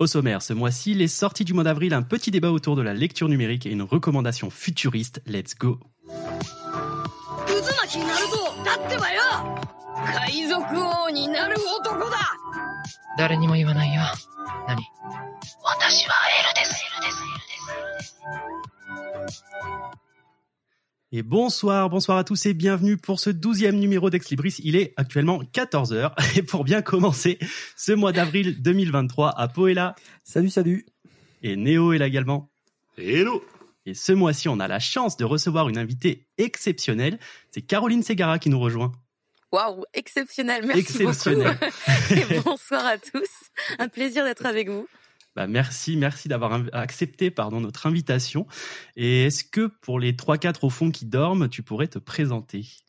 Au sommaire, ce mois-ci, les sorties du mois d'avril, un petit débat autour de la lecture numérique et une recommandation futuriste. Let's go Et bonsoir, bonsoir à tous et bienvenue pour ce douzième numéro d'Ex Libris. Il est actuellement 14h et pour bien commencer ce mois d'avril 2023, Apo est là Salut, salut. et Néo est là également. Hello Et ce mois-ci, on a la chance de recevoir une invitée exceptionnelle. C'est Caroline Segara qui nous rejoint. Waouh, exceptionnel, merci Exceptionnel. beaucoup. Et bonsoir à tous, un plaisir d'être avec vous. Bah merci, merci d'avoir accepté pardon, notre invitation. Et est-ce que pour les 3-4 au fond qui dorment, tu pourrais te présenter?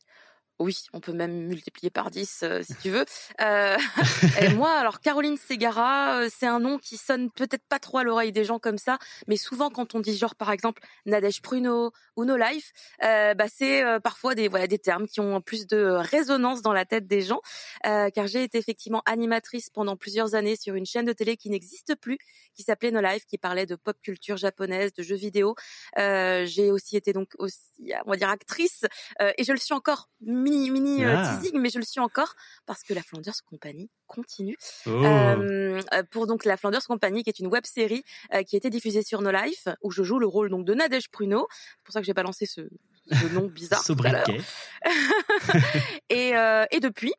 Oui, on peut même multiplier par 10 euh, si tu veux. Euh, et moi, alors Caroline Segara, euh, c'est un nom qui sonne peut-être pas trop à l'oreille des gens comme ça, mais souvent quand on dit genre par exemple Nadège Pruno ou No Life, euh, bah, c'est euh, parfois des voilà des termes qui ont plus de résonance dans la tête des gens, euh, car j'ai été effectivement animatrice pendant plusieurs années sur une chaîne de télé qui n'existe plus, qui s'appelait No Life, qui parlait de pop culture japonaise, de jeux vidéo. Euh, j'ai aussi été donc aussi, on va dire actrice, euh, et je le suis encore mini mini euh, Ah. teasing, mais je le suis encore parce que la Flanders Company continue. Oh. Euh, euh, pour donc la Flanders Company, qui est une web série euh, qui a été diffusée sur No Life, où je joue le rôle donc de Nadège Pruno. C'est pour ça que j'ai balancé ce, ce nom bizarre. Sobriquet. Et, et depuis,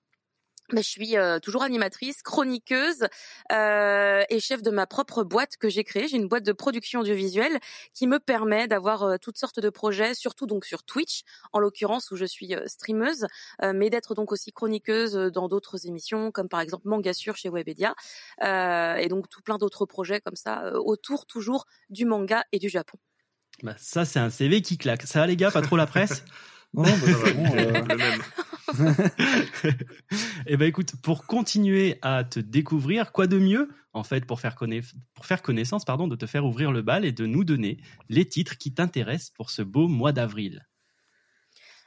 bah, je suis euh, toujours animatrice, chroniqueuse euh, et chef de ma propre boîte que j'ai créée. J'ai une boîte de production audiovisuelle qui me permet d'avoir euh, toutes sortes de projets, surtout donc sur Twitch, en l'occurrence où je suis euh, streameuse, euh, mais d'être donc aussi chroniqueuse dans d'autres émissions, comme par exemple Mangasure chez Webedia, euh, et donc tout plein d'autres projets comme ça euh, autour toujours du manga et du Japon. Bah, ça, c'est un CV qui claque. Ça va les gars, pas trop la presse? Non, non, bah, c'est bon, euh, Le même. Eh ben écoute, pour continuer à te découvrir, quoi de mieux en fait pour faire, conna- pour faire connaissance, pardon, de te faire ouvrir le bal et de nous donner les titres qui t'intéressent pour ce beau mois d'avril?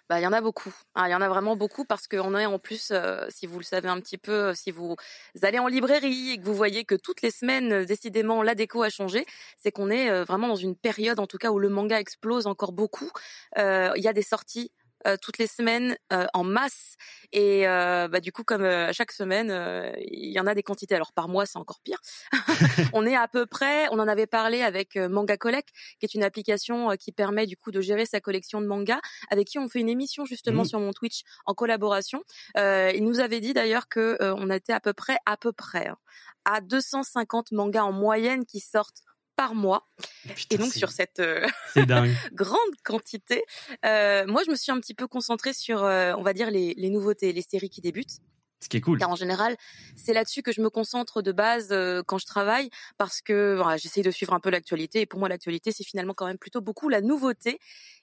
Bah, il y en a beaucoup. Ah, Il y en a vraiment beaucoup parce qu'on est en plus, euh, si vous le savez un petit peu, euh, si vous allez en librairie et que vous voyez que toutes les semaines, décidément, la déco a changé, c'est qu'on est euh, vraiment dans une période, en tout cas, où le manga explose encore beaucoup. Euh, Il y a des sorties. Euh, toutes les semaines euh, en masse et euh, bah du coup comme euh, à chaque semaine euh, il y en a des quantités alors par mois c'est encore pire on est à peu près on en avait parlé avec euh, Manga Collect qui est une application qui permet du coup de gérer sa collection de mangas avec qui on fait une émission justement Mhm. sur mon Twitch en collaboration. Euh, il nous avait dit d'ailleurs que euh, on était à peu près, à peu près, hein, à 250 mangas en moyenne qui sortent par mois. Putain, Et donc sur cette euh, grande quantité, euh, moi je me suis un petit peu concentrée sur, euh, on va dire les, les nouveautés, les séries qui débutent. Ce qui est cool. Car en général, c'est là-dessus que je me concentre de base quand je travaille, parce que voilà, j'essaye de suivre un peu l'actualité. Et pour moi, l'actualité, c'est finalement quand même plutôt beaucoup la nouveauté.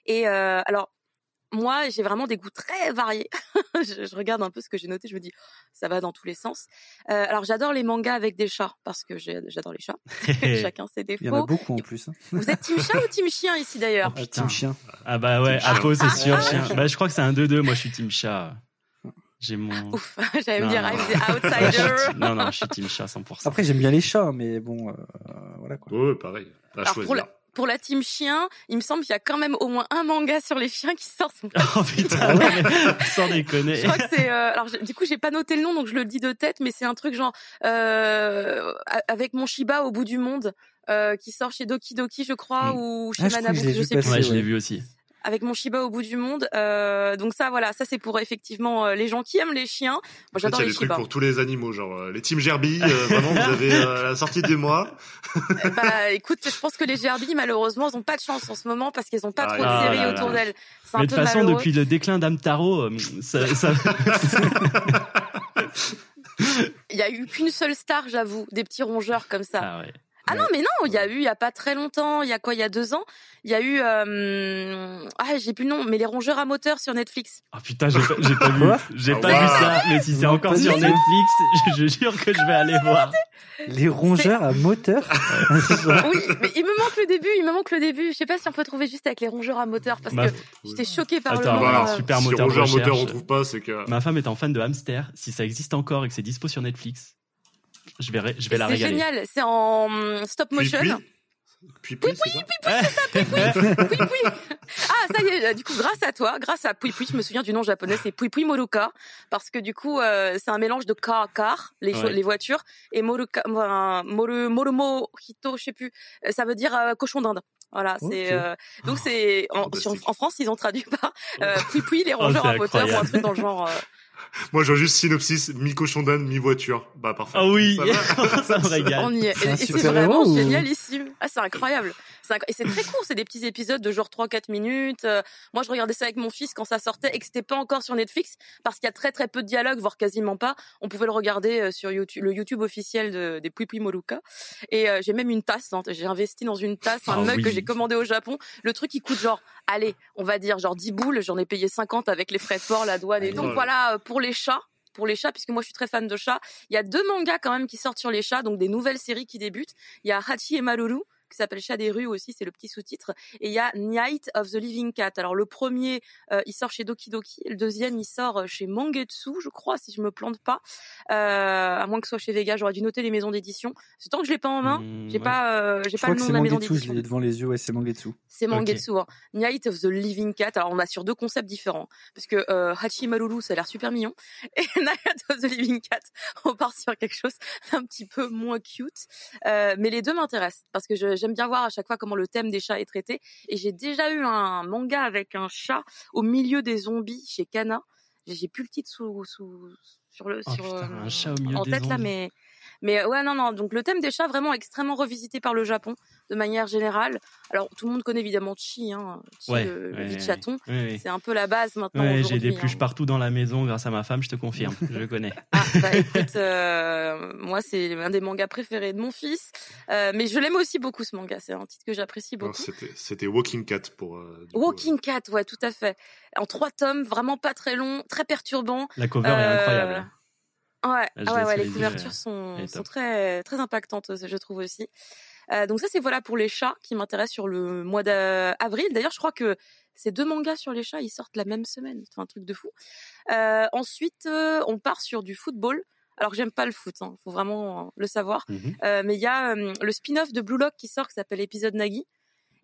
Et alors, moi, j'ai vraiment des goûts très variés. je, je regarde un peu ce que j'ai noté, je me dis, ça va dans tous les sens. Euh, alors, j'adore les mangas avec des chats, parce que j'adore les chats. Chacun ses il y en a défauts. beaucoup en plus. hein. Vous êtes team chat ou team chien ici d'ailleurs? Oh, Ah. Team chien. Ah bah ouais, Team Apo, c'est sûr. Ah, chien. Bah, je crois que c'est un 2-2. Moi, je suis team chat. J'ai mon. Ouf, j'allais me dire, non. I'm the Ouais, je suis outsider. Non, non, je suis team chat 100%. Après, j'aime bien les chats, mais bon, euh, voilà quoi. Ouais, pareil. À Alors, pour choisir. Pour la team chien, il me semble qu'il y a quand même au moins un manga sur les chiens qui sort. oh putain, ouais, mais sans déconner. Je crois que c'est. euh, alors, du coup, j'ai pas noté le nom, donc je le dis de tête, mais c'est un truc genre euh, avec mon Shiba au bout du monde. euh, qui sort chez Doki Doki, je crois, Mm. ou chez Ah, je crois que Manabook, je l'ai je sais plus. Ouais, je l'ai vu aussi. Avec mon Shiba au bout du monde. Euh, donc ça, voilà, ça c'est pour effectivement euh, les gens qui aiment les chiens. Moi, En fait, j'adore il y a les des trucs pour tous les animaux, genre euh, les Team Gerby, euh, vraiment, vous avez euh, la sortie du mois. bah, écoute, je pense que les Gerbi, malheureusement, ils ont pas de chance en ce moment parce qu'ils ont pas Ah, trop de séries là là. autour d'elles. C'est Mais de toute façon, malheureux. depuis le déclin d'Amtaro, euh, ça, ça... Il y a eu qu'une seule star, j'avoue, des petits rongeurs comme ça. Ah ouais. Ah non, mais non, il y a eu, il y a pas très longtemps, il y a quoi, il y a deux ans, il y a eu, euh, ah, j'ai plus le nom, mais les rongeurs à moteur sur Netflix. Oh putain, j'ai pas, j'ai pas vu. J'ai Ah pas vu ça. Mais si c'est encore sur. Netflix, je, je jure que je vais aller voir. Les rongeurs à moteur. Oui, mais il me manque le début, il me manque le début. Je sais pas si on peut trouver juste avec les rongeurs à moteur parce Ma- que j'étais choquée par Attends, le nom. voilà, euh, super si moteur de Roger Moteur on trouve pas, c'est que. Ma femme étant fan de hamster, si ça existe encore et que c'est dispo sur Netflix, Je vais, je vais la C'est régaler. génial. C'est en stop motion. puis, puis, puis, c'est ça Oui, oui. Ah, ça y est, du coup, grâce à toi, grâce à Pui Pui, je me souviens du nom japonais, c'est Pui Pui Moruka, parce que du coup, euh, c'est un mélange de car, car, les, Ouais. les voitures, et Moruka, enfin, Moru, Morumo Hito, je sais plus, Euh, ça veut dire euh, cochon d'Inde. Voilà, c'est Ok. euh, donc c'est en, sur- Fantastique. en France ils ont traduit par euh, Pui Pui les Oh, rongeurs c'est à moteur ou un truc dans le genre. Moi, je vois juste synopsis, mi-cochon d'âne, mi-voiture. Bah, parfait. Ah oui, Ça va. ça me régale. On y est. C'est vraiment ou- génialissime. Ah, c'est incroyable. Et c'est très court, c'est des petits épisodes de genre 3-4 minutes. Euh, moi, je regardais ça avec mon fils quand ça sortait et que c'était pas encore sur Netflix parce qu'il y a très très peu de dialogue, voire quasiment pas. On pouvait le regarder euh, sur YouTube, le YouTube officiel de, des Pui Moluka. Et euh, j'ai même une tasse. hein. J'ai investi dans une tasse, un Ah mug oui. que j'ai commandé au Japon. Le truc, il coûte genre, allez, on va dire genre 10 boules. J'en ai payé 50 avec les frais de port, la douane et Ah, donc voilà, pour les chats. Pour les chats, puisque moi je suis très fan de chats, il y a deux mangas quand même qui sortent sur les chats, donc des nouvelles séries qui débutent. Il y a Hachi et Maruru, qui s'appelle Chat des rues aussi, c'est le petit sous-titre. Et il y a Night of the Living Cat. Alors le premier, euh, il sort chez Doki Doki. Le deuxième, il sort euh, chez Mangetsu, je crois, si je me plante pas. Euh, à moins que ce soit chez Vega, j'aurais dû noter les maisons d'édition. C'est tant que je l'ai pas en main, Mmh, j'ai ouais. pas, euh, j'ai pas le nom de la maison Mangetsu, je d'édition. l'ai devant les yeux, ouais, c'est Mangetsu. C'est. Mangetsu. Hein. Night of the Living Cat. Alors on a sur deux concepts différents, parce que euh, Hachi Maruru, ça a l'air super mignon, et Night of the Living Cat, on part sur quelque chose d'un petit peu moins cute. Euh, mais les deux m'intéressent parce que je- j'aime bien voir à chaque fois comment le thème des chats est traité. Et j'ai déjà eu un manga avec un chat au milieu des zombies chez Kana. J'ai plus le titre sous, sous sur le Oh, sur putain, euh, un chat au milieu en des tête là, mais mais euh, ouais non non. Donc le thème des chats vraiment extrêmement revisité par le Japon de manière générale. Alors tout le monde connaît évidemment Chi, hein, Chi Ouais, le, le ouais, chaton. C'est un peu la base maintenant. Ouais, j'ai aujourd'hui, des pluches hein. partout dans la maison grâce à ma femme, je te confirme. Je connais. Ah, bah écoute, euh, moi c'est un des mangas préférés de mon fils, Euh, mais je l'aime aussi beaucoup ce manga. C'est un titre que j'apprécie beaucoup. C'était, c'était Walking Cat pour. euh, coup, Walking Cat, ouais, tout à fait. En trois tomes, vraiment pas très long, très perturbant. La cover est Euh, incroyable. Ouais, ah ouais, ouais, les couvertures sont, sont très, très impactantes, je trouve aussi. Euh, donc ça, c'est voilà pour les chats qui m'intéressent sur le mois d'avril. D'ailleurs, je crois que ces deux mangas sur les chats, ils sortent la même semaine. C'est un truc de fou. Euh, ensuite, euh, on part sur du football. Alors, j'aime pas le foot, hein, faut vraiment le savoir. Euh, mais il y a euh, le spin-off de Blue Lock qui sort, qui s'appelle épisode Nagi.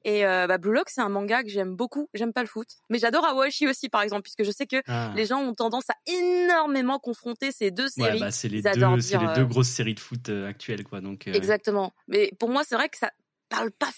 Et euh, bah, Blue Lock, c'est un manga que j'aime beaucoup. J'aime pas le foot, mais j'adore Awashi aussi, par exemple, puisque je sais que Ah. les gens ont tendance à énormément confronter ces deux Ouais, séries. bah, c'est les deux, c'est les euh, deux grosses séries de foot euh, actuelles, quoi. Donc, euh, Exactement. Mais pour moi, c'est vrai que ça parle pas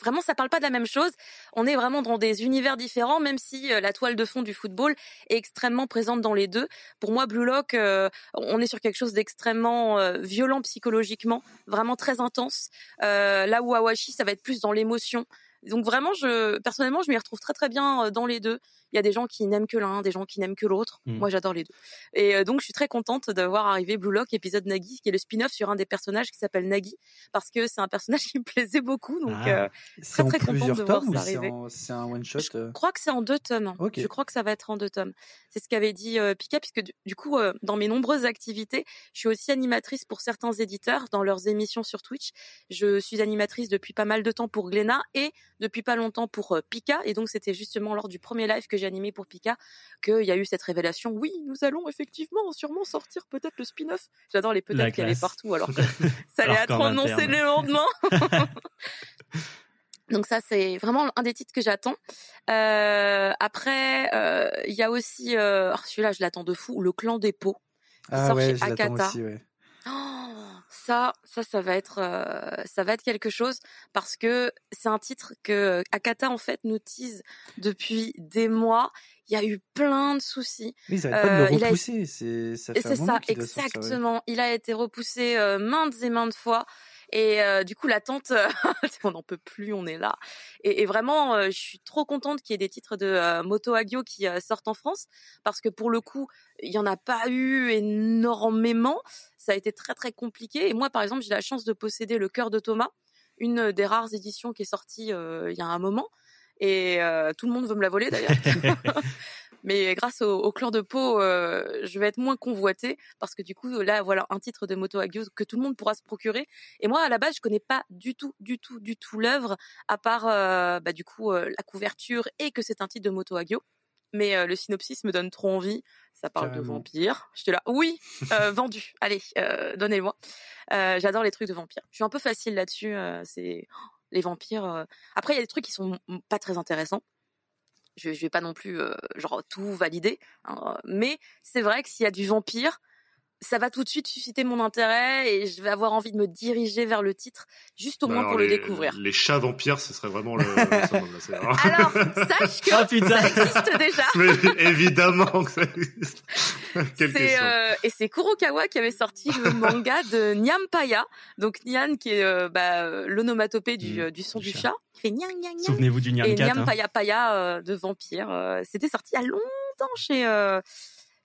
vraiment ça parle pas de la même chose. On est vraiment dans des univers différents même si euh, la toile de fond du football est extrêmement présente dans les deux. Pour moi Blue Lock euh, on est sur quelque chose d'extrêmement euh, violent psychologiquement, vraiment très intense. Euh, là où Awashi ça va être plus dans l'émotion. Donc vraiment je personnellement je m'y retrouve très très bien euh, dans les deux. Il y a des gens qui n'aiment que l'un, des gens qui n'aiment que l'autre. Mm. Moi j'adore les deux. Et euh, donc je suis très contente de voir arriver Blue Lock épisode Nagi qui est le spin-off sur un des personnages qui s'appelle Nagi parce que c'est un personnage qui me plaisait beaucoup. Donc, Ah. euh, C'est en très contente de voir ça c'est arriver. c'est un one shot je euh? crois que c'est en deux tomes. Ok. Je crois que ça va être en deux tomes. C'est ce qu'avait dit euh, Pika, puisque du, du coup, euh, dans mes nombreuses activités, je suis aussi animatrice pour certains éditeurs dans leurs émissions sur Twitch. Je suis animatrice depuis pas mal de temps pour Glénat et depuis pas longtemps pour euh, Pika. Et donc, c'était justement lors du premier live que j'ai animé pour Pika qu'il y a eu cette révélation. Oui, nous allons effectivement sûrement sortir peut-être le spin-off. J'adore les peut-être qu'il y avait partout alors que ça allait Alors être annoncé le lendemain. Donc ça, c'est vraiment un des titres que j'attends. Euh, après, euh, il y a aussi, euh, oh, celui-là, je l'attends de fou, Le Clan des Pots. qui Ah sort ouais, chez je l'attends Akata. aussi, ouais. Oh, ça, ça, ça va être, euh, ça va être quelque chose parce que c'est un titre que Akata en fait nous tease depuis des mois. Il y a eu plein de soucis. Oui, ils pas de Euh, le il a- repousser. C'est ça Et fait un ça, exactement. Il a été repoussé euh, maintes et maintes fois. Et euh, du coup, l'attente, euh, on n'en peut plus, on est là. Et, et vraiment, euh, je suis trop contente qu'il y ait des titres de euh, Moto Hagio qui sortent en France, parce que pour le coup, il y en a pas eu énormément. Ça a été très très compliqué. Et moi, par exemple, j'ai la chance de posséder Le Cœur de Thomas, une des rares éditions qui est sortie il y a un moment. Et tout le monde veut me la voler d'ailleurs. Mais grâce au, au clan de peau, euh, je vais être moins convoitée parce que du coup, là, voilà un titre de Moto Hagio que tout le monde pourra se procurer. Et moi, à la base, je connais pas du tout, du tout, du tout l'œuvre, à part euh, bah, du coup euh, la couverture et que c'est un titre de Moto Hagio. mais le synopsis me donne trop envie. Ça parle de Carrément. vampires. J'étais là, oui, vendu. Allez, donnez-moi. J'adore les trucs de vampires. Je suis un peu facile là-dessus. c'est oh, les vampires. Après, il y a des trucs qui sont pas très intéressants. Je, vais pas non plus euh, genre tout valider, hein, mais c'est vrai que s'il y a du vampire, ça va tout de suite susciter mon intérêt et je vais avoir envie de me diriger vers le titre, juste au Bah moins pour le découvrir. Les chats vampires, ce serait vraiment le. le Alors, sache que Ah, ça existe déjà. Mais évidemment que ça existe. Quelle C'est question. euh, et c'est Kurokawa qui avait sorti le manga de Nyampaya. Donc Nyan qui est euh, bah, l'onomatopée du, euh, du son du chat. chat. qui fait Nyang Nyang. Souvenez-vous du Nyan Et 4. hein. Nyampaya Paya euh, de vampire. euh, C'était sorti il y a longtemps chez euh,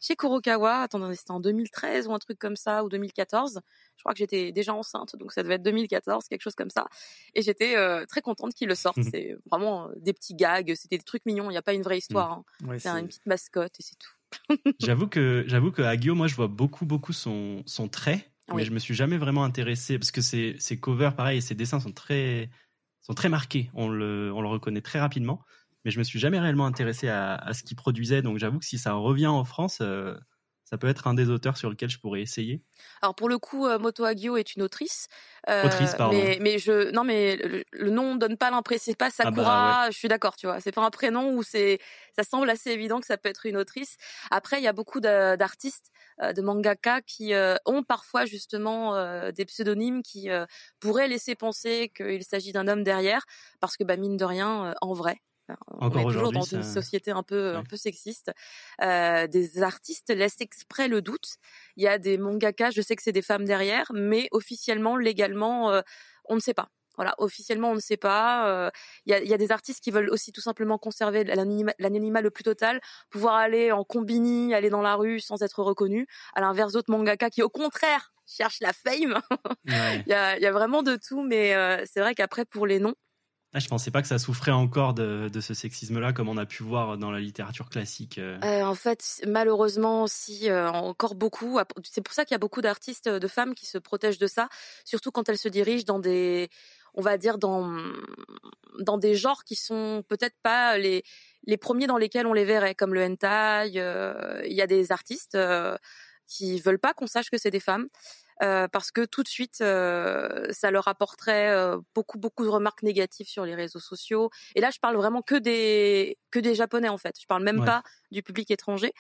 chez Kurokawa. Attendez, c'était en 2013 ou un truc comme ça ou 2014. Je crois que j'étais déjà enceinte, donc ça devait être 2014, quelque chose comme ça. Et j'étais euh, très contente qu'il le sorte. Mhm. C'est vraiment euh, des petits gags, c'était des trucs mignons. Il n'y a pas une vraie histoire. hein. Ouais, C'est une petite mascotte et c'est tout. J'avoue que j'avoue que Hagio, moi, je vois beaucoup beaucoup son son trait, Oui. mais je me suis jamais vraiment intéressé parce que ses ses covers, pareil, et ses dessins sont très sont très marqués. On le on le reconnaît très rapidement, mais je me suis jamais réellement intéressé à, à ce qu'il produisait. Donc j'avoue que si ça revient en France, euh, ça peut être un des auteurs sur lequel je pourrais essayer. Alors pour le coup, euh, Moto Hagio est une autrice. Euh, Autrice, pardon. Mais, mais je, non mais le, le nom donne pas l'impression, c'est pas Ah bah, Sakura. Je suis d'accord, tu vois. C'est pas un prénom où c'est, ça semble assez évident que ça peut être une autrice. Après, il y a beaucoup d'a- d'artistes, de mangaka qui euh, ont parfois justement euh, des pseudonymes qui pourraient laisser penser qu'il s'agit d'un homme derrière, parce que bah mine de rien, en vrai. On Encore est toujours dans une société un peu un peu sexiste. Euh, des artistes laissent exprès le doute. Il y a des mangaka, je sais que c'est des femmes derrière, mais officiellement, légalement, euh, on ne sait pas. Voilà, officiellement, on ne sait pas. Euh, Il y, a, y a des artistes qui veulent aussi tout simplement conserver l'anonymat le plus total, pouvoir aller en combini, aller dans la rue sans être reconnu. À l'inverse d'autres mangaka qui, au contraire, cherchent la fame. Ouais. Il y a, y a vraiment de tout, mais euh, c'est vrai qu'après, pour les noms, Ah, je pensais pas que ça souffrait encore de, ce sexisme-là, comme on a pu voir dans la littérature classique. euh. Euh, en fait, malheureusement, si euh, encore beaucoup. C'est pour ça qu'il y a beaucoup d'artistes de femmes qui se protègent de ça, surtout quand elles se dirigent dans des, on va dire dans dans des genres qui sont peut-être pas les les premiers dans lesquels on les verrait, comme le hentai. Il y a des artistes qui veulent pas qu'on sache que c'est des femmes. Euh, parce que tout de suite, euh, ça leur apporterait euh, beaucoup beaucoup de remarques négatives sur les réseaux sociaux. Et là, je parle vraiment que des que des japonais en fait. Je parle même Ouais. pas du public étranger.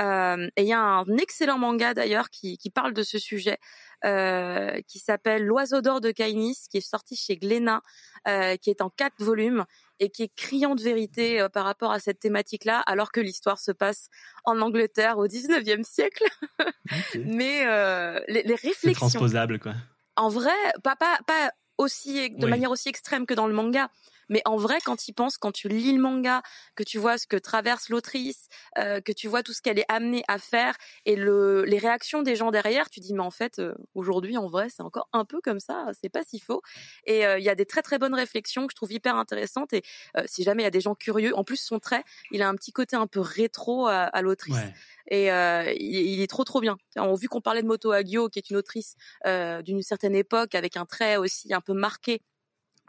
Euh, et il y a un excellent manga d'ailleurs qui, qui parle de ce sujet, euh, qui s'appelle L'oiseau d'or de Kainis, qui est sorti chez Glénat, euh, qui est en quatre volumes et qui est criant de vérité euh, par rapport à cette thématique-là, alors que l'histoire se passe en Angleterre au 19e siècle. Mais euh, les, réflexions, transposable, quoi. en vrai, pas pas pas aussi de Oui. manière aussi extrême que dans le manga, mais en vrai, quand tu penses, quand tu lis le manga, que tu vois ce que traverse l'autrice, euh, que tu vois tout ce qu'elle est amenée à faire et le les réactions des gens derrière, tu dis mais en fait euh, aujourd'hui en vrai c'est encore un peu comme ça, c'est pas si faux. Et euh, il y a des très très bonnes réflexions que je trouve hyper intéressantes et euh, si jamais il y a des gens curieux, en plus son trait, il a un petit côté un peu rétro à, à l'autrice Ouais. et euh, il, il est trop trop bien. Alors, vu qu'on parlait de Moto Hagio, qui est une autrice euh, d'une certaine époque, avec un trait aussi un peu marqué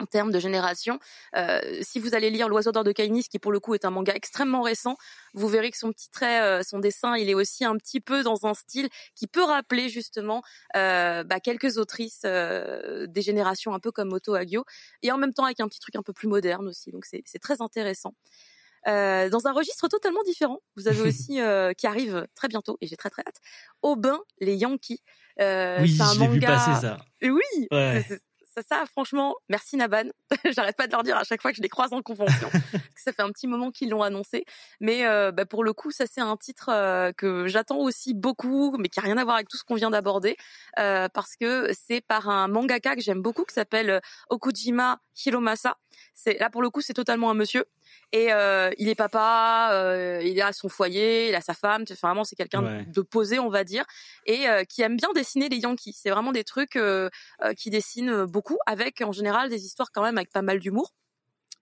en termes de génération, euh, si vous allez lire L'oiseau d'or de Kainis, qui pour le coup est un manga extrêmement récent, vous verrez que son petit trait, euh, son dessin, il est aussi un petit peu dans un style qui peut rappeler justement euh, bah, quelques autrices des générations un peu comme Moto Hagio, et en même temps avec un petit truc un peu plus moderne aussi. Donc c'est très intéressant. Euh, dans un registre totalement différent, vous avez aussi euh, qui arrive très bientôt et j'ai très très hâte. Aubin, les Yankees. Euh, oui, c'est un l'ai vu manga- passer ça. Oui, Ouais. Ça, ça, franchement, merci Naban. J'arrête pas de leur dire à chaque fois que je les croise en convention. parce que ça fait un petit moment qu'ils l'ont annoncé. Mais euh, bah, pour le coup, ça c'est un titre euh, que j'attends aussi beaucoup, mais qui a rien à voir avec tout ce qu'on vient d'aborder, euh, parce que c'est par un mangaka que j'aime beaucoup, qui s'appelle euh, Okujima Hiromasa. C'est là pour le coup, c'est totalement un monsieur. Et euh, il est papa, euh, il a son foyer, il a sa femme. Enfin, vraiment, c'est quelqu'un Ouais. de posé, on va dire, et euh, qui aime bien dessiner les Yankees. C'est vraiment des trucs euh, euh, qui dessinent beaucoup, avec en général des histoires quand même avec pas mal d'humour.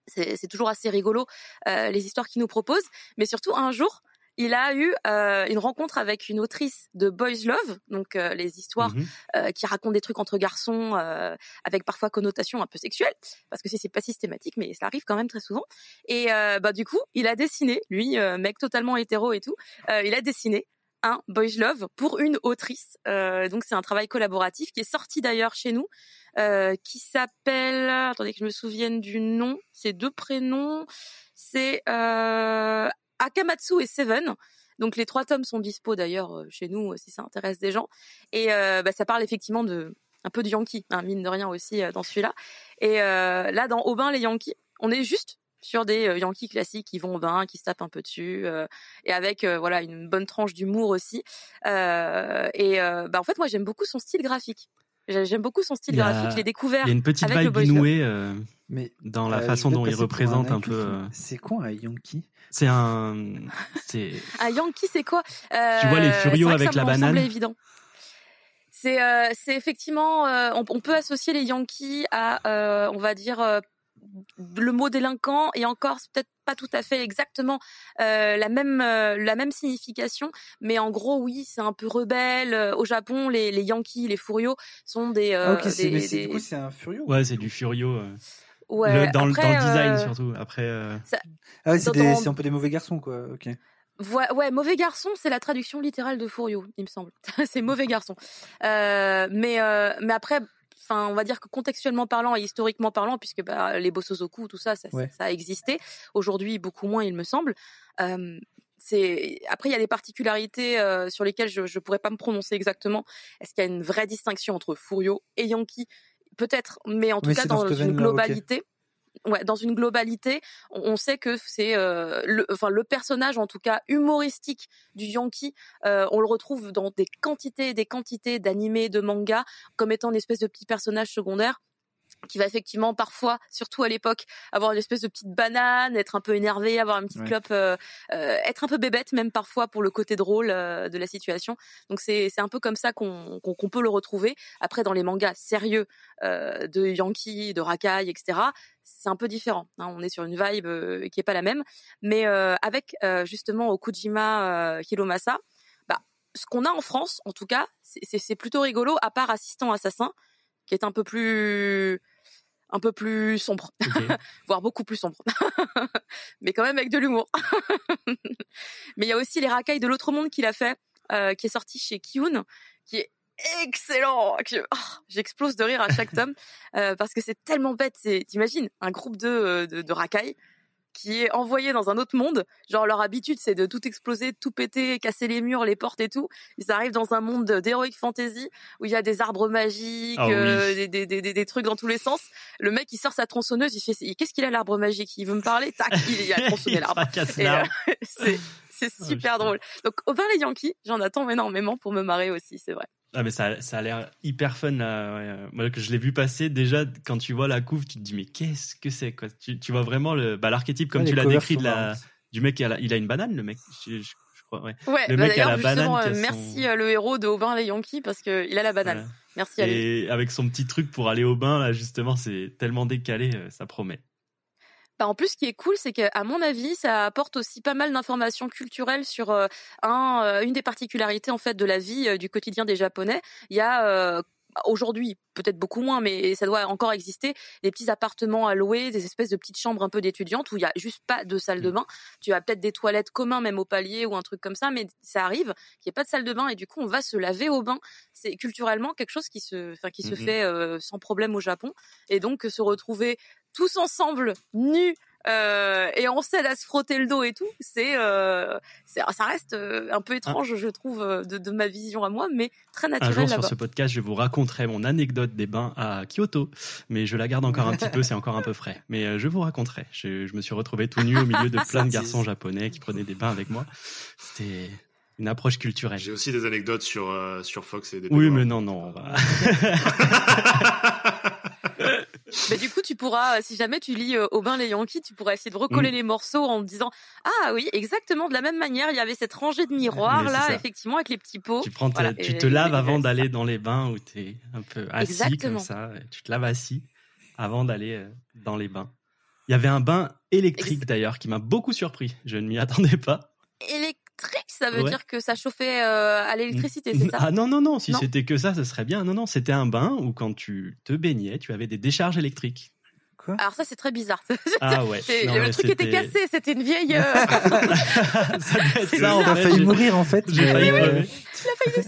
C'est toujours assez rigolo euh, les histoires qu'il nous propose, mais surtout un jour. Il a eu euh, une rencontre avec une autrice de Boys Love, donc euh, les histoires Mhm. euh, qui racontent des trucs entre garçons euh, avec parfois connotation un peu sexuelle, parce que c'est c'est pas systématique, mais ça arrive quand même très souvent. Et euh, bah du coup, il a dessiné, lui, euh, mec totalement hétéro et tout, euh, il a dessiné un Boys Love pour une autrice. Euh, donc c'est un travail collaboratif qui est sorti d'ailleurs chez nous, euh, qui s'appelle, attendez que je me souvienne du nom, c'est deux prénoms, c'est euh, Akamatsu et Seven. Donc les trois tomes sont dispo d'ailleurs euh, chez nous euh, si ça intéresse des gens. Et euh, bah, ça parle effectivement de un peu de Yankee, hein, mine de rien aussi dans celui-là. Et là dans Aubin les Yankees, on est juste sur des Yankees classiques qui vont au bain, qui se tapent un peu dessus, et avec voilà une bonne tranche d'humour aussi. Et bah, en fait moi j'aime beaucoup son style graphique. J'ai- J'aime beaucoup son style y a- graphique. Je l'ai découvert Il y a une petite avec vibe. Inoue euh, Mais dans la euh, façon dont il représente un peu. euh, C'est quoi un Yankee? C'est un. C'est. Un Yankee, c'est quoi? Tu vois les Furios avec ça la me semblait banane évident. C'est euh, c'est effectivement, euh, on, on peut associer les Yankees à, euh, on va dire, euh, le mot délinquant et encore c'est peut-être pas tout à fait exactement euh, la même euh, la même signification, mais en gros oui c'est un peu rebelle. Au Japon, les, les Yankees, les Furios sont des, Ah, euh, ok, c'est des- mais des- du coup c'est un Furio. Ouais, c'est du Furio. euh, ouais, le- dans, le- dans après, le design euh, surtout. Après. euh, Ah ouais, c'est dans- un peu des mauvais garçons quoi. Ok. Ouais, ouais, mauvais garçon, c'est la traduction littérale de Furio, il me semble. c'est mauvais garçon. Euh, mais euh, mais après, enfin, on va dire que contextuellement parlant et historiquement parlant, puisque bah, les Bosozoku, tout ça, ça, Ouais. ça a existé. Aujourd'hui, beaucoup moins, il me semble. Euh, c'est après il y a des particularités euh, sur lesquelles je je pourrais pas me prononcer exactement. Est-ce qu'il y a une vraie distinction entre Furio et Yankee? Peut-être, mais en tout cas dans une globalité. Ouais, dans une globalité, on sait que c'est euh, le, enfin le personnage en tout cas humoristique du Yankee. euh, on le retrouve dans des quantités et des quantités d'animés, de mangas, comme étant une espèce de petit personnage secondaire qui va effectivement parfois, surtout à l'époque, avoir une espèce de petite banane, être un peu énervé, avoir une petite Ouais. clope, euh, euh, être un peu bébête même parfois pour le côté drôle euh, de la situation. Donc c'est c'est un peu comme ça qu'on qu'on qu'on peut le retrouver. Après dans les mangas sérieux de Yankee, de Rakai, etc. C'est un peu différent. hein. On est sur une vibe qui est pas la même, mais avec justement Okujima Hiromasa, bah ce qu'on a en France, en tout cas, c'est plutôt rigolo. À part Assistant Assassin, qui est un peu plus un peu plus sombre, voire beaucoup plus sombre, mais quand même avec de l'humour. mais il y a aussi les racailles de l'autre monde qu'il a fait, euh, qui est sorti chez Kiun, qui est excellent. oh, J'explose de rire à chaque tome euh, parce que c'est tellement bête. C'est, t'imagines, un groupe de, euh, de, de racailles qui est envoyé dans un autre monde. Genre leur habitude c'est de tout exploser, tout péter, casser les murs, les portes et tout. Ils arrivent dans un monde d'heroic fantasy où il y a des arbres magiques, Ah euh, des, des, des, des- des trucs dans tous les sens. Le mec il sort sa tronçonneuse, il fait qu'est-ce qu'il a l'arbre magique? Il veut me parler Tac, il y a tronçonné Il l'arbre. euh, c'est Oh, super drôle. Donc Aubin les Yankees, j'en attends énormément pour me marrer aussi, c'est vrai. Ah mais ça, ça a l'air hyper fun là. ouais. Moi que je l'ai vu passer déjà quand tu vois la couve, tu te dis mais qu'est-ce que c'est quoi? Tu, tu vois vraiment le bah, l'archétype comme tu l'as décrit de la du mec qui a la- il a une banane le mec. Je, je- je crois ouais. Ouais, Le bah mec a la d'ailleurs banane euh, son- merci euh, le héros de Aubin les Yankees parce que il a la banane. Voilà. Merci à lui. Et avec son petit truc pour aller au bain là justement, c'est tellement décalé, euh, ça promet. Bah, en plus, ce qui est cool, c'est qu'à mon avis, ça apporte aussi pas mal d'informations culturelles sur euh, euh, une des particularités en fait de la vie euh, du quotidien des Japonais. Il y a aujourd'hui peut-être beaucoup moins, mais ça doit encore exister des petits appartements à louer, des espèces de petites chambres un peu d'étudiantes où il y a juste pas de salle de bain. Tu as peut-être des toilettes communs même au palier ou un truc comme ça, mais ça arrive qu'il n'y ait pas de salle de bain et du coup on va se laver au bain. C'est culturellement quelque chose qui se, enfin qui se fait euh, sans problème au Japon et donc se retrouver tous ensemble nus euh, et on s'aide à se frotter le dos et tout, c'est, euh, c'est ça reste euh, un peu étrange, je trouve, euh, de, de ma vision à moi, mais très Un naturel jour sur ce podcast, je vous raconterai mon anecdote des bains à Kyoto, mais je la garde encore un petit peu, c'est encore un peu frais. Mais euh, je vous raconterai. Je, je me suis retrouvé tout nu au milieu de plein de garçons japonais qui prenaient des bains avec moi. C'était une approche culturelle. J'ai aussi des anecdotes sur, euh, sur Fox et des Oui, mais non, non. on Mais du coup, tu pourras, euh, si jamais tu lis euh, Aubin les Yankees, tu pourras essayer de recoller Mm. les morceaux en disant ah oui, exactement de la même manière, il y avait cette rangée de miroirs là, ça. effectivement avec les petits pots. Tu, prends ta- Voilà, tu te laves avant c'est d'aller dans les bains où tu es un peu assis Exactement. comme ça. Tu te laves assis avant d'aller euh, dans les bains. Il y avait un bain électrique d'ailleurs qui m'a beaucoup surpris. Je ne m'y attendais pas. Ça veut Ouais. dire que ça chauffait euh, à l'électricité, c'est ça? Ah non, non, non, si c'était que ça, ce serait bien. Non, non, c'était un bain où quand tu te baignais, tu avais des décharges électriques. Quoi Alors ça, c'est très bizarre. Ah ouais. C'est- Non, le truc était cassé, c'était une vieille. euh, ça T'as fait. failli mourir en fait. J'ai failli euh, crever.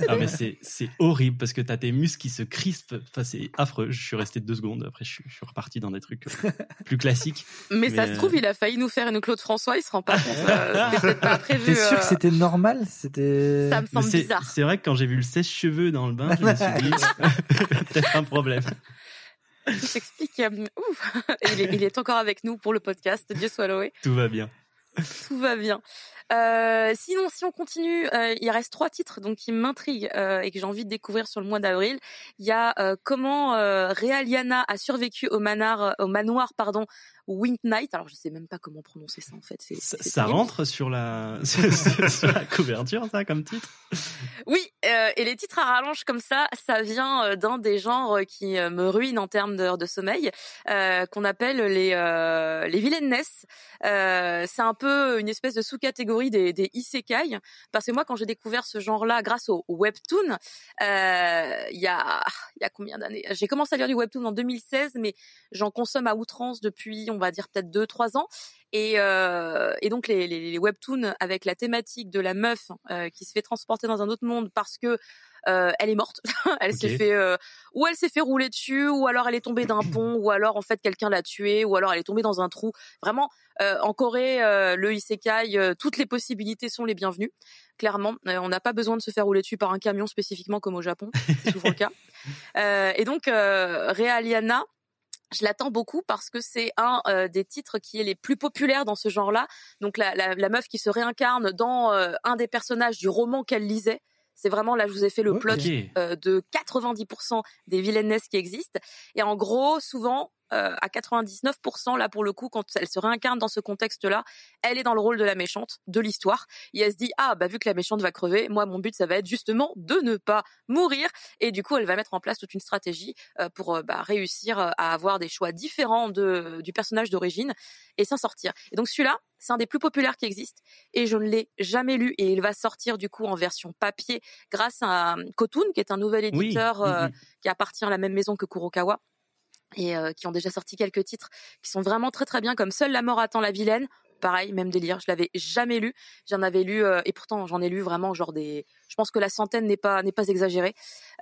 Ah mais c'est c'est horrible parce que t'as tes muscles qui se crispent. Enfin c'est affreux. Je suis resté deux secondes. Après je suis, je suis reparti dans des trucs euh, plus classiques. Mais, ça se trouve, euh, il a failli nous faire une Claude François, il se rend pas compte. euh, C'était peut-être pas prévu. T'es sûr euh, que c'était normal? C'était. Ça me semble bizarre. c'est vrai que quand j'ai vu le sèche-cheveux dans le bain, je me suis dit peut-être un problème. Tout s'explique. euh, ouf. il, est, il est encore avec nous pour le podcast. Dieu soit loué. Tout va bien. Tout va bien. Euh, sinon, si on continue, euh, il reste trois titres donc qui m'intriguent euh, et que j'ai envie de découvrir sur le mois d'avril. Il y a comment Realiana a survécu au manoir, au manoir pardon, Wink Night. Alors je sais même pas comment prononcer ça en fait. C'est, Ça, rentre sur la sur la couverture ça comme titre? Oui, euh, et les titres à rallonge comme ça, ça vient euh, d'un des genres qui euh, me ruine en termes d'heures de sommeil, euh, qu'on appelle les euh, les villaines. Euh, c'est un peu une espèce de sous-catégorie des, des isekai, parce que moi, quand j'ai découvert ce genre-là grâce au webtoon, il y a il y a combien d'années? J'ai commencé à lire du webtoon en 2016, mais j'en consomme à outrance depuis, on va dire peut-être deux trois ans. Et, euh, et donc les, les, les webtoons avec la thématique de la meuf euh, qui se fait transporter dans un autre monde parce que euh, elle est morte, elle s'est fait euh, ou elle s'est fait rouler dessus, ou alors elle est tombée d'un pont, ou alors en fait quelqu'un l'a tuée, ou alors elle est tombée dans un trou. Vraiment, euh, en Corée, euh, le isekai, euh, toutes les possibilités sont les bienvenues. Clairement, Euh, on n'a pas besoin de se faire rouler dessus par un camion spécifiquement comme au Japon, c'est souvent le cas. Euh, et donc euh, Realiana, je l'attends beaucoup parce que c'est un euh, des titres qui est les plus populaires dans ce genre-là. Donc la, la, la meuf qui se réincarne dans euh, un des personnages du roman qu'elle lisait. C'est vraiment là, je vous ai fait le Ok. plot euh, de 90% des villainesses qui existent. Et en gros, souvent, euh, à 99%, là pour le coup, quand elle se réincarne dans ce contexte-là, elle est dans le rôle de la méchante de l'histoire. Et elle se dit, ah bah vu que la méchante va crever, moi mon but ça va être justement de ne pas mourir. Et du coup, elle va mettre en place toute une stratégie euh, pour euh, bah, réussir euh, à avoir des choix différents de, du personnage d'origine et s'en sortir. Et donc celui-là, c'est un des plus populaires qui existe et je ne l'ai jamais lu et il va sortir du coup en version papier grâce à euh, Kotun qui est un nouvel Oui. éditeur euh, qui appartient à la même maison que Kurokawa et euh, qui ont déjà sorti quelques titres qui sont vraiment très très bien comme Seule la mort attend la vilaine. Pareil même délire je l'avais jamais lu. J'en avais lu euh, et pourtant j'en ai lu vraiment genre des je pense que la centaine n'est pas n'est pas exagérée.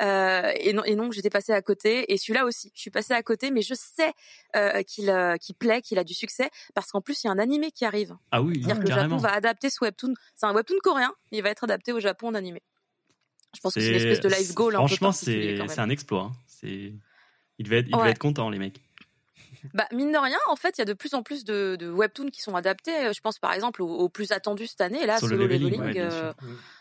Euh, et non et non j'étais passée à côté et celui-là aussi. Je suis passée à côté mais je sais qu'il qu'il plaît qu'il a du succès parce qu'en plus il y a un animé qui arrive. Ah oui, c'est-à-dire que le Japon va adapter ce webtoon c'est un webtoon coréen mais il va être adapté au Japon en animé. Je pense que c'est une espèce de live goal Franchement, c'est c'est un exploit. hein. C'est ils devaient être, ils Ouais. devaient être contents les mecs. Bah, mine de rien, en fait, il y a de plus en plus de, de webtoons qui sont adaptés. Je pense par exemple au, au plus attendu cette année, là, Solo Solo, Leveling, Leveling. ouais, euh.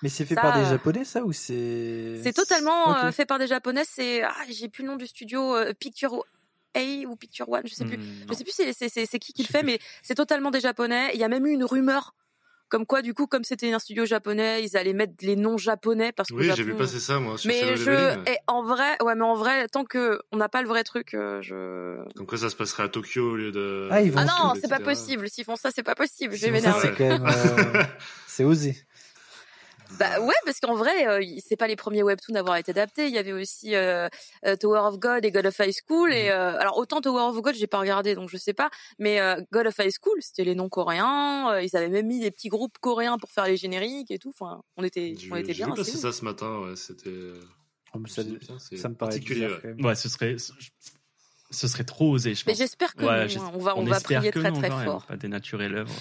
Mais c'est fait Ça, par des euh, japonais, ça ou c'est c'est totalement euh, fait par des japonais. C'est, ah, j'ai plus le nom du studio, euh, Picture A ou Picture One, je sais plus. Hmm, Je sais plus c'est, c'est, c'est, c'est qui qui le fait, plus. mais c'est totalement des japonais. Il y a même eu une rumeur. Comme quoi, du coup, comme c'était un studio japonais, ils allaient mettre les noms japonais parce que Oui, j'ai vu passer ça, moi, sur Mais je, et en vrai, ouais, mais en vrai, tant que on n'a pas le vrai truc, euh, je. Comme quoi, ça se passerait à Tokyo au lieu de. Ah, ils vont Ah non, c'est pas possible. S'ils font ça, c'est pas possible. Je vais ça, m'énerver. c'est quand même. euh, C'est osé. Bah ouais, parce qu'en vrai, euh, c'est pas les premiers webtoons à avoir été adaptés. Il y avait aussi euh, euh, Tower of God et God of High School. Mhm. Et euh, alors autant Tower of God, j'ai pas regardé, donc je sais pas. Mais euh, God of High School, c'était les noms coréens. euh, ils avaient même mis des petits groupes coréens pour faire les génériques et tout. Enfin, on était, J'ai on était j'ai bien. vu passer c'est ça ce matin, ouais, c'était. Oh, mais ça, me ça paraît particulier, bizarre ouais. ce serait ce serait trop osé, je Mais pense. j'espère que Ouais, non, hein. on va, on, va espère prier que très non, très même, fort. Pas dénaturer l'œuvre.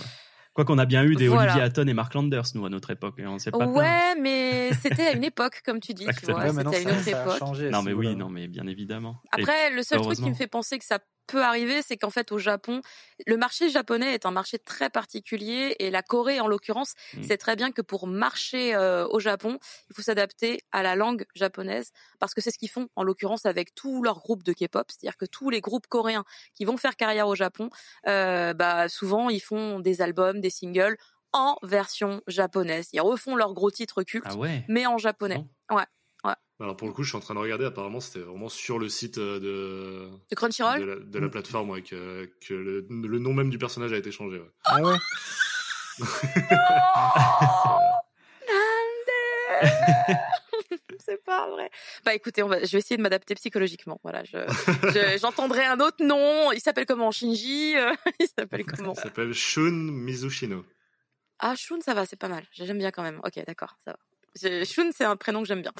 Quoi qu'on a bien eu des Voilà. Olivier Hatton et Mark Landers, nous, à notre époque. Et on sait pas. Ouais, mais c'était à une époque, comme tu dis, tu vois, Ouais, c'était à une ça, autre ça a époque. changé. Non, mais oui, non, mais bien évidemment. Et- Après, le seul truc qui me fait penser que ça peut arriver, c'est qu'en fait, au Japon, le marché japonais est un marché très particulier et la Corée, en l'occurrence, Mm. sait très bien que pour marcher euh, au Japon, il faut s'adapter à la langue japonaise parce que c'est ce qu'ils font, en l'occurrence, avec tous leurs groupes de K-pop. C'est-à-dire que tous les groupes coréens qui vont faire carrière au Japon, euh, bah, souvent, ils font des albums, des singles en version japonaise. Ils refont leurs gros titres cultes, Ah ouais. mais en japonais. Bon. Alors pour le coup, je suis en train de regarder. Apparemment, c'était vraiment sur le site euh, de De Crunchyroll de la, de la plateforme ouais, que, que le, le nom même du personnage a été changé. ouais. Ah ouais c'est pas vrai. Bah écoutez, on va, je vais essayer de m'adapter psychologiquement. Voilà, je, je- j'entendrai un autre nom. Il s'appelle comment? Shinji euh, Il s'appelle comment? Il s'appelle Shun Mizushino. Ah Shun, ça va, c'est pas mal. J'aime bien quand même. Ok, d'accord, ça va. Shun, c'est un prénom que j'aime bien.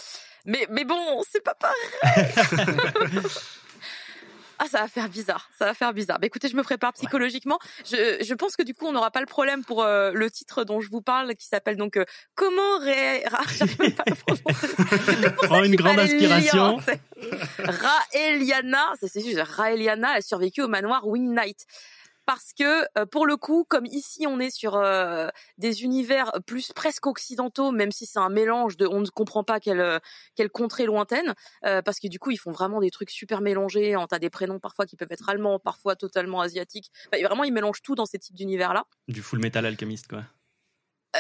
Mais mais bon, c'est pas pareil. Ah, ça va faire bizarre. Ça va faire bizarre. Bah, écoutez, je me prépare psychologiquement. Je, je pense que du coup, on n'aura pas le problème pour euh, le titre dont je vous parle, qui s'appelle donc euh, Comment ré... Ra- même pas le. Prends une grande inspiration. Raeliana, c'est juste Raeliana a survécu au manoir Wing Knight. Parce que euh, pour le coup, comme ici on est sur euh, des univers plus presque occidentaux, même si c'est un mélange de, on ne comprend pas quelle euh, contrée lointaine, parce que du coup ils font vraiment des trucs super mélangés. En t'as des prénoms parfois qui peuvent être allemands, parfois totalement asiatiques. Vraiment ils mélangent tout dans ces types d'univers là. Du full metal alchemiste, quoi.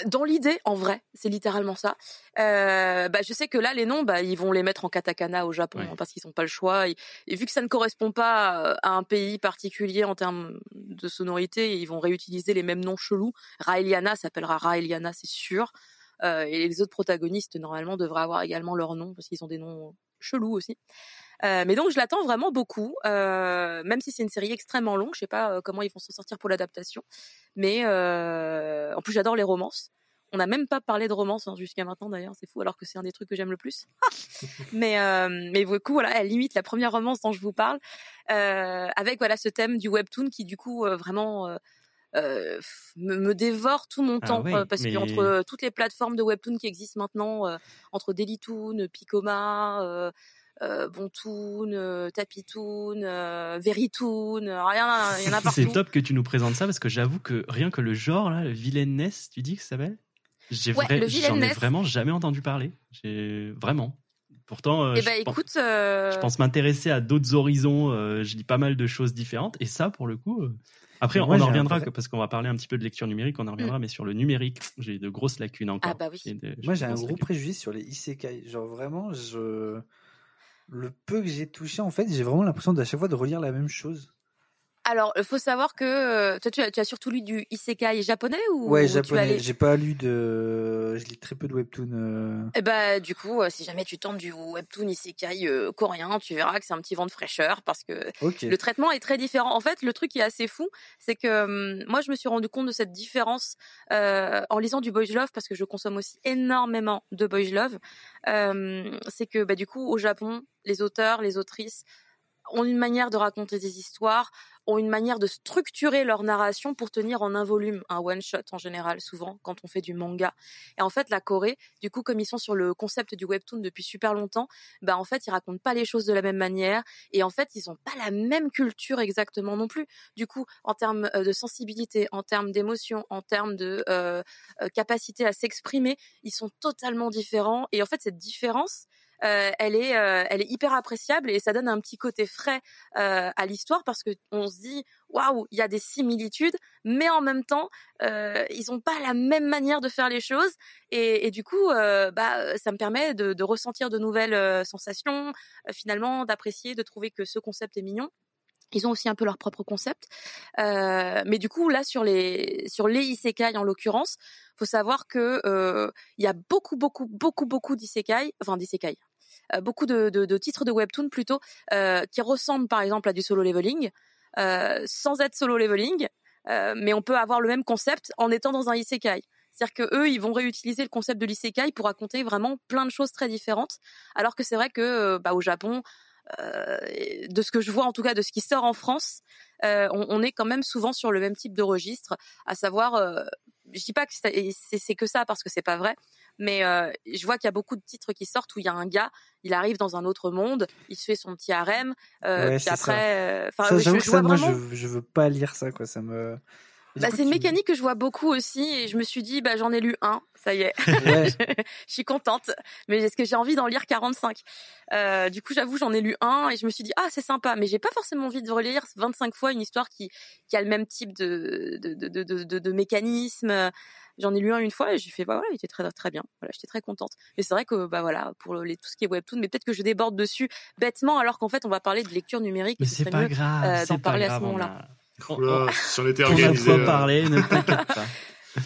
Dans l'idée, en vrai, c'est littéralement ça. Euh, bah, je sais que là, les noms, bah, ils vont les mettre en katakana au Japon Ouais. hein, parce qu'ils n'ont pas le choix. Et, et vu que ça ne correspond pas euh, à un pays particulier en termes de sonorité, ils vont réutiliser les mêmes noms chelous. Raeliana s'appellera Raeliana, c'est sûr. Euh, et les autres protagonistes, normalement, devraient avoir également leur nom parce qu'ils ont des noms chelous aussi. Euh, mais donc je l'attends vraiment beaucoup, euh, même si c'est une série extrêmement longue. Je sais pas euh, comment ils vont s'en sortir pour l'adaptation, mais euh, en plus j'adore les romances. On n'a même pas parlé de romance hein, jusqu'à maintenant d'ailleurs, c'est fou alors que c'est un des trucs que j'aime le plus. mais euh, mais du coup voilà, elle limite la première romance dont je vous parle euh, avec voilà ce thème du webtoon qui du coup euh, vraiment euh, me, me dévore tout mon Ah temps oui, euh, parce mais- que entre euh, toutes les plateformes de webtoon qui existent maintenant, euh, entre Dailytoon, Picoma, euh, Bontoon, euh, Tapitoon, euh, Verytoon, euh, rien, il y en a partout. C'est top que tu nous présentes ça parce que j'avoue que rien que le genre, là, le villainess, tu dis que ça s'appelle? J'ai Ouais, vrai- le J'en ai vraiment jamais entendu parler. J'ai vraiment. Pourtant, euh, Eh je, ben écoute, euh, je pense m'intéresser à d'autres horizons. euh, je lis pas mal de choses différentes et ça, pour le coup. euh, Après, on en reviendra l'impression- parce qu'on va parler un petit peu de lecture numérique. On en reviendra, mais sur le numérique, j'ai de grosses lacunes encore. Ah bah oui. De- Moi, j'ai un gros lacunes. préjudice sur les isekai. Genre, vraiment, je. Le peu que j'ai touché, en fait, j'ai vraiment l'impression d'à chaque fois de relire la même chose. Alors il faut savoir que euh, toi tu as, tu as surtout lu du isekai japonais ou Ouais, ou japonais. J'ai pas lu de. Je lis très peu de webtoon. euh. Eh ben, du coup, euh, si jamais tu tentes du webtoon isekai euh, coréen, tu verras que c'est un petit vent de fraîcheur parce que le traitement est très différent. En fait, le truc qui est assez fou, c'est que moi, je me suis rendu compte de cette différence euh, en lisant du boys love parce que je consomme aussi énormément de boys love. Euh, c'est que, bah, du coup, au Japon, les auteurs, les autrices ont une manière de raconter des histoires, ont une manière de structurer leur narration pour tenir en un volume, un one shot en général, souvent quand on fait du manga. Et en fait, la Corée, du coup, comme ils sont sur le concept du webtoon depuis super longtemps, bah en fait, ils racontent pas les choses de la même manière et en fait, ils ont pas la même culture exactement non plus. Du coup, en termes euh, de sensibilité, en termes d'émotion, en termes de euh, euh, capacité à s'exprimer, ils sont totalement différents. Et en fait, cette différence, euh, elle est, euh, elle est hyper appréciable et ça donne un petit côté frais euh, à l'histoire parce que on se dit waouh, il y a des similitudes, mais en même temps, euh, ils ont pas la même manière de faire les choses et, et du coup, euh, bah, ça me permet de, de ressentir de nouvelles euh, sensations, finalement, d'apprécier, de trouver que ce concept est mignon. Ils ont aussi un peu leur propre concept, Euh, mais du coup là sur les sur les isekai en l'occurrence, faut savoir que il y a beaucoup beaucoup beaucoup beaucoup d'isekai, enfin d'isekai, beaucoup de, de, de titres de webtoon plutôt euh, qui ressemblent par exemple à du solo leveling, euh, sans être solo leveling, euh, mais on peut avoir le même concept en étant dans un isekai. C'est-à-dire que eux, ils vont réutiliser le concept de l'isekai pour raconter vraiment plein de choses très différentes. Alors que c'est vrai que euh, bah, au Japon, euh, de ce que je vois en tout cas de ce qui sort en France, euh, on, on est quand même souvent sur le même type de registre, à savoir, euh, je dis pas que c'est que ça parce que c'est pas vrai, mais euh, je vois qu'il y a beaucoup de titres qui sortent où il y a un gars, il arrive dans un autre monde, il se fait son petit harem, euh, Ouais, puis après, euh, enfin, je, vois ça, moi, vraiment. je, je veux pas lire ça, quoi. Ça me. Bah, c'est une mécanique que je vois beaucoup aussi et je me suis dit bah j'en ai lu un, ça y est, Ouais. je suis contente. Mais est-ce que j'ai envie d'en lire 45 euh, Du coup j'avoue j'en ai lu un et je me suis dit ah c'est sympa, mais j'ai pas forcément envie de relire 25 fois une histoire qui qui a le même type de de de de, de, de mécanisme. J'en ai lu un une fois et j'ai fait bah voilà il était très très bien. Voilà j'étais très contente. Mais c'est vrai que bah voilà pour les, tout ce qui est webtoon, mais peut-être que je déborde dessus bêtement alors qu'en fait on va parler de lecture numérique. Mais et ce c'est pas mieux, grave. euh, d'en parler à ce grave, moment-là. On- Oula, si on était On organisé. quoi euh, parler, ne t'inquiète pas.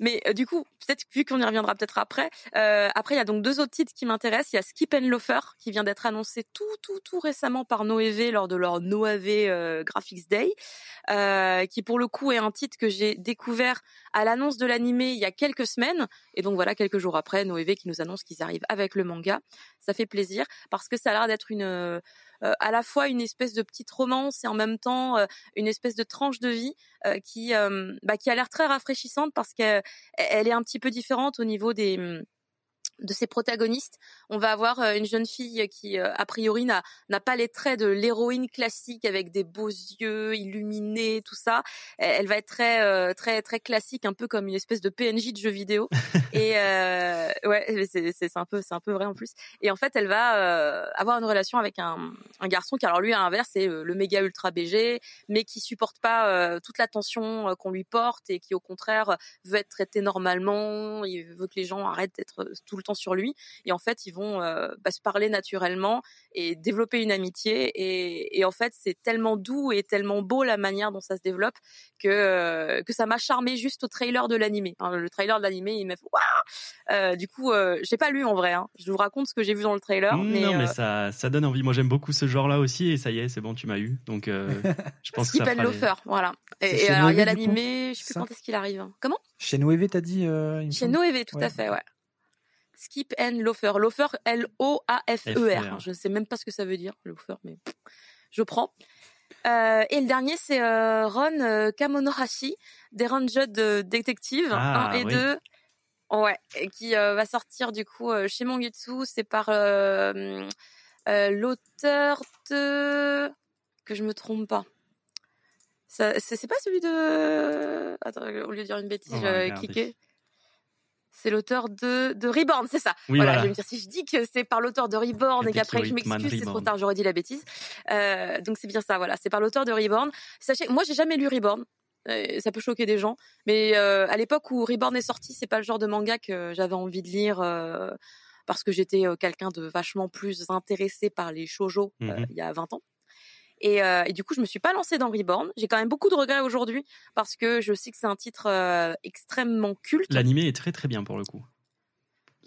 Mais euh, du coup, peut-être vu qu'on y reviendra peut-être après. euh, après, il y a donc deux autres titres qui m'intéressent. Il y a Skip and Loafer qui vient d'être annoncé tout, tout, tout récemment par Noévé lors de leur Noave euh, Graphics Day, euh, qui pour le coup est un titre que j'ai découvert à l'annonce de l'animé il y a quelques semaines. Et donc voilà, quelques jours après, Noévé qui nous annonce qu'ils arrivent avec le manga. Ça fait plaisir parce que ça a l'air d'être une à la fois une espèce de petite romance et en même temps euh, une espèce de tranche de vie euh, qui euh, bah, qui a l'air très rafraîchissante parce qu'elle elle est un petit peu différente au niveau des hum, de ses protagonistes. On va avoir euh, une jeune fille qui, euh, a priori, n'a n'a pas les traits de l'héroïne classique avec des beaux yeux illuminés, tout ça. Elle va être très, euh, très, très classique, un peu comme une espèce de PNJ de jeu vidéo. Et euh, ouais, c'est c'est- c'est un peu, c'est un peu vrai en plus. Et en fait, elle va euh, avoir une relation avec un, un garçon qui, alors lui, à l'inverse, c'est le méga ultra BG, mais qui supporte pas euh, toute l'attention qu'on lui porte et qui, au contraire, veut être traité normalement. Il veut que les gens arrêtent d'être tout le temps sur lui. Et en fait, ils vont euh, bah, se parler naturellement et développer une amitié. Et, et en fait, c'est tellement doux et tellement beau la manière dont ça se développe que euh, que ça m'a charmé juste au trailer de l'animé. Hein, le trailer de l'animé, il m'a fait waouh. Euh, du coup, euh, j'ai pas lu en vrai. Hein. Je vous raconte ce que j'ai vu dans le trailer. Mm, mais, non, mais euh, ça, ça donne envie. Moi, j'aime beaucoup ce genre-là aussi, et ça y est, c'est bon, tu m'as eu. Donc, euh, je pense Skip que ça and fera les- Loafer, voilà. Et, alors, il y a l'animé, je sais plus quand est-ce qu'il arrive. hein. Comment? Chez Noévé, t'as dit euh, Chez Noévé, tout Ouais. à fait, ouais. Skip and Loafer. Loafer, L-O-A-F-E-R. FER. Je ne sais même pas ce que ça veut dire, Loafer, mais je prends. Euh, et le dernier, c'est euh, Ron euh, Kamonohashi, des Ranged de Detective Ah, 1 et oui. 2. Ouais, qui va sortir du coup chez Mangetsu. C'est par l'auteur de... Que je me trompe pas. C'est pas celui de... Attends, au lieu de dire une bêtise, j'avais regarder. cliqué. C'est l'auteur de, de Reborn, c'est ça. Oui, voilà, voilà. je vais me dire, si je dis que c'est par l'auteur de Reborn et qu'après je m'excuse, c'est trop tard, j'aurais dit la bêtise. Euh, donc c'est bien ça, voilà. C'est par l'auteur de Reborn. Sachez, moi j'ai jamais lu Reborn. Euh, ça peut choquer des gens, mais euh, à l'époque où Reborn est sorti, c'est pas le genre de manga que j'avais envie de lire parce que j'étais quelqu'un de vachement plus intéressé par les shoujo euh, Mhm. il y a 20 ans. Et, euh, et du coup, je me suis pas lancée dans Reborn. J'ai quand même beaucoup de regrets aujourd'hui parce que je sais que c'est un titre euh, extrêmement culte. L'animé est très très bien pour le coup.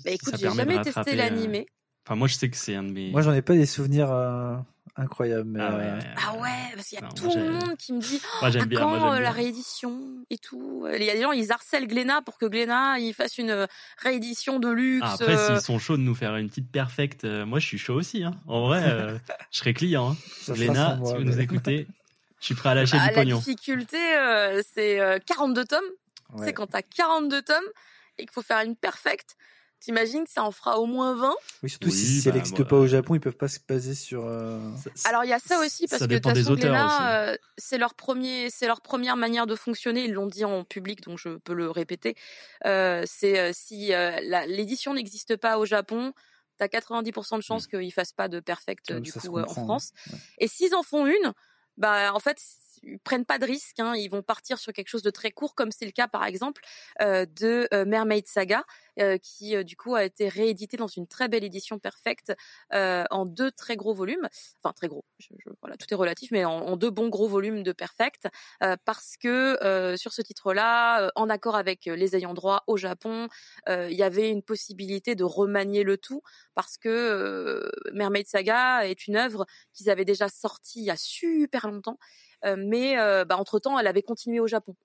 Bah écoute, j'ai jamais testé euh, l'animé. Enfin, moi, je sais que c'est un de mes. Moi, j'en ai pas des souvenirs euh, incroyables. Mais, Ah ouais, euh, Ah ouais. parce qu'il y a Non, tout moi, le monde qui me dit Moi, j'aime à bien. quand Moi, euh, la réédition et tout. Il y a des gens, ils harcèlent Glénat pour que Glénat il fasse une réédition de luxe. Ah, après, euh, s'ils sont chauds de nous faire une petite perfecte, euh, moi, je suis chaud aussi. Hein. En vrai, euh, je serais client. Hein. Glénat, si vous mais- nous écoutez, je suis prêt à lâcher bah, du la pognon. difficulté, euh, c'est euh, 42 tomes. Ouais. C'est quand t'as 42 tomes et qu'il faut faire une perfecte. T'imagines que ça en fera au moins 20 Oui, surtout Oui, si, si bah, elle n'existe pas au Japon, ils peuvent pas se baser sur. euh, Ça- Alors il y a ça aussi parce ça que de toute euh, c'est leur premier, c'est leur première manière de fonctionner. Ils l'ont dit en public, donc je peux le répéter. Euh, c'est euh, si euh, l'édition n'existe pas au Japon, t'as 90% de chances qu'ils fassent pas de perfect euh, du coup euh, en France. ouais. Et s'ils en font une, bah en fait ils prennent pas de risque, hein, ils vont partir sur quelque chose de très court, comme c'est le cas par exemple euh, de euh, Mermaid Saga, euh, qui euh, du coup a été réédité dans une très belle édition perfecte euh, en deux très gros volumes, enfin très gros, voilà tout est relatif, mais en, en deux bons gros volumes de perfect, euh, parce que sur ce titre-là, en accord avec les ayants droit au Japon, il y avait une possibilité de remanier le tout, parce que Mermaid Saga est une œuvre qu'ils avaient déjà sortie il y a super longtemps, mais euh, bah, entre temps, elle avait continué au Japon.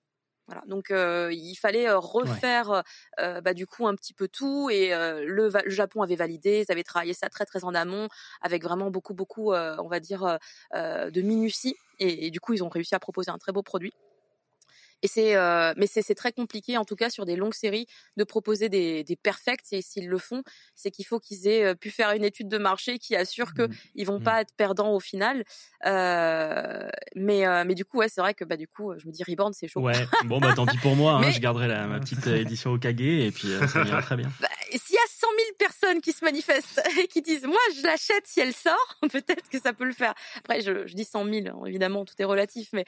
Voilà, donc euh, il fallait euh, refaire euh, bah, du coup un petit peu tout. Et euh, le, le Japon avait validé, ils avaient travaillé ça très très en amont avec vraiment beaucoup beaucoup euh, on va dire euh, euh, de minutie. Et, et du coup ils ont réussi à proposer un très beau produit. Et c'est, euh, mais c'est très compliqué, en tout cas sur des longues séries, de proposer des, des perfects. Et s'ils le font, c'est qu'il faut qu'ils aient euh, pu faire une étude de marché qui assure que Mhm. ils vont Mhm. pas être perdants au final. Euh, mais euh, mais du coup, ouais, c'est vrai que bah du coup, je me dis Reborn, c'est chaud. Ouais, bon, bah tant pis pour moi. hein, je garderai la, ma petite édition au Kage et puis ça ira très bien. Bah, et S'il y a 100 000 personnes qui se manifestent et qui disent moi je l'achète si elle sort, peut-être que ça peut le faire. Après, je, je dis 100 000, hein, évidemment, tout est relatif, mais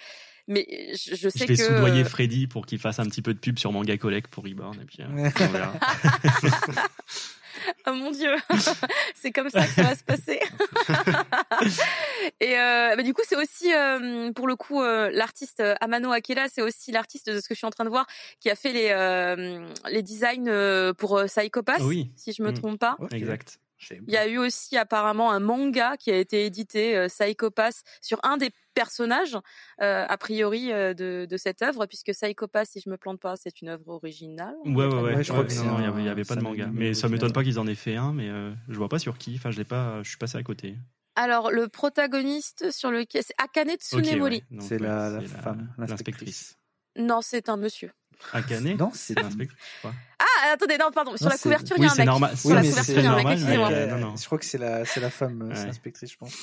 mais je, je sais Je vais que soudoyer Freddy pour qu'il fasse un petit peu de pub sur Manga Collect pour Reborn et puis euh, Ouais. on verra. oh mon dieu, c'est comme ça que ça va se passer. et euh, bah, du coup, c'est aussi euh, pour le coup euh, l'artiste Amano Akela, c'est aussi l'artiste de ce que je suis en train de voir qui a fait les euh, les designs pour Psychopath, Oui. si je me Mm. trompe pas. Exact. Il y a eu aussi apparemment un manga qui a été édité, euh, Psychopath, sur un des personnages, euh, a priori, euh, de, de cette œuvre, puisque Psychopath, si je me plante pas, c'est une œuvre originale. Ouais, ouais, ouais. Je crois que non, c'est non, il y un- avait, il y avait pas de manga. Mais ça m'étonne pas qu'ils en aient fait un, mais euh, je vois pas sur qui. Enfin, je l'ai pas, je suis passé à côté. Alors, le protagoniste sur lequel... C'est Akane Tsunemori. ouais. Donc, C'est la- femme, l'inspectrice. Non, c'est un monsieur. Akane Non, c'est C'est l'inspectrice, je crois. Ah, attendez, non, pardon. Sur Non, la couverture, il y a un c'est mec. normal. Sur Oui, la couverture, il y a un mec, Euh, non, non. Je crois que c'est la, c'est la femme, euh, c'est Ouais. l'inspectrice, je pense.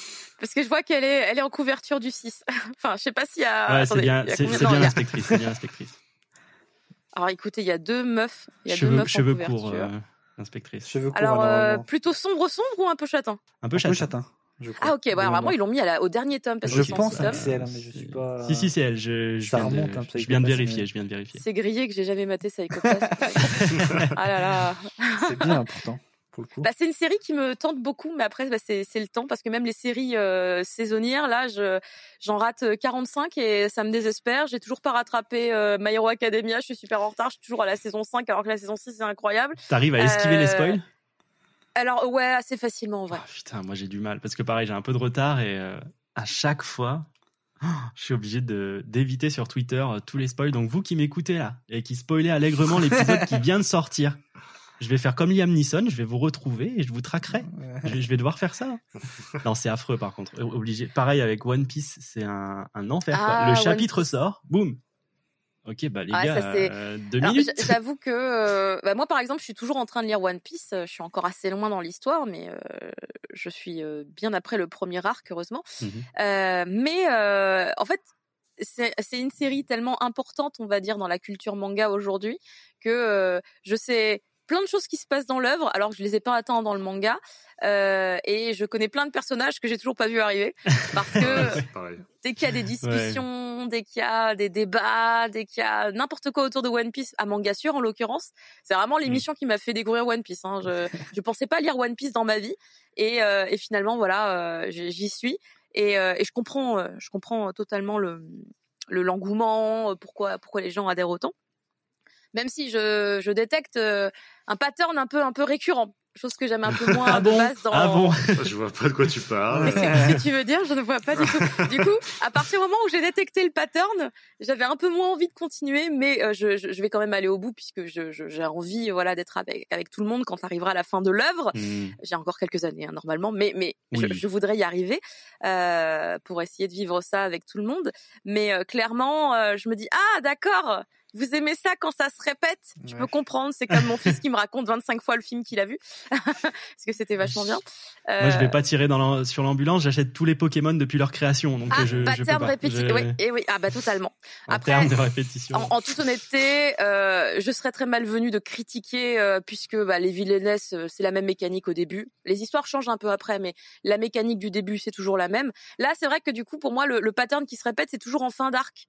Parce que je vois qu'elle est, elle est en couverture du 6. enfin, je sais pas s'il y a... Ouais, c'est attendez, bien, c'est l'inspectrice. C'est bien l'inspectrice. Alors, écoutez, il y a deux meufs. Il y a deux Cheveux, meufs cheveux en courts, couverture. euh, l'inspectrice. Cheveux courts, Alors, euh, plutôt sombre, sombre ou un peu châtain? Un peu Un peu châtain. Châtain, je crois. Ah, ok. Bah, vraiment, ils l'ont mis à la- au dernier tome. Parce Je que pense que c'est elle, mais je suis pas. Si, si, c'est elle. Je, je Ça viens, remonte de, un peu, je viens de vérifier. mais- Je viens de vérifier. C'est grillé que j'ai jamais maté Psychopath. ah là là. C'est bien, pourtant, pour le coup. Bah, c'est une série qui me tente beaucoup, mais après, bah, c'est le temps parce que même les séries euh, saisonnières, là, je j'en rate euh, 45 et ça me désespère. J'ai toujours pas rattrapé euh, My Hero Academia. Je suis super en retard. Je suis toujours à la saison 5 alors que la saison 6 c'est incroyable. T'arrives à esquiver les Euh, spoils? Alors ouais, assez facilement en vrai. Ah, Putain, moi j'ai du mal parce que pareil, j'ai un peu de retard et euh, à chaque fois, oh, je suis obligé de d'éviter sur Twitter euh, tous les spoils. Donc vous qui m'écoutez là et qui spoilez allègrement l'épisode qui vient de sortir, je vais faire comme Liam Neeson, je vais vous retrouver et je vous traquerai. Je, je vais devoir faire ça. Non, c'est affreux par contre. Obligé. Pareil avec One Piece, c'est un, un enfer. quoi. Ah, Le chapitre sort, boum. Ok, bah les gars, ça, euh, deux Alors, minutes. J'avoue que euh, bah, moi, par exemple, je suis toujours en train de lire One Piece. Euh, Je suis encore assez loin dans l'histoire, mais euh, je suis bien après le premier arc, heureusement. Euh, mais en fait, c'est une série tellement importante, on va dire, dans la culture manga aujourd'hui, que je sais plein de choses qui se passent dans l'œuvre, alors que je les ai pas atteints dans le manga. Euh, et je connais plein de personnages que j'ai toujours pas vu arriver, parce que dès qu'il y a des discussions, dès qu'il y a des débats, dès qu'il y a n'importe quoi autour de One Piece, à manga sûr en l'occurrence, c'est vraiment l'émission qui m'a fait découvrir One Piece. Hein. Je je pensais pas lire One Piece dans ma vie et, euh, et finalement voilà, euh, j'y suis et, euh, et je comprends, euh, je comprends totalement le le l'engouement, euh, pourquoi pourquoi les gens adhèrent autant. Même si je je détecte euh, un pattern un peu un peu récurrent, chose que j'aime un peu moins Ah de bon base dans Ah bon Je vois pas de quoi tu parles. mais c'est ce que tu veux dire, je ne vois pas du tout. Du coup, à partir du moment où j'ai détecté le pattern, j'avais un peu moins envie de continuer, mais euh, je, je, je vais quand même aller au bout puisque je, je- j'ai envie, voilà, d'être avec, avec tout le monde quand arrivera la fin de l'œuvre. Hmm. J'ai encore quelques années hein, normalement, mais mais Oui. je voudrais y arriver euh, pour essayer de vivre ça avec tout le monde. Mais euh, clairement, euh, je me dis ah d'accord. Vous aimez ça quand ça se répète? Je Ouais. peux comprendre. C'est comme mon fils qui me raconte 25 fois le film qu'il a vu, parce que c'était vachement bien. Moi, je Euh, vais pas tirer dans sur l'ambulance. J'achète tous les Pokémon depuis leur création, donc Ah, euh, je, peux pas. répétitif. Je- Oui, et oui, ah bah totalement. En Après, termes de répétition. En, en toute honnêteté, euh, je serais très malvenue de critiquer euh, puisque bah, les villainesses, euh, c'est la même mécanique au début. Les histoires changent un peu après, mais la mécanique du début, c'est toujours la même. Là, c'est vrai que du coup, pour moi, le, le pattern qui se répète, c'est toujours en fin d'arc.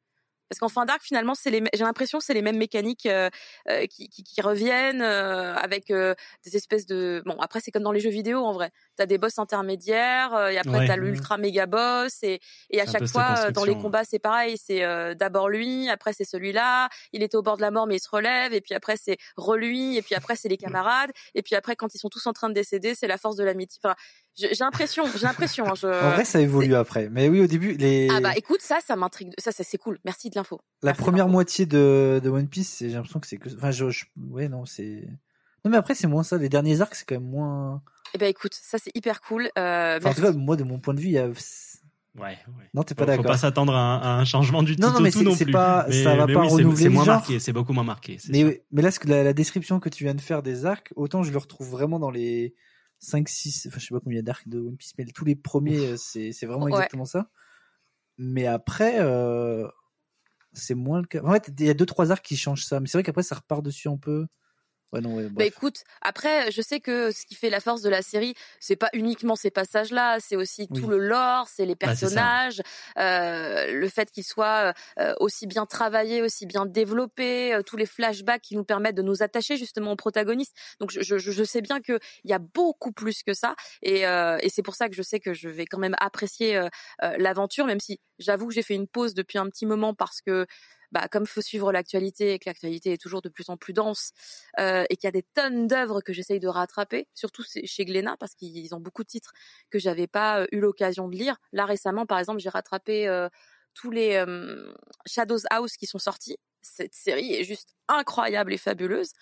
Parce qu'en fin d'arc, finalement, c'est les, j'ai l'impression c'est les mêmes mécaniques euh, euh, qui, qui, qui reviennent euh, avec euh, des espèces de. Bon, après, c'est comme dans les jeux vidéo en vrai. T'as des boss intermédiaires, euh, et après Ouais. t'as l'ultra méga boss, et, et à chaque fois, euh, dans les combats, c'est pareil. C'est euh, d'abord lui, après c'est celui-là. Il était au bord de la mort, mais il se relève, et puis après c'est re-lui, et puis après c'est les camarades, et puis après quand ils sont tous en train de décéder, c'est la force de l'amitié. Enfin, j'ai l'impression, j'ai l'impression. hein, je... En vrai, ça évolue après. Mais oui, au début, les... Ah bah écoute, ça, ça m'intrigue. Ça, ça c'est cool. Merci de l'info. la Merci, première moitié de, de One Piece, j'ai l'impression que c'est que. Enfin, je, je- Ouais, non, c'est. Non, mais après, c'est moins ça. Les derniers arcs, c'est quand même moins. Eh ben écoute, ça c'est hyper cool. Euh, Enfin, en tout cas, moi, de mon point de vue, il y a. Ouais, ouais. Non, t'es pas Faut- Faut d'accord. pas s'attendre à, un- à un changement du tout Non, non, mais tout c'est- non plus. pas- mais, ça va mais pas oui, renouveler c'est le moins genre. marqué, c'est beaucoup moins marqué. Mais, mais là, ce que la, la description que tu viens de faire des arcs, autant je le retrouve vraiment dans les 5, 6, enfin, je sais pas combien d'arcs de One Piece, mais tous les premiers, euh, c'est c'est vraiment Ouais. exactement ça. Mais après, euh, c'est moins le cas. En fait, il y a deux, trois arcs qui changent ça. Mais c'est vrai qu'après, ça repart dessus un peu. Ouais, non, ouais, Bah écoute, après, je sais que ce qui fait la force de la série, c'est pas uniquement ces passages-là, c'est aussi Oui. tout le lore, c'est les Bah, personnages, euh, le fait qu'ils soient euh, aussi bien travaillés, aussi bien développés, euh, tous les flashbacks qui nous permettent de nous attacher justement aux protagonistes. Donc je, je, je sais bien qu'il y a beaucoup plus que ça, et, euh, et c'est pour ça que je sais que je vais quand même apprécier euh, euh, l'aventure, même si j'avoue que j'ai fait une pause depuis un petit moment parce que bah, comme faut suivre l'actualité et que l'actualité est toujours de plus en plus dense euh, et qu'il y a des tonnes d'œuvres que j'essaye de rattraper, surtout chez Glénat parce qu'ils ont beaucoup de titres que j'avais pas euh, eu l'occasion de lire. Là récemment, par exemple, j'ai rattrapé euh, tous les euh, Shadows House qui sont sortis. Cette série est juste incroyable et fabuleuse.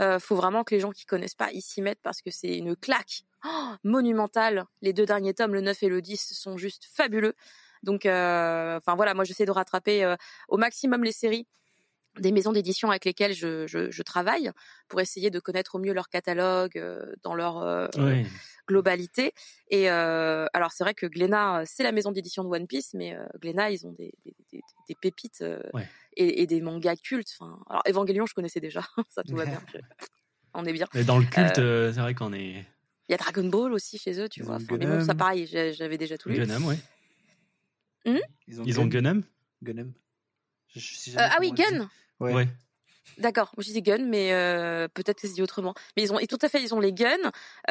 Euh, faut vraiment que les gens qui connaissent pas y s'y mettent parce que c'est une claque oh, monumentale. Les deux derniers tomes, le 9 et le 10, sont juste fabuleux. Donc, euh, enfin voilà, moi j'essaie de rattraper euh, au maximum les séries des maisons d'édition avec lesquelles je, je, je travaille pour essayer de connaître au mieux leur catalogue euh, dans leur euh, globalité. Et euh, alors c'est vrai que Glénat, c'est la maison d'édition de One Piece, mais Glénat, ils ont des, des, des, des pépites Ouais. et, et des mangas cultes. Enfin, alors Evangelion, je connaissais déjà, ça tout va bien. On est bien. Mais dans le culte, c'est vrai qu'on est Il y a Dragon Ball aussi chez eux, tu vois. Enfin, mais bon, ça pareil, j'avais déjà tout lu. Gunham, ouais. Ils ont, Ils ont Gun- Gunham Gunham. Je- je sais Euh, jamais ah oui, Gun. dit. Ouais. Ouais. D'accord, moi je dis Gun, mais euh, peut-être que c'est dit autrement. Mais ils ont, et tout à fait, ils ont les Gun,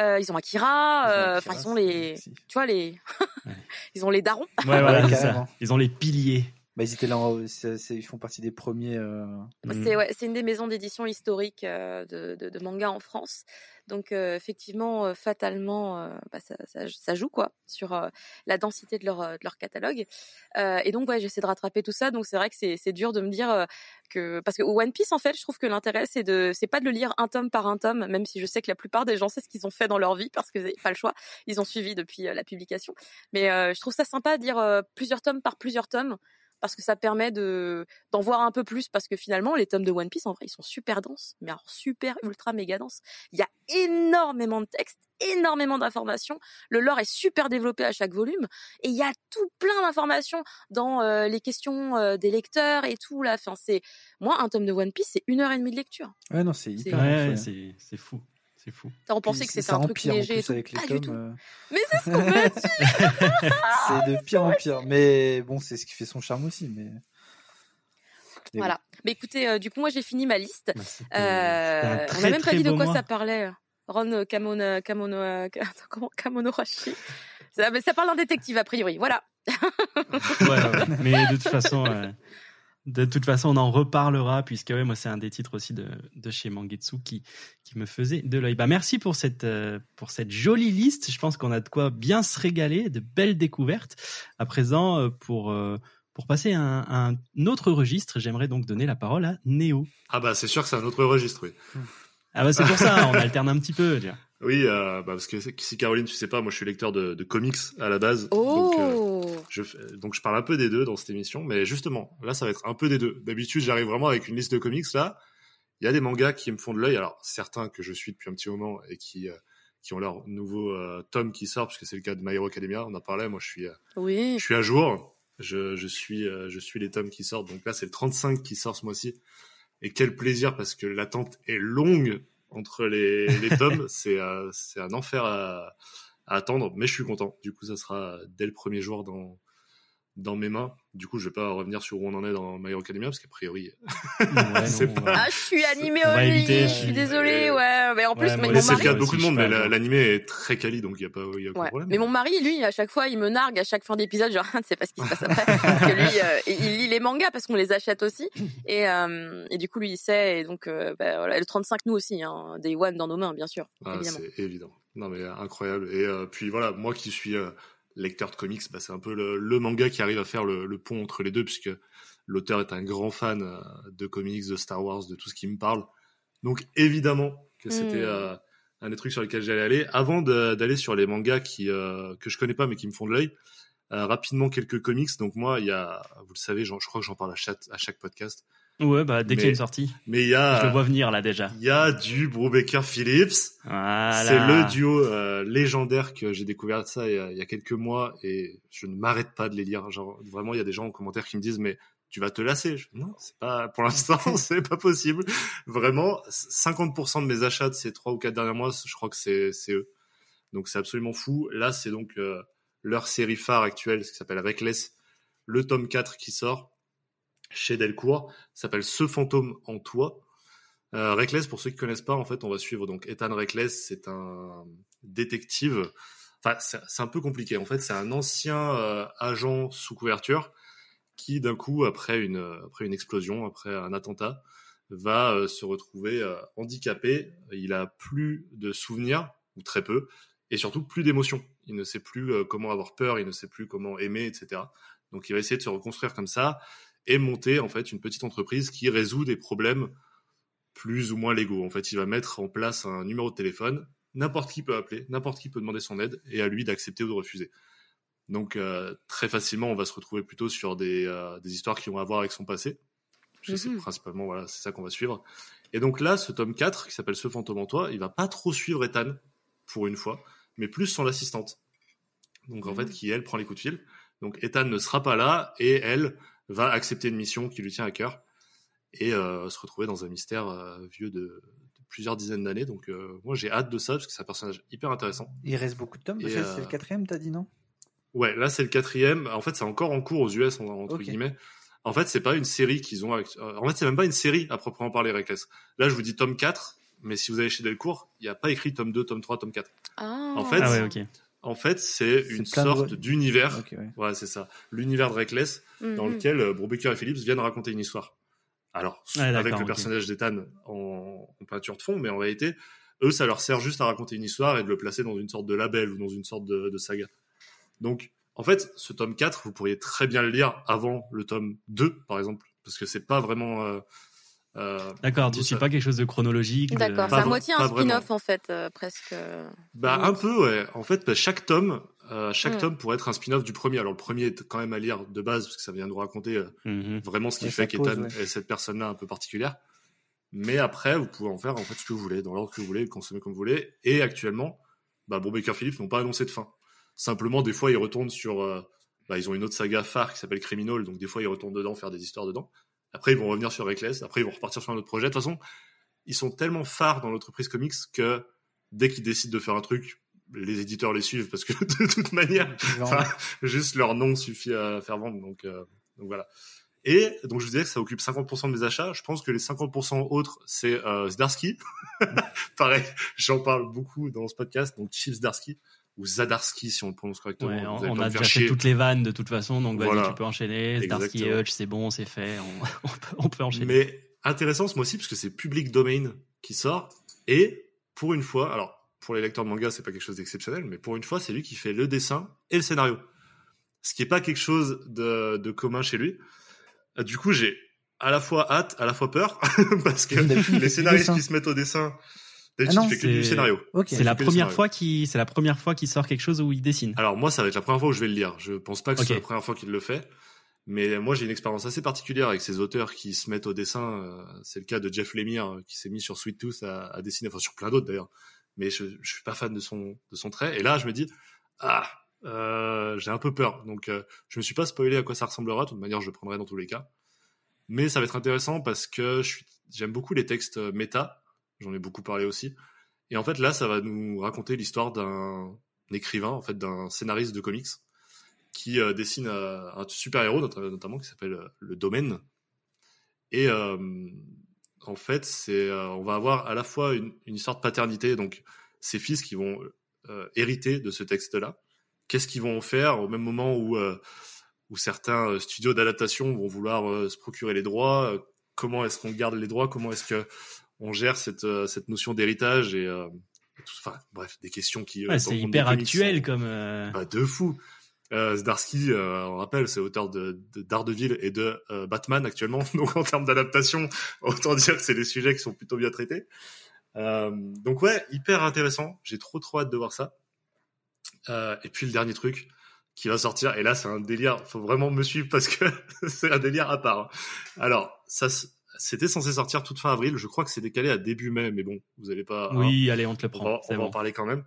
euh, ils ont Akira, Ils ont euh, enfin ils ont c'est- les, si. tu vois les, Ouais. ils ont les darons. Ouais, voilà, Ouais, c'est ça. carrément. Ils ont les piliers. Bah, ils étaient là, en- c'est- ils font partie des premiers. euh, Mhm. C'est ouais, c'est une des maisons d'édition historiques euh, de, de, de manga en France. Donc euh, effectivement, euh, fatalement, euh, bah, ça, ça, ça joue quoi sur la densité de leur, de leur catalogue. Et donc ouais, j'essaie de rattraper tout ça. Donc c'est vrai que c'est dur de me dire que parce que One Piece en fait, je trouve que l'intérêt c'est de c'est pas de le lire un tome par un tome, même si je sais que la plupart des gens c'est ce qu'ils ont fait dans leur vie parce que pas le choix. Ils ont suivi depuis la publication. Mais je trouve ça sympa de euh, plusieurs tomes par plusieurs tomes parce que ça permet de d'en voir un peu plus parce que finalement les tomes de One Piece en vrai ils sont super denses mais alors super ultra méga denses. Il y a énormément de textes énormément d'informations. Le lore est super développé à chaque volume. Et il y a tout plein d'informations dans euh, les questions euh, des lecteurs et tout là. Enfin c'est moi un tome de One Piece c'est une heure et demie de lecture. Ouais, non, c'est hyper. Ouais, c'est fou. C'est fou. on pensait que c'était un truc léger pas du tout tomes. euh, mais c'est ce qu'on me dit C'est de pire en pire. Mais bon, c'est ce qui fait son charme aussi. Mais. Voilà mais écoutez euh, du coup moi j'ai fini ma liste Bah, Euh, on n'a même pas dit de quoi mois. ça parlait. Ron Kamono, comment, Kamonohashi. Ça, mais ça parle d'un détective a priori. Voilà. Ouais, ouais. Mais de toute façon, euh, de toute façon, on en reparlera puisque ouais, moi c'est un des titres aussi de, de chez Mangetsu qui qui me faisait de l'œil. Bah merci pour cette euh, pour cette jolie liste. Je pense qu'on a de quoi bien se régaler, de belles découvertes. À présent, euh, pour euh, pour passer à un, un autre registre, j'aimerais donc donner la parole à Néo. Ah bah c'est sûr que c'est un autre registre, oui. Ah bah c'est pour ça, on alterne un petit peu. tu vois. Oui, euh, bah parce que si Caroline, tu sais pas, moi je suis lecteur de, de comics à la base. Donc, euh, Oh. je, donc je parle un peu des deux dans cette émission, mais justement, là ça va être un peu des deux. D'habitude, j'arrive vraiment avec une liste de comics. Là, il y a des mangas qui me font de l'œil. Alors certains que je suis depuis un petit moment et qui euh, qui ont leur nouveau tome qui sort, parce que c'est le cas de My Hero Academia. On en parlait. Moi, je suis Oui. je suis à jour. Je, je suis je suis les tomes qui sortent. Donc là, c'est le 35 qui sort ce mois-ci. Et quel plaisir parce que l'attente est longue entre les, les tomes. c'est euh, c'est un enfer à, à attendre, mais je suis content. Du coup, ça sera dès le premier jour dans dans mes mains. Du coup, je vais pas revenir sur où on en est dans My Hero Academia parce qu'a priori, Ouais, C'est pas- va- Ah, je suis animée On au va lit. éviter, Je euh, suis désolée. Ouais. Mais en plus, Ouais, mais mon c'est le cas de beaucoup de monde. Mais l'animé est très quali, donc il y a pas y a aucun Ouais. problème. Mais mon mari, lui, à chaque fois, il me nargue à chaque fin d'épisode, genre, tu sais pas ce qui se passe après. parce que lui, euh, il lit les mangas parce qu'on les achète aussi. Et, euh, et du coup, lui, il sait. Et donc, euh, bah, voilà, le 35, nous aussi, hein, Day One dans nos mains, bien sûr. Ah, évidemment. c'est évident. Non mais euh, incroyable. Et euh, puis voilà, moi qui suis euh, lecteur de comics, bah, c'est un peu le, le manga qui arrive à faire le, le pont entre les deux, puisque l'auteur est un grand fan euh, de comics, de Star Wars, de tout ce qui me parle. Donc évidemment que c'était Mm. euh, un des trucs sur lesquels j'allais aller. Avant d'aller sur les mangas qui euh, que je connais pas mais qui me font de l'œil, euh, rapidement quelques comics. Donc moi, il y a, vous le savez, je crois que j'en parle à chaque, à chaque podcast. Ouais, bah dès qu'il y a une sortie, Mais il y a, je le vois venir là déjà. il y a du Brubaker Phillips. Voilà. C'est le duo euh, légendaire que j'ai découvert ça il y, a, il y a quelques mois et je ne m'arrête pas de les lire. Genre vraiment, il y a des gens en commentaire qui me disent mais tu vas te lasser. Je non, c'est pas, pour l'instant, c'est pas possible. Vraiment, 50% de mes achats de ces trois ou quatre derniers mois, je crois que c'est, c'est eux. Donc c'est absolument fou. Là, c'est donc euh, leur série phare actuelle, ce qui s'appelle Reckless, le tome 4 qui sort chez Delcourt, s'appelle Ce fantôme en toi. Euh, Reckless, pour ceux qui connaissent pas, en fait, on va suivre donc Ethan Reckless, c'est un détective. Enfin, c'est un peu compliqué. En fait, c'est un ancien euh, agent sous couverture qui, d'un coup, après une après une explosion, après un attentat, va euh, se retrouver euh, handicapé. Il a plus de souvenirs ou très peu, et surtout plus d'émotions. Il ne sait plus comment avoir peur, il ne sait plus comment aimer, etc. Donc, il va essayer de se reconstruire comme ça et monter en fait une petite entreprise qui résout des problèmes plus ou moins légaux. En fait, il va mettre en place un numéro de téléphone. N'importe qui peut appeler, n'importe qui peut demander son aide, et à lui d'accepter ou de refuser. Donc euh, très facilement, on va se retrouver plutôt sur des, euh, des histoires qui ont à voir avec son passé. Sais Mhm. principalement, voilà, c'est ça qu'on va suivre. Et donc là, ce tome 4, qui s'appelle Ce fantôme en toi, il va pas trop suivre Ethan, pour une fois, mais plus son assistante. Donc en Mhm. fait, qui elle prend les coups de fil. Donc Ethan ne sera pas là, et elle va accepter une mission qui lui tient à cœur, et euh, se retrouver dans un mystère euh, vieux de, de plusieurs dizaines d'années. Donc euh, moi j'ai hâte de ça, parce que c'est un personnage hyper intéressant. Il reste beaucoup de tomes. C'est euh, c'est le quatrième, t'as dit non? Ouais, là c'est le quatrième. En fait, c'est encore en cours aux US en- entre guillemets. En fait, c'est pas une série qu'ils ont. En fait, c'est même pas une série à proprement parler, Reckless. Là, je vous dis tome 4, mais si vous allez chez Delcourt, il n'y a pas écrit tome 2, tome 3, tome 4. Ah. En fait, Ah ouais, ok. En fait, c'est une sorte d'univers. Ok, ouais. Ouais, c'est ça. L'univers de Reckless, dans Mhm. lequel euh, Brubaker et Phillips viennent raconter une histoire. Alors, Ouais, avec le personnage d'Ethan en, en peinture de fond, mais en réalité, eux, ça leur sert juste à raconter une histoire et de le placer dans une sorte de label ou dans une sorte de, de saga. Donc, en fait, ce tome 4, vous pourriez très bien le lire avant le tome 2, par exemple, parce que c'est pas vraiment... euh, D'accord, tu ça- suis pas quelque chose de chronologique. de- D'accord, c'est à moitié un spin-off en fait, euh, presque. Bah Oui. un peu ouais. En fait, bah, chaque tome, euh, chaque Mm. tome pourrait être un spin-off du premier. Alors le premier est quand même à lire de base parce que ça vient nous raconter euh, Mhm. vraiment ce qui fait qu'Ethan ouais. est cette personne-là un peu particulière. Mais après, vous pouvez en faire en fait ce que vous voulez, dans l'ordre que vous voulez, le consommer comme vous voulez. Et actuellement, bah, Brubaker Phillips n'ont pas annoncé de fin. Simplement, des fois, ils retournent sur. euh, bah, ils ont une autre saga phare qui s'appelle Criminal, donc des fois, ils retournent dedans faire des histoires dedans. Après, ils vont revenir sur Reckless. Après, ils vont repartir sur un autre projet. De toute façon, ils sont tellement phares dans l'entreprise comics que dès qu'ils décident de faire un truc, les éditeurs les suivent parce que de toute manière, juste leur nom suffit à faire vendre. Donc, euh, donc voilà. Et donc je vous disais que ça occupe 50% de mes achats. Je pense que les 50% autres, c'est euh, Zdarsky. Pareil, j'en parle beaucoup dans ce podcast. Donc Chief Zdarsky ou Zadarski si on le prononce correctement. Ouais, on, a déjà fait toutes les vannes de toute façon, donc vas-y, Voilà. tu peux enchaîner. Starsky et. Hutch, c'est bon, c'est fait, on, on peut, on peut enchaîner. Mais intéressant ce mois-ci parce que c'est Public Domain qui sort et pour une fois, alors pour les lecteurs de manga c'est pas quelque chose d'exceptionnel, mais pour une fois c'est lui qui fait le dessin et le scénario, ce qui est pas quelque chose de, de commun chez lui. Euh, Du coup j'ai à la fois hâte, à la fois peur parce que les scénaristes qui se mettent au dessin, d'habitude non, il fait que du c'est- scénario. C'est la première fois qu'il, c'est la première fois qu'il sort quelque chose où il dessine. Alors moi, ça va être la première fois où je vais le lire. Je pense pas que ce soit Ok. la première fois qu'il le fait. Mais moi, j'ai une expérience assez particulière avec ces auteurs qui se mettent au dessin. Euh, C'est le cas de Jeff Lemire euh, qui s'est mis sur Sweet Tooth à, à dessiner, enfin sur plein d'autres d'ailleurs. Mais je, je suis pas fan de son de son trait. Et là, je me dis ah, euh, j'ai un peu peur. Donc, euh, je me suis pas spoilé à quoi ça ressemblera. De toute manière, je le prendrai dans tous les cas. Mais ça va être intéressant parce que je suis- j'aime beaucoup les textes euh, méta. J'en ai beaucoup parlé aussi. Et en fait, là, ça va nous raconter l'histoire d'un écrivain, en fait, d'un scénariste de comics qui euh, dessine euh, un super-héros, not- notamment, qui s'appelle euh, le Domaine. Et en fait, c'est, on va avoir à la fois une, une histoire de paternité, donc ses fils qui vont hériter de ce texte-là. Qu'est-ce qu'ils vont en faire au même moment où, où certains studios d'adaptation vont vouloir se procurer les droits? Comment est-ce qu'on garde les droits? Comment est-ce que on gère cette, euh, cette notion d'héritage et, euh, et tout, enfin, bref, des questions qui. euh, Ouais, c'est hyper actuel sont- comme. bah, de fou. Euh, Zdarsky, euh, on rappelle, c'est auteur de, de Daredevil et de euh, Batman actuellement. Donc en termes d'adaptation, autant dire que c'est des sujets qui sont plutôt bien traités. Donc ouais, hyper intéressant. J'ai trop trop hâte de voir ça. Et puis le dernier truc qui va sortir, et là c'est un délire, faut vraiment me suivre parce que c'est un délire à part. hein. Alors, ça, c'était censé sortir toute fin avril. Je crois que c'est décalé à début mai, mais bon, vous allez pas. hein. Oui, allez, on te le On prend. va, c'est on va bon. en parler quand même.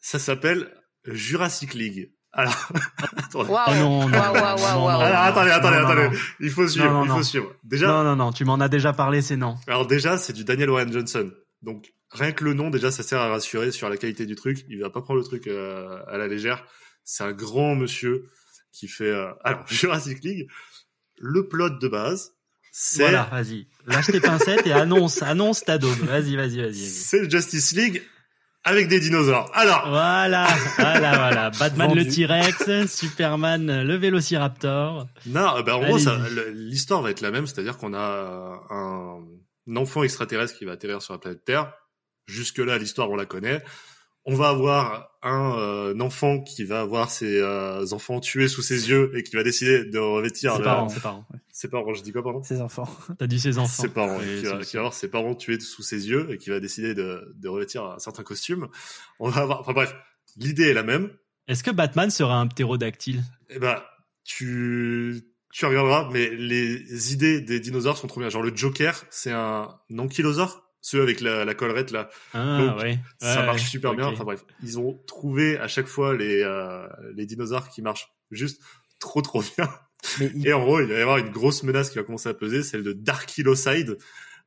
Ça s'appelle Jurassic League. Alors, attendez. Ah non, non, waouh. Alors, attendez, attendez, non, non, attendez. non. Il faut suivre, Non, non, il faut non. suivre. Déjà, Non, non, non, tu m'en as déjà parlé, c'est non. alors déjà, c'est du Daniel Warren Johnson. Donc, rien que le nom, déjà, ça sert à rassurer sur la qualité du truc. Il va pas prendre le truc euh, à la légère. C'est un grand monsieur qui fait... euh, Alors, Jurassic League, le plot de base. Voilà, vas-y. Lâche tes pincettes et annonce, annonce ta daube. Vas-y, vas-y, vas-y. C'est le Justice League avec des dinosaures. Alors, Voilà, voilà, voilà. Batman le. T-Rex, Superman le Vélociraptor. non, bah, en gros, l'histoire va être la même, c'est-à-dire qu'on a un, un enfant extraterrestre qui va atterrir sur la planète Terre. Jusque-là, l'histoire, on la connaît. On va avoir un, euh, enfant qui va avoir ses euh, enfants tués sous ses yeux et qui va décider de revêtir Ses le- parents, ses parents. ses parents. Je dis quoi, pardon? Ses enfants. T'as dit ses enfants. ses parents, Oui, qui, va, qui va avoir ses parents tués sous ses yeux et qui va décider de, de revêtir un certain costume. On va avoir, enfin bref, l'idée est la même. Est-ce que Batman sera un ptérodactyle? Eh ben, tu, tu regarderas, mais les idées des dinosaures sont trop bien. Genre le Joker, c'est un ankylosaure, ceux avec la, la collerette là. Ah, Donc, ouais. ça Ouais, marche super bien. Enfin bref, ils ont trouvé à chaque fois les, euh, les dinosaures qui marchent juste trop trop bien. Mais il- Et en gros, il va y avoir une grosse menace qui va commencer à peser, celle de Darkylocide.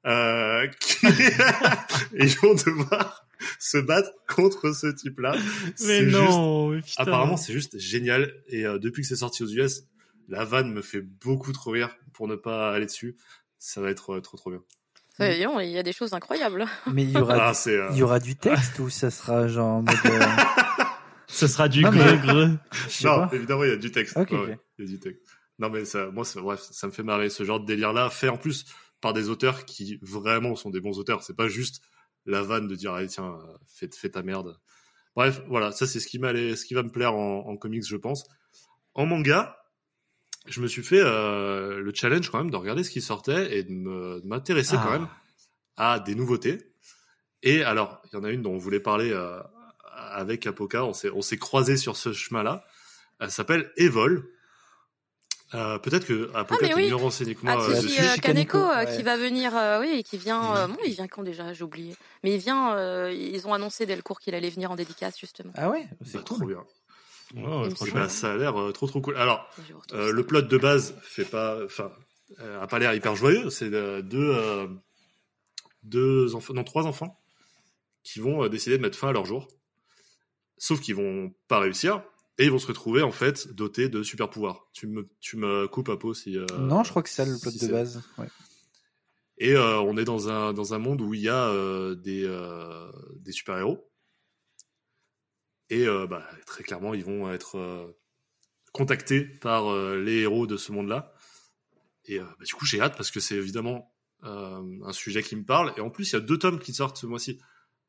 Euh, qui... et ils vont devoir se battre contre ce type-là. Mais juste non. Apparemment, c'est juste génial. Et euh, depuis que c'est sorti aux US, la vanne me fait beaucoup trop rire pour ne pas aller dessus. Ça va être euh, trop trop bien. Ça, Il y a des choses incroyables. mais il y aura, Ah, c'est. euh, il y aura du texte ou ça sera genre en mode. euh, Ce sera du Non, mais- greu-greu. Non, évidemment, il y a du texte. Ok, Ouais, ok. ouais, il y a du texte. Non, mais ça, moi, ça, bref, ça me fait marrer ce genre de délire-là, fait en plus par des auteurs qui vraiment sont des bons auteurs. C'est pas juste la vanne de dire, allez, tiens, fais, fais ta merde. Bref, voilà, ça, c'est ce qui ce qui va me plaire en, en comics, je pense. En manga, je me suis fait euh, le challenge quand même de regarder ce qui sortait et de me- de m'intéresser Ah. quand même à des nouveautés. Et alors, il y en a une dont on voulait parler euh, avec Apoca, on s'est, on s'est croisés sur ce chemin-là. Elle s'appelle Evol. Euh, peut-être que Apoca Ah, mais est oui. mieux renseigné que moi Atsushi dessus. euh, Atsushi Kaneko, ouais. qui va venir, euh, oui, qui vient. euh, Mhm. bon, il vient quand déjà J'ai oublié. Mais il vient. euh, ils ont annoncé dès le cours qu'il allait venir en dédicace justement. Ah ouais, c'est Bah, trop bien. Et bah, ça a l'air euh, trop trop cool. Alors, euh, le plot de base fait pas, enfin, euh, a pas l'air hyper joyeux. C'est euh, deux, euh, deux enfants, non trois enfants, qui vont euh, décider de mettre fin à leur jour. Sauf qu'ils vont pas réussir et ils vont se retrouver en fait dotés de super pouvoirs. Tu me, tu me coupes un peu si. euh, non, je crois que c'est ça le plot si de base. Ouais. Et euh, on est dans un dans un monde où il y a euh, des euh, des super héros. Et euh, bah, très clairement, ils vont être euh, contactés par euh, les héros de ce monde-là. Et bah, du coup, j'ai hâte parce que c'est évidemment un sujet qui me parle. Et en plus, il y a deux tomes qui sortent ce mois-ci.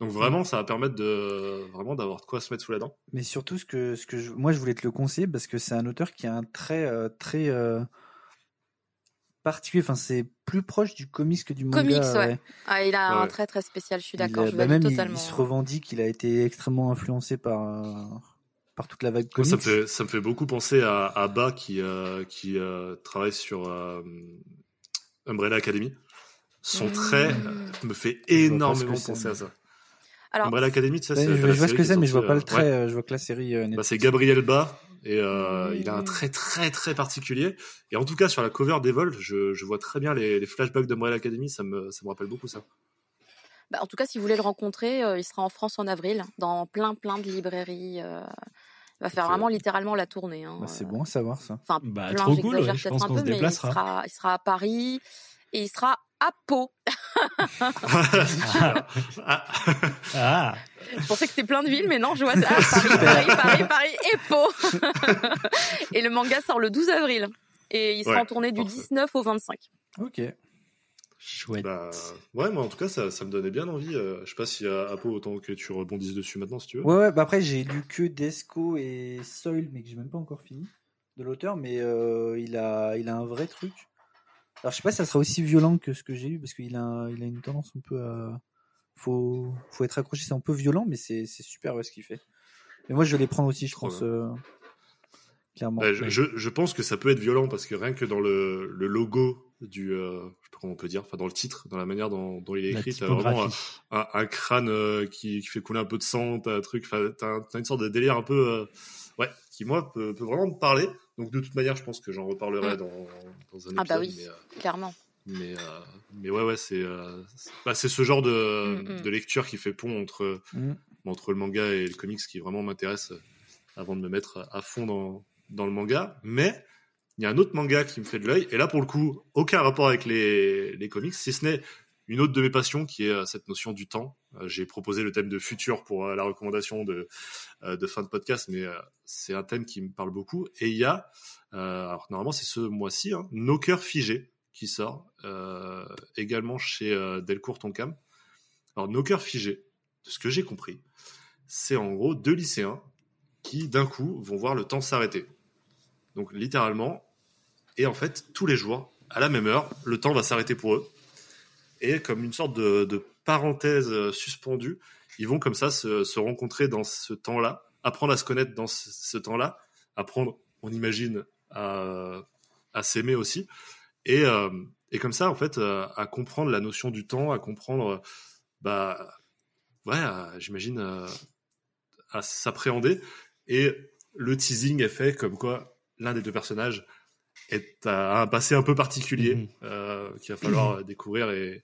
Donc vraiment, ça va permettre de vraiment d'avoir de quoi se mettre sous la dent. Mais surtout, ce que, ce que je, moi, je voulais te le conseiller parce que c'est un auteur qui a un trait très euh, particulier. Enfin, c'est plus proche du comics que du manga. Comics, ouais. Ah, il a un Ouais. trait très spécial. Je suis d'accord. Je bah, même, il- totalement. il, se revendique, il a été extrêmement influencé par, euh, par toute la vague comics. ça me fait ça me fait beaucoup penser à, à Ba qui euh, qui euh, travaille sur euh, Umbrella Academy. Son Mmh. trait me fait énormément penser à ça. Alors, Umbrella Academy, tu sais, Ouais, c'est je, je vois ce que c'est, est mais je vois pas le trait. ouais. Je vois que la série. euh, Bah, c'est Gabriel Ba et euh, Mmh. il a un trait très très particulier. Et en tout cas sur la cover d'Evol, je, je vois très bien les, les flashbacks d'Umbrella Academy. Ça me ça me rappelle beaucoup ça. bah, en tout cas, si vous voulez le rencontrer, euh, il sera en France en avril, dans plein plein de librairies. euh, il va faire vraiment littéralement la tournée. hein. Bah, c'est bon à savoir ça. Enfin, Bah, plein, trop cool, ouais, je pense un qu'on se mais il déplacera. sera, il sera à Paris et il sera à Pau. Ah. Ah, Je pensais que c'était plein de villes, mais non, je vois ça. Paris, Paris, Paris, Paris et Pau. et le manga sort le 12 avril. Et il sera Ouais, en tournée du parfait. 19 au 25. Ok. chouette. Bah, ouais, moi en tout cas ça, ça me donnait bien envie. Euh, je sais pas si à Apo autant que tu rebondisses dessus maintenant si tu veux. Ouais, ouais, bah après, j'ai lu que Desco et Soil, mais que j'ai même pas encore fini de l'auteur, mais euh, il, a, il a un vrai truc. Alors, je sais pas si ça sera aussi violent que ce que j'ai eu, parce qu'il a, il a une tendance un peu à. Faut, faut être accroché, c'est un peu violent, mais c'est c'est super ouais, ce qu'il fait. Mais moi, je vais les prendre aussi, je Trop pense. euh, clairement. Ouais, je, je, je pense que ça peut être violent parce que rien que dans le, le logo du, euh, je sais pas comment on peut dire, enfin dans le titre, dans la manière dont, dont il est écrit, t'as vraiment un, un crâne euh, qui, qui fait couler un peu de sang, t'as un truc, enfin, t'as, t'as une sorte de délire un peu, euh, ouais, qui moi peut, peut vraiment me parler. Donc de toute manière, je pense que j'en reparlerai Mm. dans, dans un épisode. Ah bah oui, mais, euh, clairement. mais, euh, mais ouais, ouais, c'est euh, c'est- bah, ce genre de, Mm, mm. de lecture qui fait pont entre, Mm. entre le manga et le comics qui vraiment m'intéresse avant de me mettre à fond dans, dans le manga. Mais il y a un autre manga qui me fait de l'œil, et là pour le coup, aucun rapport avec les, les comics, si ce n'est une autre de mes passions qui est euh, cette notion du temps. Euh, J'ai proposé le thème de futur pour euh, la recommandation de, fin de podcast, mais c'est un thème qui me parle beaucoup. Et il y a, alors normalement c'est ce mois-ci, hein, Nos cœurs figés qui sort également chez Delcourt Tonkam. Alors Nos cœurs figés, de ce que j'ai compris, c'est en gros deux lycéens qui d'un coup vont voir le temps s'arrêter. Donc littéralement, et en fait tous les jours, à la même heure, le temps va s'arrêter pour eux. Et comme une sorte de, parenthèse euh, suspendue, ils vont comme ça se, rencontrer dans ce temps-là, apprendre à se connaître dans ce, temps-là, apprendre, on imagine, à, s'aimer aussi. Et, euh, et comme ça, en fait, euh, à comprendre la notion du temps, à comprendre, bah, ouais, j'imagine, à s'appréhender. Et le teasing est fait comme quoi l'un des deux personnages est à un passé un peu particulier Mhm. euh, qu'il va falloir euh, découvrir et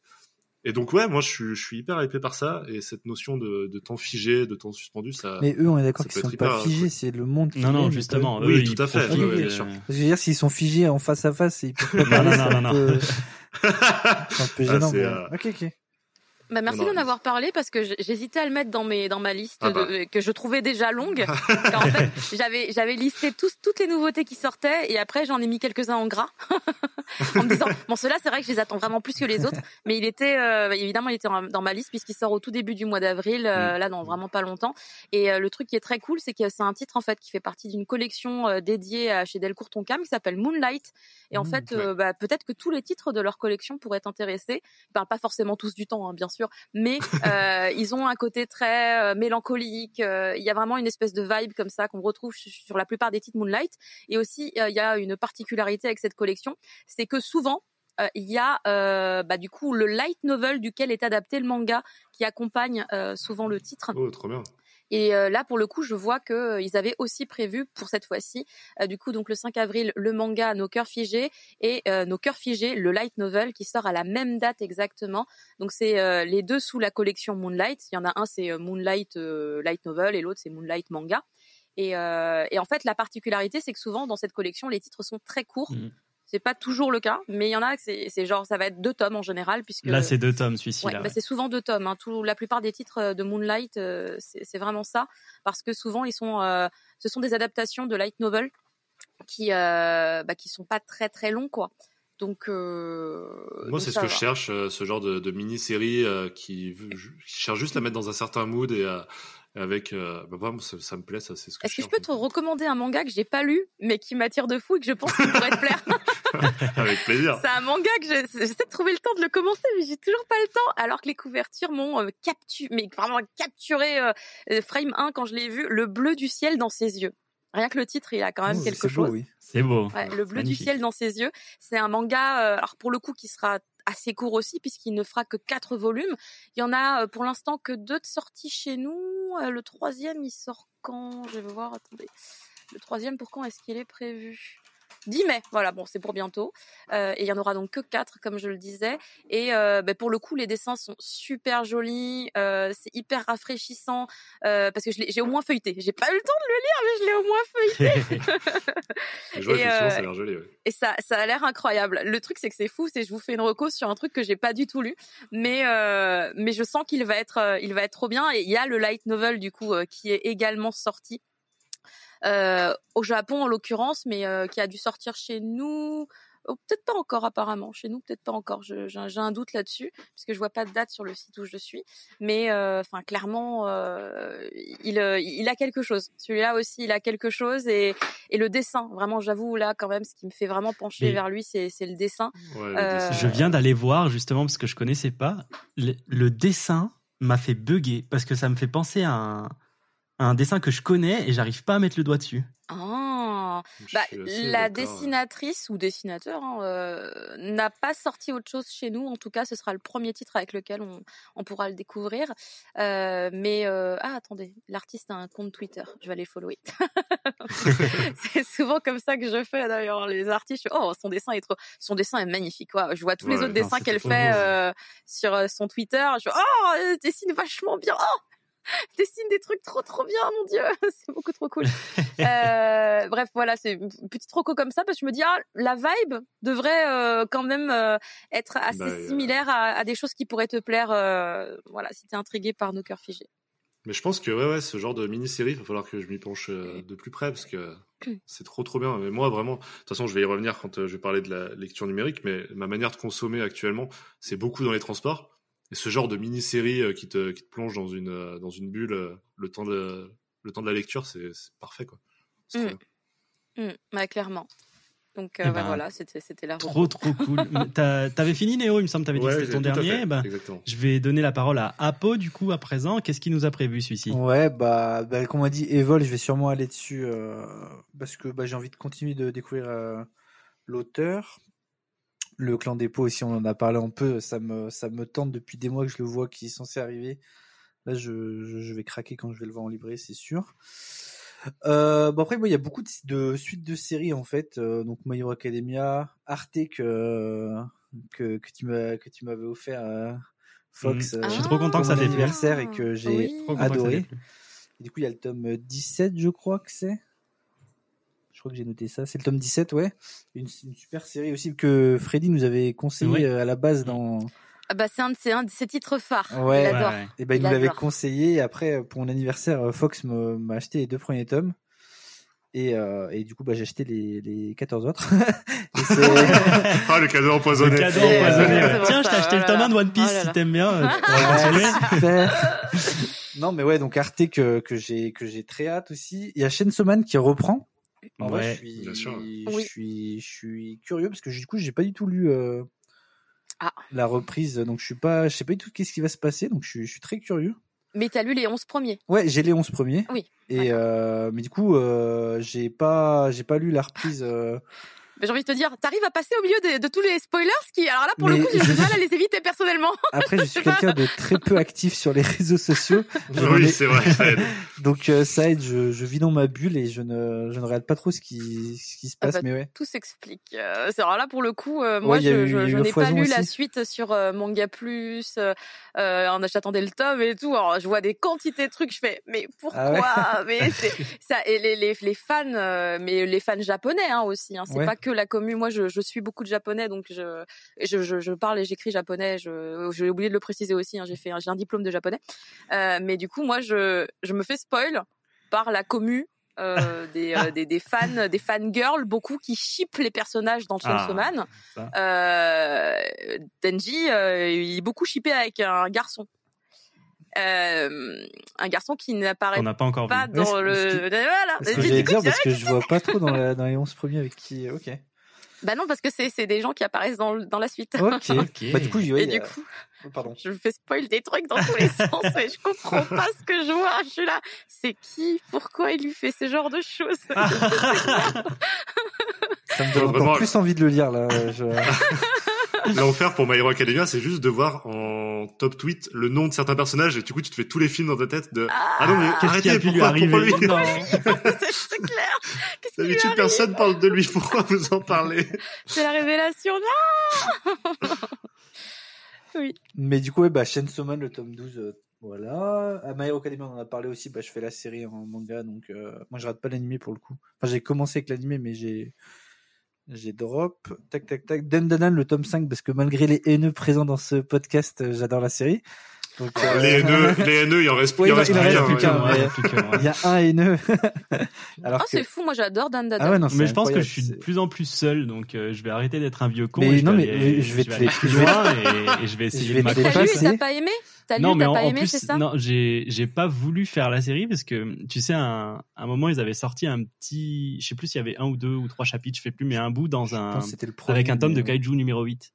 et donc ouais moi je suis, je suis hyper hypé par ça et cette notion de, de temps figé de temps suspendu ça Mais eux, on est d'accord qu'ils peut sont pas figés, c'est le monde qui Non, est, non, justement. Oui, eux, tout ils à fait, oui, oui, bien sûr. Je veux dire, s'ils sont figés en face à face ils peuvent pas Non, non, c'est non, un non, peu- c'est un peu Ah, gênant. mais- euh, Ok, ok. Bah, merci d'en avoir parlé parce que j'hésitais à le mettre dans mes dans ma liste Ah bah. de- que je trouvais déjà longue. En fait, j'avais j'avais listé tous toutes les nouveautés qui sortaient et après j'en ai mis quelques-uns en gras. En me disant bon ceux-là c'est vrai que je les attends vraiment plus que les autres. Mais il était euh, évidemment il était dans ma liste puisqu'il sort au tout début du mois d'avril euh, là dans vraiment pas longtemps. Et euh, le truc qui est très cool c'est que c'est un titre en fait qui fait partie d'une collection euh, dédiée à chez Delcourt Tonkam qui s'appelle Moonlight. Et en Mmh, fait euh, bah, peut-être que tous les titres de leur collection pourraient t'intéresser. Enfin, pas forcément tous du temps hein, bien sûr mais euh, ils ont un côté très euh, mélancolique. euh, Il y a vraiment une espèce de vibe comme ça qu'on retrouve sur la plupart des titres Moonlight. Et aussi, il y a une particularité avec cette collection, c'est que souvent euh, il y a euh, bah, du coup le light novel duquel est adapté le manga qui accompagne euh, souvent le titre. oh trop bien Et euh, là, pour le coup, je vois que euh, ils avaient aussi prévu pour cette fois-ci, euh, du coup, donc le 5 avril, le manga Nos cœurs figés et Nos cœurs figés, le light novel qui sort à la même date exactement. Donc c'est les deux sous la collection Moonlight. Il y en a un c'est Moonlight light novel et l'autre c'est Moonlight manga. Et, euh, et en fait, la particularité, c'est que souvent dans cette collection, les titres sont très courts. Mhm. C'est pas toujours le cas, mais il y en a que c'est c'est genre ça va être deux tomes en général puisque Là, c'est deux tomes, celui-ci. Ouais, là, bah, c'est souvent deux tomes. Hein. Tout, la plupart des titres euh, de Moonlight, euh, c'est c'est vraiment ça, parce que souvent ils sont, euh, ce sont des adaptations de light novel qui, euh, bah, qui sont pas très très longs quoi. Donc, euh, moi donc c'est ce que va. je cherche euh, ce genre de, de mini-série euh, qui, qui cherche juste à mettre dans un certain mood et euh, avec euh, bah, ça, ça me plaît ça c'est ce que Est-ce que je peux te recommander un manga que j'ai pas lu, mais qui m'attire de fou et que je pense qu'il pourrait te plaire? Avec plaisir C'est un manga que je- j'essaie de trouver le temps de le commencer, mais j'ai toujours pas le temps. Alors que les couvertures m'ont euh, capturé, mais vraiment capturé euh, frame 1 quand je l'ai vu, le bleu du ciel dans ses yeux. Rien que le titre, il a quand même Oh, quelque c'est beau, chose. oui. C'est beau. Ouais, le bleu Magnifique. du ciel dans ses yeux. C'est un manga, euh, alors pour le coup, qui sera assez court aussi, puisqu'il ne fera que quatre volumes. Il y en a euh, pour l'instant que deux de sorties chez nous. Euh, le troisième, il sort quand? Je vais voir, attendez. Le troisième, pour quand est-ce qu'il est prévu? 10 mai, voilà, bon, c'est pour bientôt. Euh, et il y en aura donc que 4, comme je le disais. Et euh, ben, pour le coup, les dessins sont super jolis, euh, c'est hyper rafraîchissant, euh, parce que j'ai au moins feuilleté. J'ai pas eu le temps de le lire, mais je l'ai au moins feuilleté. je vois et, euh, ça a l'air joli ouais. Et ça, ça a l'air incroyable. Le truc, c'est que c'est fou, c'est que je vous fais une reco sur un truc que j'ai pas du tout lu, mais euh, mais je sens qu'il va être, il va être trop bien. Et il y a le light novel du coup qui est également sorti au Japon en l'occurrence, mais euh, qui a dû sortir chez nous. Oh, peut-être pas encore apparemment. Chez nous, peut-être pas encore. Je- J'ai j'ai un doute là-dessus puisque je vois pas de date sur le site où je suis. Mais euh, enfin, clairement, euh, il euh, il a quelque chose. Celui-là aussi, il a quelque chose et et le dessin. Vraiment, j'avoue là quand même, ce qui me fait vraiment pencher Mais- vers lui, c'est c'est le dessin. Ouais, le Euh, dessin. Je viens d'aller voir justement parce que je connaissais pas. Le, le dessin m'a fait bugger parce que ça me fait penser à un, à un dessin que je connais et j'arrive pas à mettre le doigt dessus. Ah. Bah, la dessinatrice ou dessinateur hein, euh, n'a pas sorti autre chose chez nous. En tout cas, ce sera le premier titre avec lequel on, on pourra le découvrir. Euh, mais euh, ah, attendez, l'artiste a un compte Twitter. Je vais aller follower. c'est souvent comme ça que je fais d'ailleurs. Les artistes, oh, son dessin est trop, son dessin est magnifique. Quoi. Je vois tous les autres non, dessins qu'elle fait euh, sur son Twitter. Je oh, elle dessine vachement bien. Oh, dessine des trucs trop trop bien, mon dieu, c'est beaucoup trop cool. Euh, bref, voilà, c'est une petite roco comme ça parce que je me dis ah la vibe devrait euh, quand même euh, être assez Bah, similaire à, à des choses qui pourraient te plaire. voilà, si t'es intrigué par nos cœurs figés. Mais je pense que ouais, ouais, ce genre de mini-série, il va falloir que je m'y penche de plus près parce que c'est trop trop bien. Mais moi, vraiment, de toute façon, je vais y revenir quand je vais parler de la lecture numérique, mais ma manière de consommer actuellement, c'est beaucoup dans les transports. Et ce genre de mini-série euh, qui, te, qui te plonge dans une, euh, dans une bulle euh, le, temps de, le temps de la lecture, c'est parfait. quoi. Mm. Hmm, ouais, clairement. Donc euh, Eh bah, ben, voilà, c'était la Trop trop cool. T'as- T'avais fini Néo, il me semble, t'avais dit Ouais, que c'était ton dernier. Ben, je vais donner la parole à Apo du coup à présent. Qu'est-ce qu'il nous a prévu celui-ci? Ouais, bah, bah comme on a dit, Evol, je vais sûrement aller dessus euh, parce que bah, j'ai envie de continuer de découvrir euh, l'auteur. Le clan des pots aussi, on en a parlé un peu, ça me, ça me tente depuis des mois que je le vois qui est censé arriver. Là, je, je, je vais craquer quand je vais le voir en librairie, c'est sûr. Euh, bon après, moi, il y a beaucoup de, de suites de séries en fait, euh, donc My Hero Academia, Arte que que, que tu m'as que tu m'avais offert, euh, Fox. Mhm. euh, Je suis trop content que ça t'ait anniversaire et que j'ai Oui. Ça adoré. Et du coup, il y a le tome 17, je crois que c'est. Crois que j'ai noté ça. C'est le tome 17, ouais. Une, une super série aussi que Freddy nous avait conseillé Oui. euh, à la base dans. Ah bah c'est un de ses, un de ses titres phares. Ouais. Il adore. Ouais. Et ben, il Il nous l'avait conseillé. Et après, pour mon anniversaire, euh, Fox me- m'a acheté les deux premiers tomes. Et, euh, et du coup, bah, j'ai acheté les, les 14 autres. Ah, le cadeau empoisonné. Le cadeau empoisonné. Tiens, je t'ai acheté le oh tome là 1 de One Piece là si t'aimes bien. euh, Ouais, super. non, mais ouais, donc Arte que, que j'ai que j'ai très hâte aussi. Il y a Chainsaw Man qui reprend. En vrai, je suis, bien sûr. je Oui. suis, je suis curieux parce que du coup, j'ai pas du tout lu euh, Ah. la reprise, donc je suis pas, je sais pas du tout qu'est-ce qui va se passer, donc je suis, je suis très curieux. Mais t'as lu les 11 premiers. Ouais, j'ai les 11 premiers. Oui, Et euh, mais du coup, euh, j'ai pas, j'ai pas lu la reprise. Mais j'ai envie de te dire, t'arrives à passer au milieu de, de tous les spoilers qui, alors là pour le coup, j'ai je- du mal à les éviter personnellement. Après, je suis quelqu'un de très peu actif sur les réseaux sociaux, Oui, c'est vrai. ça aide. donc euh, ça aide. Je, je vis dans ma bulle et je ne, je ne regarde pas trop ce qui, ce qui se Ah passe. bah, mais ouais. Tout s'explique. Euh, c'est- alors là pour le coup, euh, moi Ouais, je, n'ai pas lu la suite sur euh, Manga Plus. Euh, euh, j'attendais le tome et tout. Alors je vois des quantités de trucs. Je fais, mais pourquoi? Ah ouais Mais c'est ça. Et les, les, les fans, euh, mais les fans japonais hein, aussi. Hein, c'est Ouais. pas que la commu. Moi je, je suis beaucoup de japonais, donc je, je, je, je parle et j'écris japonais. Je, j'ai oublié de le préciser aussi. Hein, j'ai fait, un- j'ai un diplôme de japonais. Euh, mais du coup, moi je, je me fais spoil par la commu. euh, des, euh, des, des fans des fangirls beaucoup qui shippent les personnages dans Chainsaw Ah, Man Denji il est beaucoup shippé avec un garçon euh, un garçon qui n'apparaît On n'a pas encore pas vu. dans Ouais, le voilà C'est ce que j'allais dire parce que je vois pas trop dans, la, dans les 11 premiers avec qui. Ok. bah non parce que c'est c'est des gens qui apparaissent dans dans la suite Ok. Ok. Bah du coup, ouais, et il y du a- coup Oh, Pardon. je me fais spoil des trucs dans tous les sens et je comprends pas ce que je vois je suis là c'est qui? Pourquoi il lui fait ce genre de choses? Ça me donne encore plus envie de le lire là. Je... L'enfer pour My Hero Academia, c'est juste de voir en top tweet le nom de certains personnages et du coup, tu te fais tous les films dans ta tête de Ah non, mais Qu'est-ce qui a arrêtez, pu lui pourquoi, arriver pourquoi lui c'est clair qu'est-ce qui lui D'habitude, personne parle de lui. Pourquoi vous en parlez? C'est la révélation non Mais du coup, ouais, bah, Chainsaw Man, le tome 12, euh, voilà. À My Hero Academia, on en a parlé aussi. Bah, je fais la série en manga, donc euh, moi, je rate pas l'animé pour le coup. Enfin, j'ai commencé avec l'animé, mais j'ai j'ai drop. Tac, tac, tac. Dandanan, le tome 5, parce que malgré les haineux présents dans ce podcast, euh, j'adore la série. Donc, euh, Les haineux, les haineux, il en reste, Ouais, il en il reste en plus reste qu'un, plus ouais. Il y a un haineux. Alors oh que... c'est fou moi j'adore Dan Ah ouais, non, c'est Mais je pense que je suis de plus en plus seul, donc euh, je vais arrêter d'être un vieux con. Mais et je non, vais mais aller- je vais te aller les- plus je loin et, et je vais essayer vais de m'accrocher. t'as pas aimé t'as lu Non, mais t'as en, pas aimé c'est ça non, j'ai j'ai pas voulu faire la série parce que tu sais, un, un moment ils avaient sorti un petit, je sais plus s'il y avait un ou deux ou trois chapitres, je sais plus, mais un bout dans Je un pense que c'était le premier, avec un tome de Kaiju numéro 8.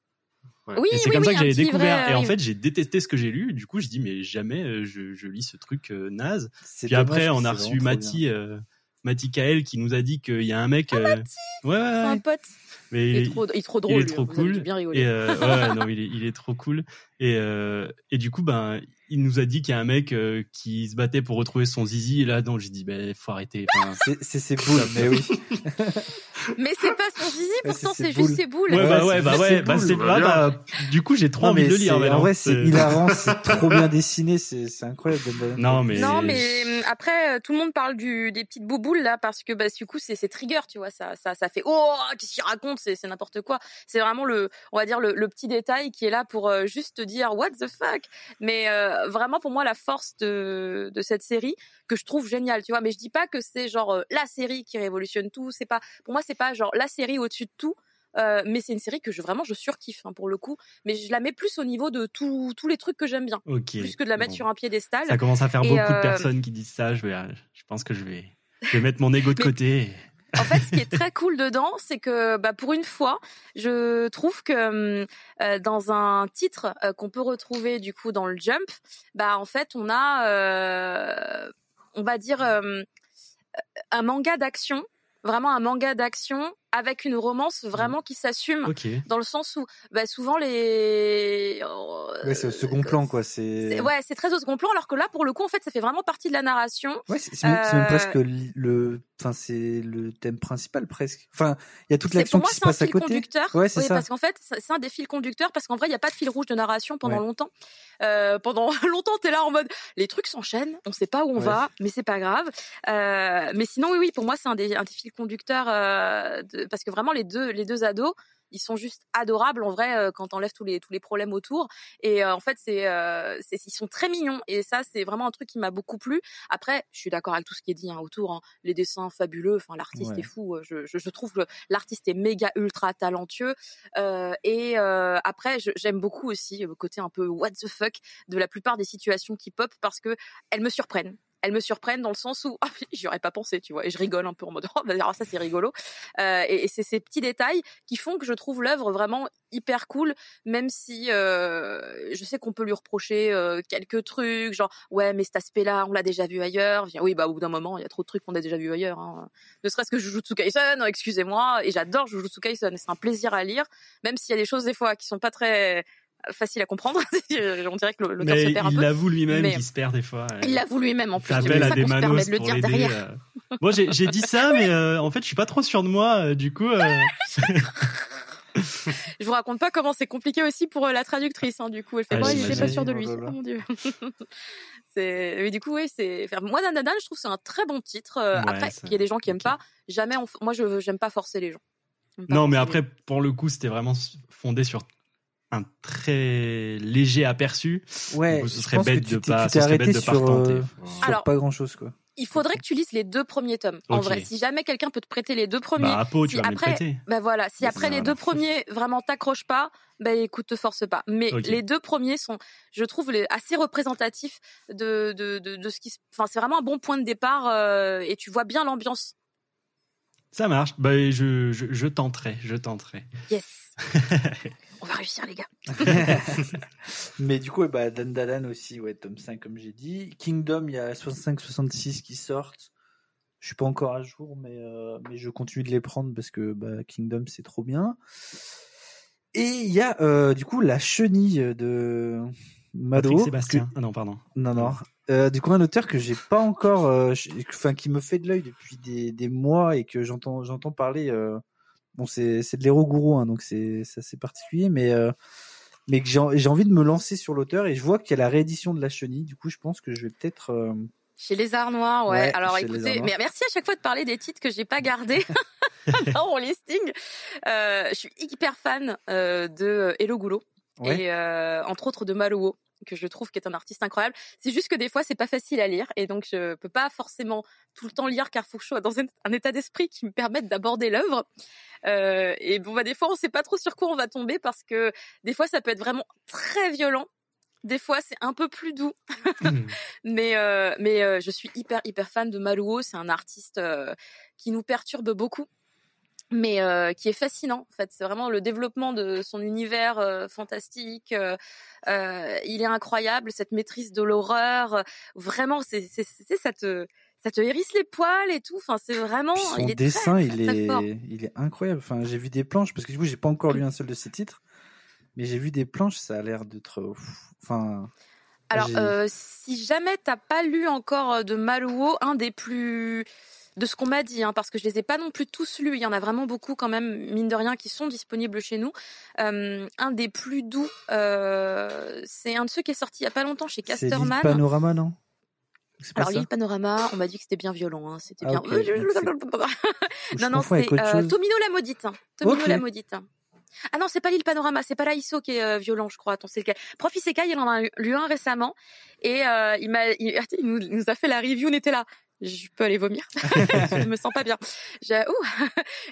Oui et c'est oui, comme ça que j'avais découvert. vrai, Et en euh, fait, j'ai détesté ce que j'ai lu. Du coup, je dis mais jamais euh, je, je lis ce truc euh, naze. C'est Puis après, on a reçu Mati. euh, Mati Kael qui nous a dit qu'il y a un mec. euh, ouais, ouais, C'est un ouais. pote. Mais Il est trop, il est trop drôle. il est lui, trop dû cool. bien. Et euh, ouais, non, il est, il est trop cool. Et, euh, et du coup, ben, il nous a dit qu'il y a un mec euh, qui se battait pour retrouver son zizi. Et là, donc, j'ai dit, ben, faut arrêter. Enfin, C'est- C'est ses boules, mais oui. Mais c'est pas son zizi, pourtant c'est juste ses boules. ouais, Ouais, bah ouais, bah ouais, bah c'est Bah, ah, bah, du coup, j'ai trop Non, envie mais de le lire. maintenant. en vrai, c'est hilarant, c'est trop bien dessiné, c'est c'est incroyable. Non, mais. Non, mais après, tout le monde parle du, des petites bouboules là parce que bah, du coup, c'est c'est trigger, tu vois. Ça, ça, ça fait oh, qu'est-ce qu'il raconte C'est n'importe quoi. C'est vraiment le, on va dire le, le petit détail qui est là pour euh, juste te dire what the fuck? Mais euh, vraiment, pour moi, la force de, de cette série que je trouve géniale, tu vois. Mais je dis pas que c'est genre euh, la série qui révolutionne tout. C'est pas, pour moi, c'est pas genre la série au-dessus de tout. Euh, mais c'est une série que je vraiment je surkiffe hein, pour le coup mais je la mets plus au niveau de tous tous les trucs que j'aime bien Ok. plus que de la mettre Bon. sur un piédestal Ça commence à faire Et, beaucoup de personnes qui disent ça. Je vais, je pense que je vais, je vais mettre mon ego de Mais- côté. En fait, ce qui est très cool dedans, c'est que bah, pour une fois, je trouve que euh, dans un titre euh, qu'on peut retrouver du coup dans le Jump, bah en fait, on a, euh, on va dire, euh, un manga d'action, vraiment un manga d'action avec une romance vraiment qui s'assume. Dans le sens où, bah, souvent les, euh, Ouais, c'est au second plan, quoi. C'est c'est- Ouais, c'est très au second plan, alors que là, pour le coup, en fait, ça fait vraiment partie de la narration. Ouais, c'est même, Euh, presque le, enfin c'est le thème principal presque. Enfin, il y a toute C'est- l'action pour moi, qui se c'est un passe à fil côté. conducteur. Ouais, c'est Oui, ça. parce qu'en fait, c'est un des fils conducteurs parce qu'en vrai, il n'y a pas de fil rouge de narration pendant Ouais. longtemps. Euh, pendant longtemps, t'es là en mode, les trucs s'enchaînent, on sait pas où on Ouais. va, mais c'est pas grave. Euh, mais sinon, oui, oui, pour moi, c'est un des, un des fils conducteurs euh, de, parce que vraiment les deux, les deux ados. Ils sont juste adorables en vrai euh, quand t'enlèves tous les tous les problèmes autour et euh, en fait c'est euh, ils sont très mignons et ça c'est vraiment un truc qui m'a beaucoup plu. Après je suis d'accord avec tout ce qui est dit hein, autour, hein. les dessins fabuleux, enfin l'artiste Ouais. est fou. euh, Je, je, je trouve que l'artiste est méga ultra talentueux euh, et euh, après j'aime beaucoup aussi le côté un peu what the fuck de la plupart des situations qui pop parce que elles me surprennent elles me surprennent dans le sens où ah, j'y aurais pas pensé, tu vois, et je rigole un peu en mode oh bah, alors ça c'est rigolo. Euh, et c'est ces petits détails qui font que je trouve l'œuvre vraiment hyper cool, même si euh, je sais qu'on peut lui reprocher euh, quelques trucs, genre ouais mais cet aspect-là on l'a déjà vu ailleurs. Dis, oui bah au bout d'un moment il y a trop de trucs qu'on a déjà vu ailleurs. Hein. Ne serait-ce que Jujutsu Kaisen, excusez-moi, et j'adore Jujutsu Kaisen, c'est un plaisir à lire, même s'il y a des choses des fois qui sont pas très faciles à comprendre. on dirait que le- l'auteur se perd un il peu. l'avoue lui-même qu'il se perd des fois. Il l'avoue lui-même en Il plus. fait C'est appel pour à ça des qu'on se permet manos de le dire derrière. euh. Moi, j'ai j'ai dit ça, mais euh, en fait, je suis pas trop sûr de moi. euh, du coup, euh, Je vous raconte pas comment c'est compliqué aussi pour euh, la traductrice. Hein, du coup, elle fait Ah, moi, j'étais pas sûre de lui. Oh mon dieu. Mais du coup, oui, c'est. Enfin, moi, Dan Dan Dan, je trouve que c'est un très bon titre. Euh, Ouais, après, il y a des gens qui aiment pas. Jamais. on Moi, je j'aime pas forcer les gens. Non, mais après, pour le coup, c'était vraiment fondé sur un très léger aperçu. Ouais. Coup, ce serait bête tu de pas, tu ce serait bête de pas sur, retenter. euh, sur Alors- pas grand chose quoi. il faudrait que tu lises les deux premiers tomes. En vrai, si jamais quelqu'un peut te prêter les deux premiers, Bah, à Pau, tu si vas me les après- prêter. Ben voilà, si Mais après les deux premiers vraiment t'accrochent pas, ben écoute, te force pas. Mais les deux premiers sont, je trouve, les, assez représentatifs de, de, de, de ce qui se... Enfin, c'est vraiment un bon point de départ euh, et tu vois bien l'ambiance. Ça marche. Bah, je, je, je tenterai, je tenterai. Yes On va réussir, les gars. Mais du coup, ouais, bah, Dan Dan aussi, ouais, tome 5, comme j'ai dit. Kingdom, il y a 65-66 qui sortent. Je suis pas encore à jour, mais, euh, mais je continue de les prendre parce que bah, Kingdom, c'est trop bien. Et il y a euh, du coup la chenille de Mado. Patrick Sébastien. Ah non, pardon. Non, non. Euh, du coup, un auteur que j'ai pas encore, euh, enfin, qui me fait de l'œil depuis des, des mois et que j'entends, j'entends parler. euh, bon, c'est, c'est de l'héros gourou, hein, donc c'est, c'est assez particulier, mais, mais que j'ai, en- j'ai envie de me lancer sur l'auteur et je vois qu'il y a la réédition de la chenille. Du coup, je pense que je vais peut-être. Chez les Arts Noirs, ouais. Ouais, Alors écoutez, mais merci à chaque fois de parler des titres que j'ai pas gardés dans mon listing. Je suis hyper fan de Hello Goulot Ouais. et entre autres de Malouo que je trouve qui est un artiste incroyable. C'est juste que des fois c'est pas facile à lire et donc je peux pas forcément tout le temps lire car faut que je sois dans un, état d'esprit qui me permette d'aborder l'œuvre. Euh, et bon bah des fois on sait pas trop sur quoi on va tomber parce que des fois ça peut être vraiment très violent. Des fois c'est un peu plus doux. Mais euh, mais euh, je suis hyper hyper fan de Maluo. C'est un artiste qui nous perturbe beaucoup, mais euh, qui est fascinant. En fait, c'est vraiment le développement de son univers euh, fantastique. euh, il est incroyable cette maîtrise de l'horreur. Vraiment, c'est ça te ça te hérisse les poils et tout. Enfin, c'est vraiment. Puis son il est dessin, très, il très, très fort. est, il est incroyable. Enfin, j'ai vu des planches parce que du coup, j'ai pas encore lu un seul de ses titres, mais j'ai vu des planches, ça a l'air d'être, enfin. Alors, si jamais t'as pas lu encore de Maluo, un des plus de ce qu'on m'a dit, hein, parce que je les ai pas non plus tous lus, il y en a vraiment beaucoup quand même, mine de rien, qui sont disponibles chez nous. Euh, un des plus doux, euh, c'est un de ceux qui est sorti il y a pas longtemps chez c'est l'île Casterman. Panorama, non? C'est Alors l'île Panorama, on m'a dit que c'était bien violent, hein, c'était Ah, bien. ok, donc Je non non, c'est euh. Tomino la maudite. hein. Tomino la maudite. Ah non, c'est pas l'île Panorama, c'est pas la ISO qui est euh, violent, je crois. Attends, c'est lequel? Prof Isekai, il en a lu un récemment et euh, il m'a, il, il nous, il nous a fait la review, on était là. Je peux aller vomir. je me sens pas bien. J'ai, ouh.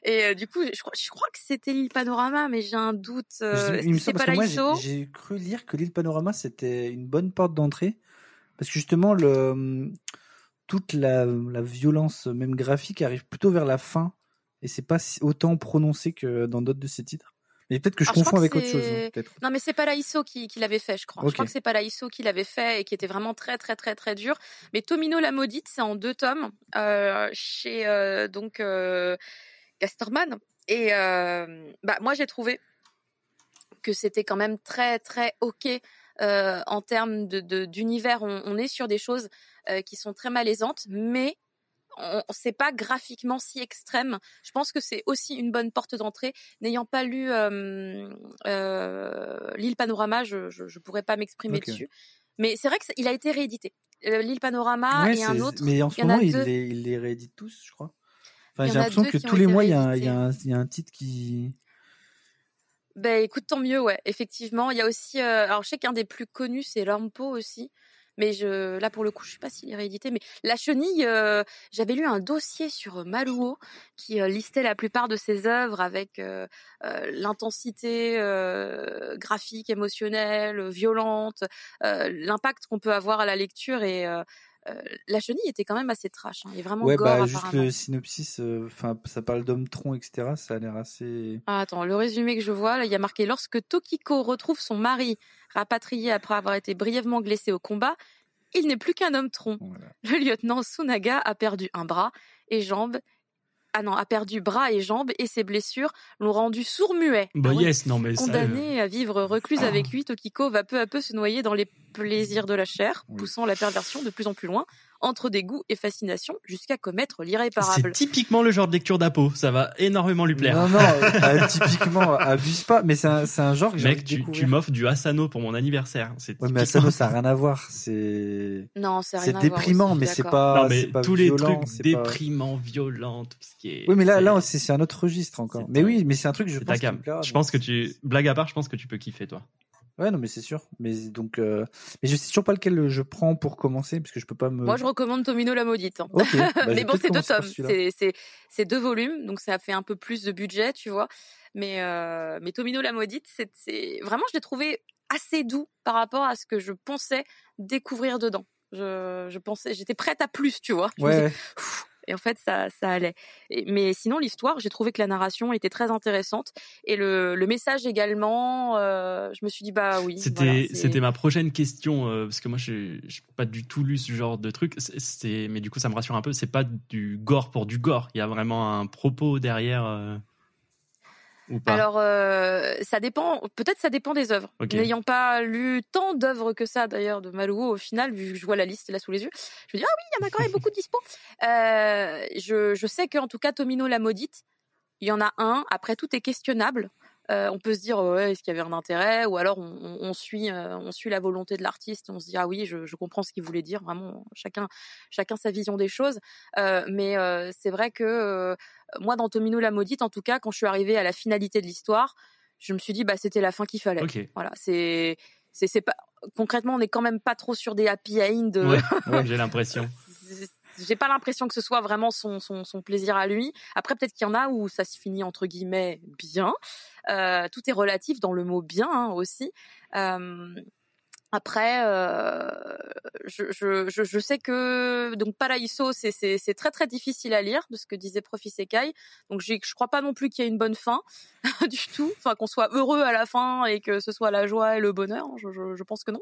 Et euh, du coup, je crois, je crois que c'était l'île Panorama, mais j'ai un doute. Euh, il me semble pas parce que moi, j'ai cru lire que l'île Panorama c'était une bonne porte d'entrée parce que justement le toute la, la violence même graphique arrive plutôt vers la fin et c'est pas autant prononcé que dans d'autres de ses titres. Mais peut-être que je Alors, confonds avec autre chose. hein. Non, mais c'est pas la ISO qui, qui l'avait fait, je crois. Je crois que c'est pas la ISO qui l'avait fait et qui était vraiment très, très, très, très dur. Mais Tomino la maudite, c'est en deux tomes euh, chez euh, donc euh, Casterman. Et euh, bah moi, j'ai trouvé que c'était quand même très, très ok euh, en termes de de- d'univers. On, on est sur des choses euh, qui sont très malaisantes, mais on, c'est pas graphiquement si extrême. Je pense que c'est aussi une bonne porte d'entrée. N'ayant pas lu euh, euh, l'île Panorama, je, je, je pourrais pas m'exprimer dessus. Mais c'est vrai qu'il a été réédité. Euh, L'île Panorama Ouais, et un autre. Mais en ce moment, il les, il les réédite tous, je crois. Enfin, j'ai l'impression que tous les mois, il y, a un- il y, a réédités. un- il y a un titre qui. Ben écoute, tant mieux, ouais. Effectivement, il y a aussi. euh, alors je sais qu'un des plus connus c'est Lampo aussi. Mais je, là pour le coup, je sais pas s'il est réédité. Mais la chenille, euh, j'avais lu un dossier sur Maluo qui euh, listait la plupart de ses œuvres avec euh, euh, l'intensité euh, graphique, émotionnelle, violente, euh, l'impact qu'on peut avoir à la lecture et euh, euh, la chenille était quand même assez trash. Hein, et vraiment Ouais, gore bah juste le synopsis, euh, enfin, ça parle d'homme tronc, etc. Ça a l'air assez. Ah, attends, le résumé que je vois, là, il y a marqué lorsque Tokiko retrouve son mari rapatrié après avoir été brièvement blessé au combat, il n'est plus qu'un homme tronc. Voilà. Le lieutenant Sunaga a perdu un bras et jambes. Ah non, a perdu bras et jambes et ses blessures l'ont rendu sourd-muet. Bah Ah yes, non mais ça, euh, Condamné à vivre recluse avec lui, Tokiko va peu à peu se noyer dans les plaisirs de la chair, Oui. poussant la perversion de plus en plus loin, entre dégoût et fascination, jusqu'à commettre c'est l'irréparable. typiquement le genre de lecture d'Apo. Ça va énormément lui plaire. Non, non, euh, typiquement, abuse pas, mais c'est un, c'est un genre que j'ai envie Mec, tu, m'offres du Asano pour mon anniversaire. C'est Ouais, mais Asano, ça. n'a rien à voir. C'est Non, c'est rien c'est à voir déprimant, aussi, mais c'est pas, Non, mais c'est pas tous les trucs c'est pas- déprimants, violents, tout ce qui est. Oui, mais là, c'est- là, c'est c'est un autre registre encore. c'est Mais ta- oui, mais c'est un truc, je c'est ta pense. Je pense que c'est- tu, blague à part, je pense que tu peux kiffer, toi. Ouais, non, mais c'est sûr. Mais donc, euh... mais je sais toujours pas lequel je prends pour commencer, parce que je peux pas me. Moi, je recommande Tomino la maudite. hein. Bah, mais bon, c'est deux tomes, c'est c'est c'est deux volumes, donc ça fait un peu plus de budget, tu vois. Mais euh, mais Tomino la maudite, c'est c'est vraiment, je l'ai trouvé assez doux par rapport à ce que je pensais découvrir dedans. Je je pensais, j'étais prête à plus, tu vois. Je Ouais. Et en fait, ça, ça allait. Et- mais sinon, l'histoire, j'ai trouvé que la narration était très intéressante. Et le, le message également, euh, je me suis dit, bah oui. C'était, voilà, c'était ma prochaine question euh, parce que moi, je n'ai pas du tout lu ce genre de truc. C'est- mais du coup, ça me rassure un peu. C'est pas du gore pour du gore. Il y a vraiment un propos derrière euh, ou pas? Alors, euh, ça dépend. Peut-être ça dépend des œuvres. N'ayant pas lu tant d'œuvres que ça, d'ailleurs, de Maluo, au final, vu que je vois la liste là sous les yeux, je me dis ah oui, il y en a quand même beaucoup de dispo. Euh, je, je sais qu'en tout cas, Tomino la maudite, il y en a un. Après, tout est questionnable. Euh, on peut se dire ouais, est-ce qu'il y avait un intérêt? Ou alors on, suit euh, on suit la volonté de l'artiste on se dit ah oui je, je comprends ce qu'il voulait dire vraiment chacun chacun sa vision des choses. Euh, mais c'est vrai que moi dans Tomino la maudite en tout cas quand je suis arrivée à la finalité de l'histoire je me suis dit bah c'était la fin qu'il fallait. Voilà c'est c'est c'est pas concrètement on est quand même pas trop sur des happy end Ouais, j'ai l'impression. J'ai pas l'impression que ce soit vraiment son, son, son plaisir à lui. Après, peut-être qu'il y en a où ça se finit entre guillemets bien. Euh, tout est relatif dans le mot bien hein, aussi. Euh, après, euh, je, je, je, je sais que donc Paraíso, c'est c'est très très difficile à lire de ce que disait Profi Sekai. Donc j'ai- je crois pas non plus qu'il y ait une bonne fin du tout. Enfin qu'on soit heureux à la fin et que ce soit la joie et le bonheur. Je, je, je pense que non.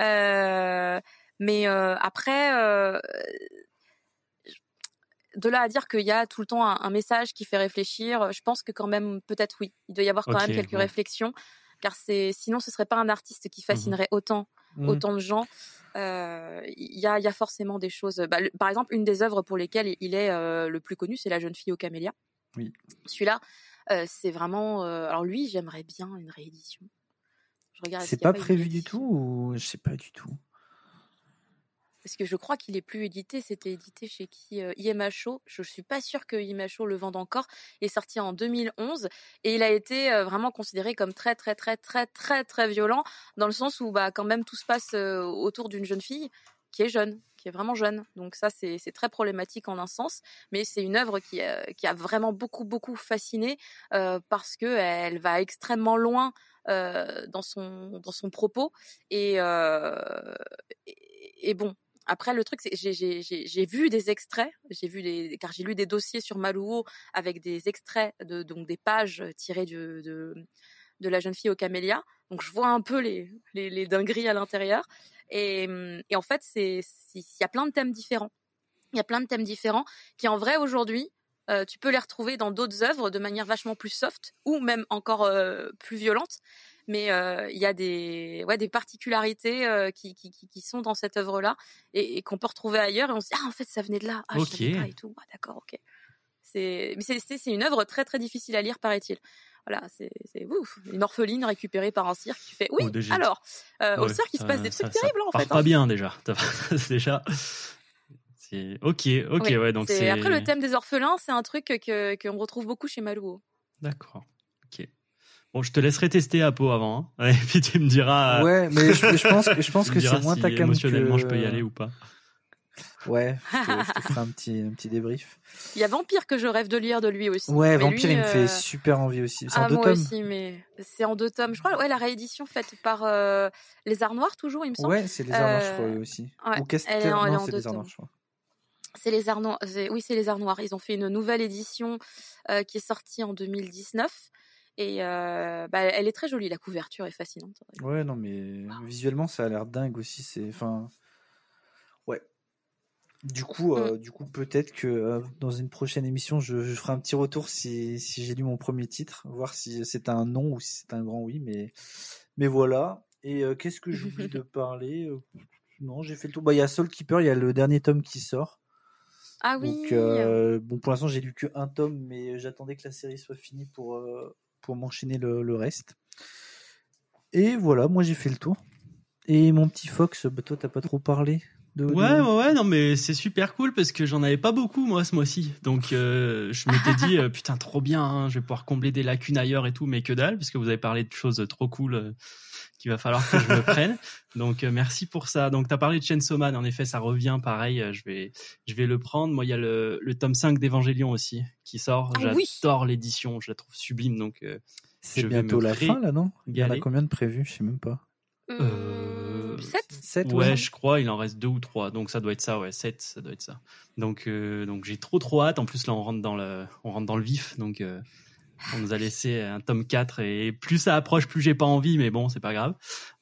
Euh, mais euh, après, euh, de là à dire qu'il y a tout le temps un, un message qui fait réfléchir, je pense que quand même, peut-être oui, il doit y avoir quand même quelques ouais. réflexions, car c'est sinon ce serait pas un artiste qui fascinerait autant Mhm. autant de gens. Euh, Il y, a, y a forcément des choses. Bah, le- par exemple, une des œuvres pour lesquelles il est euh, le plus connu, c'est La jeune fille aux camélias. Oui. Celui-là, euh, c'est vraiment. euh, alors lui, j'aimerais bien une réédition. Je regarde. est-ce C'est pas une prévu du tout ou je sais pas du tout? Parce que je crois qu'il est plus édité. C'était édité chez qui euh, IMHO. Je suis pas sûre que IMHO le vende encore. Il est sorti en 2011 et il a été euh, vraiment considéré comme très très très très très très violent dans le sens où bah quand même tout se passe euh, autour d'une jeune fille qui est jeune, qui est vraiment jeune. Donc ça c'est très problématique en un sens, mais c'est une œuvre qui a, qui a vraiment beaucoup beaucoup fasciné euh, parce que elle va extrêmement loin euh, dans son dans son propos euh, et, et bon après, le truc, c'est j'ai- vu des extraits, j'ai vu des, car j'ai lu des dossiers sur Maluo avec des extraits de donc des pages tirées de de, la jeune fille aux camélias. Donc je vois un peu les les, dingueries à l'intérieur. Et, et en fait, c'est- il y a plein de thèmes différents. Il y a plein de thèmes différents qui, en vrai, aujourd'hui, euh, tu peux les retrouver dans d'autres œuvres de manière vachement plus soft ou même encore euh, plus violente. Mais euh, il y a des, ouais, des particularités qui, qui, qui, sont dans cette œuvre-là et, et qu'on peut retrouver ailleurs. Et on se dit, ah, en fait, ça venait de là. Ah, Ok. je savais pas et tout. Ah, d'accord, ok. C'est, mais c'est, une œuvre très, très difficile à lire, paraît-il. Voilà, c'est, ouf. Une orpheline récupérée par un cirque qui fait, oui, Oh, alors, euh, au cirque, il se ça- passe des ça- trucs ça terribles, en part fait. pas hein. bien déjà. Déjà. C'est ok, ok, Oui, ouais. Donc c'est-. Après, le thème des orphelins, c'est un truc que, qu'on retrouve beaucoup chez Maluo. D'accord. Ok. Bon, je te laisserai tester Apo avant, hein. et puis tu me diras. Ouais, mais je, je pense que je pense que c'est moins si ta cam émotionnellement que... je peux y aller ou pas. Ouais, je te, je te ferai un petit un petit débrief. Il y a Vampire que je rêve de lire de lui aussi. Ouais, Mais Vampire, lui, il me fait euh, super envie aussi. C'est en Ah, deux moi tomes. aussi, mais c'est en deux tomes. Je crois, ouais, la réédition faite par euh, Les Arts Noirs, toujours, il me semble. Ouais, c'est les arts noirs, je crois Euh, aussi. ouais, Ou Castel, elle est en- elle est non, en c'est deux les arts noirs, tomes. je crois. C'est les Arts Noirs. Oui, c'est les Arts Noirs. Ils ont fait une nouvelle édition euh, qui est sortie en 2019. Et euh, bah, elle est très jolie, la couverture est fascinante. Ouais, non, mais visuellement, ça a l'air dingue aussi. C'est, enfin, ouais. Du coup, Mm. euh, du coup, peut-être que euh, dans une prochaine émission, je, je ferai un petit retour si, si j'ai lu mon premier titre, voir si c'est un non ou si c'est un grand oui. Mais, mais voilà. Et qu'est-ce que j'oublie de parler Non, j'ai fait le tour. Bah, il y a Soul Keeper, il y a le dernier tome qui sort. Ah oui. Donc, euh, bon, pour l'instant, j'ai lu que un tome, mais j'attendais que la série soit finie pour, euh, pour m'enchaîner le, le reste. Et voilà, moi j'ai fait le tour. Et mon petit Fox, bah, toi, t'as pas trop parlé de. de- Ouais, ouais, ouais, non, mais c'est super cool parce que j'en avais pas beaucoup, moi, ce mois-ci. Donc, euh, je m'étais dit, euh, putain, trop bien, hein, je vais pouvoir combler des lacunes ailleurs et tout, mais que dalle, parce que vous avez parlé de choses trop cool euh, qu'il va falloir que je me prenne. Donc, euh, merci pour ça. Donc, t'as parlé de Chainsaw Man, en effet, ça revient pareil, euh, je vais, je vais le prendre. Moi, il y a le, le tome 5 d'Evangélion aussi qui sort. Ah oui. J'adore l'édition, je la trouve sublime, donc euh, C'est bientôt la fin là, non? Il y en a combien de prévus? Je sais même pas. Euh, 7 7 Ouais, je crois, il en reste deux ou trois, donc ça doit être ça, ouais, sept, ça doit être ça. Donc, euh, donc j'ai trop trop hâte. En plus là, on rentre dans le, on rentre dans le vif, donc euh, on nous a laissé un tome 4 et plus ça approche, plus j'ai pas envie, mais bon, c'est pas grave.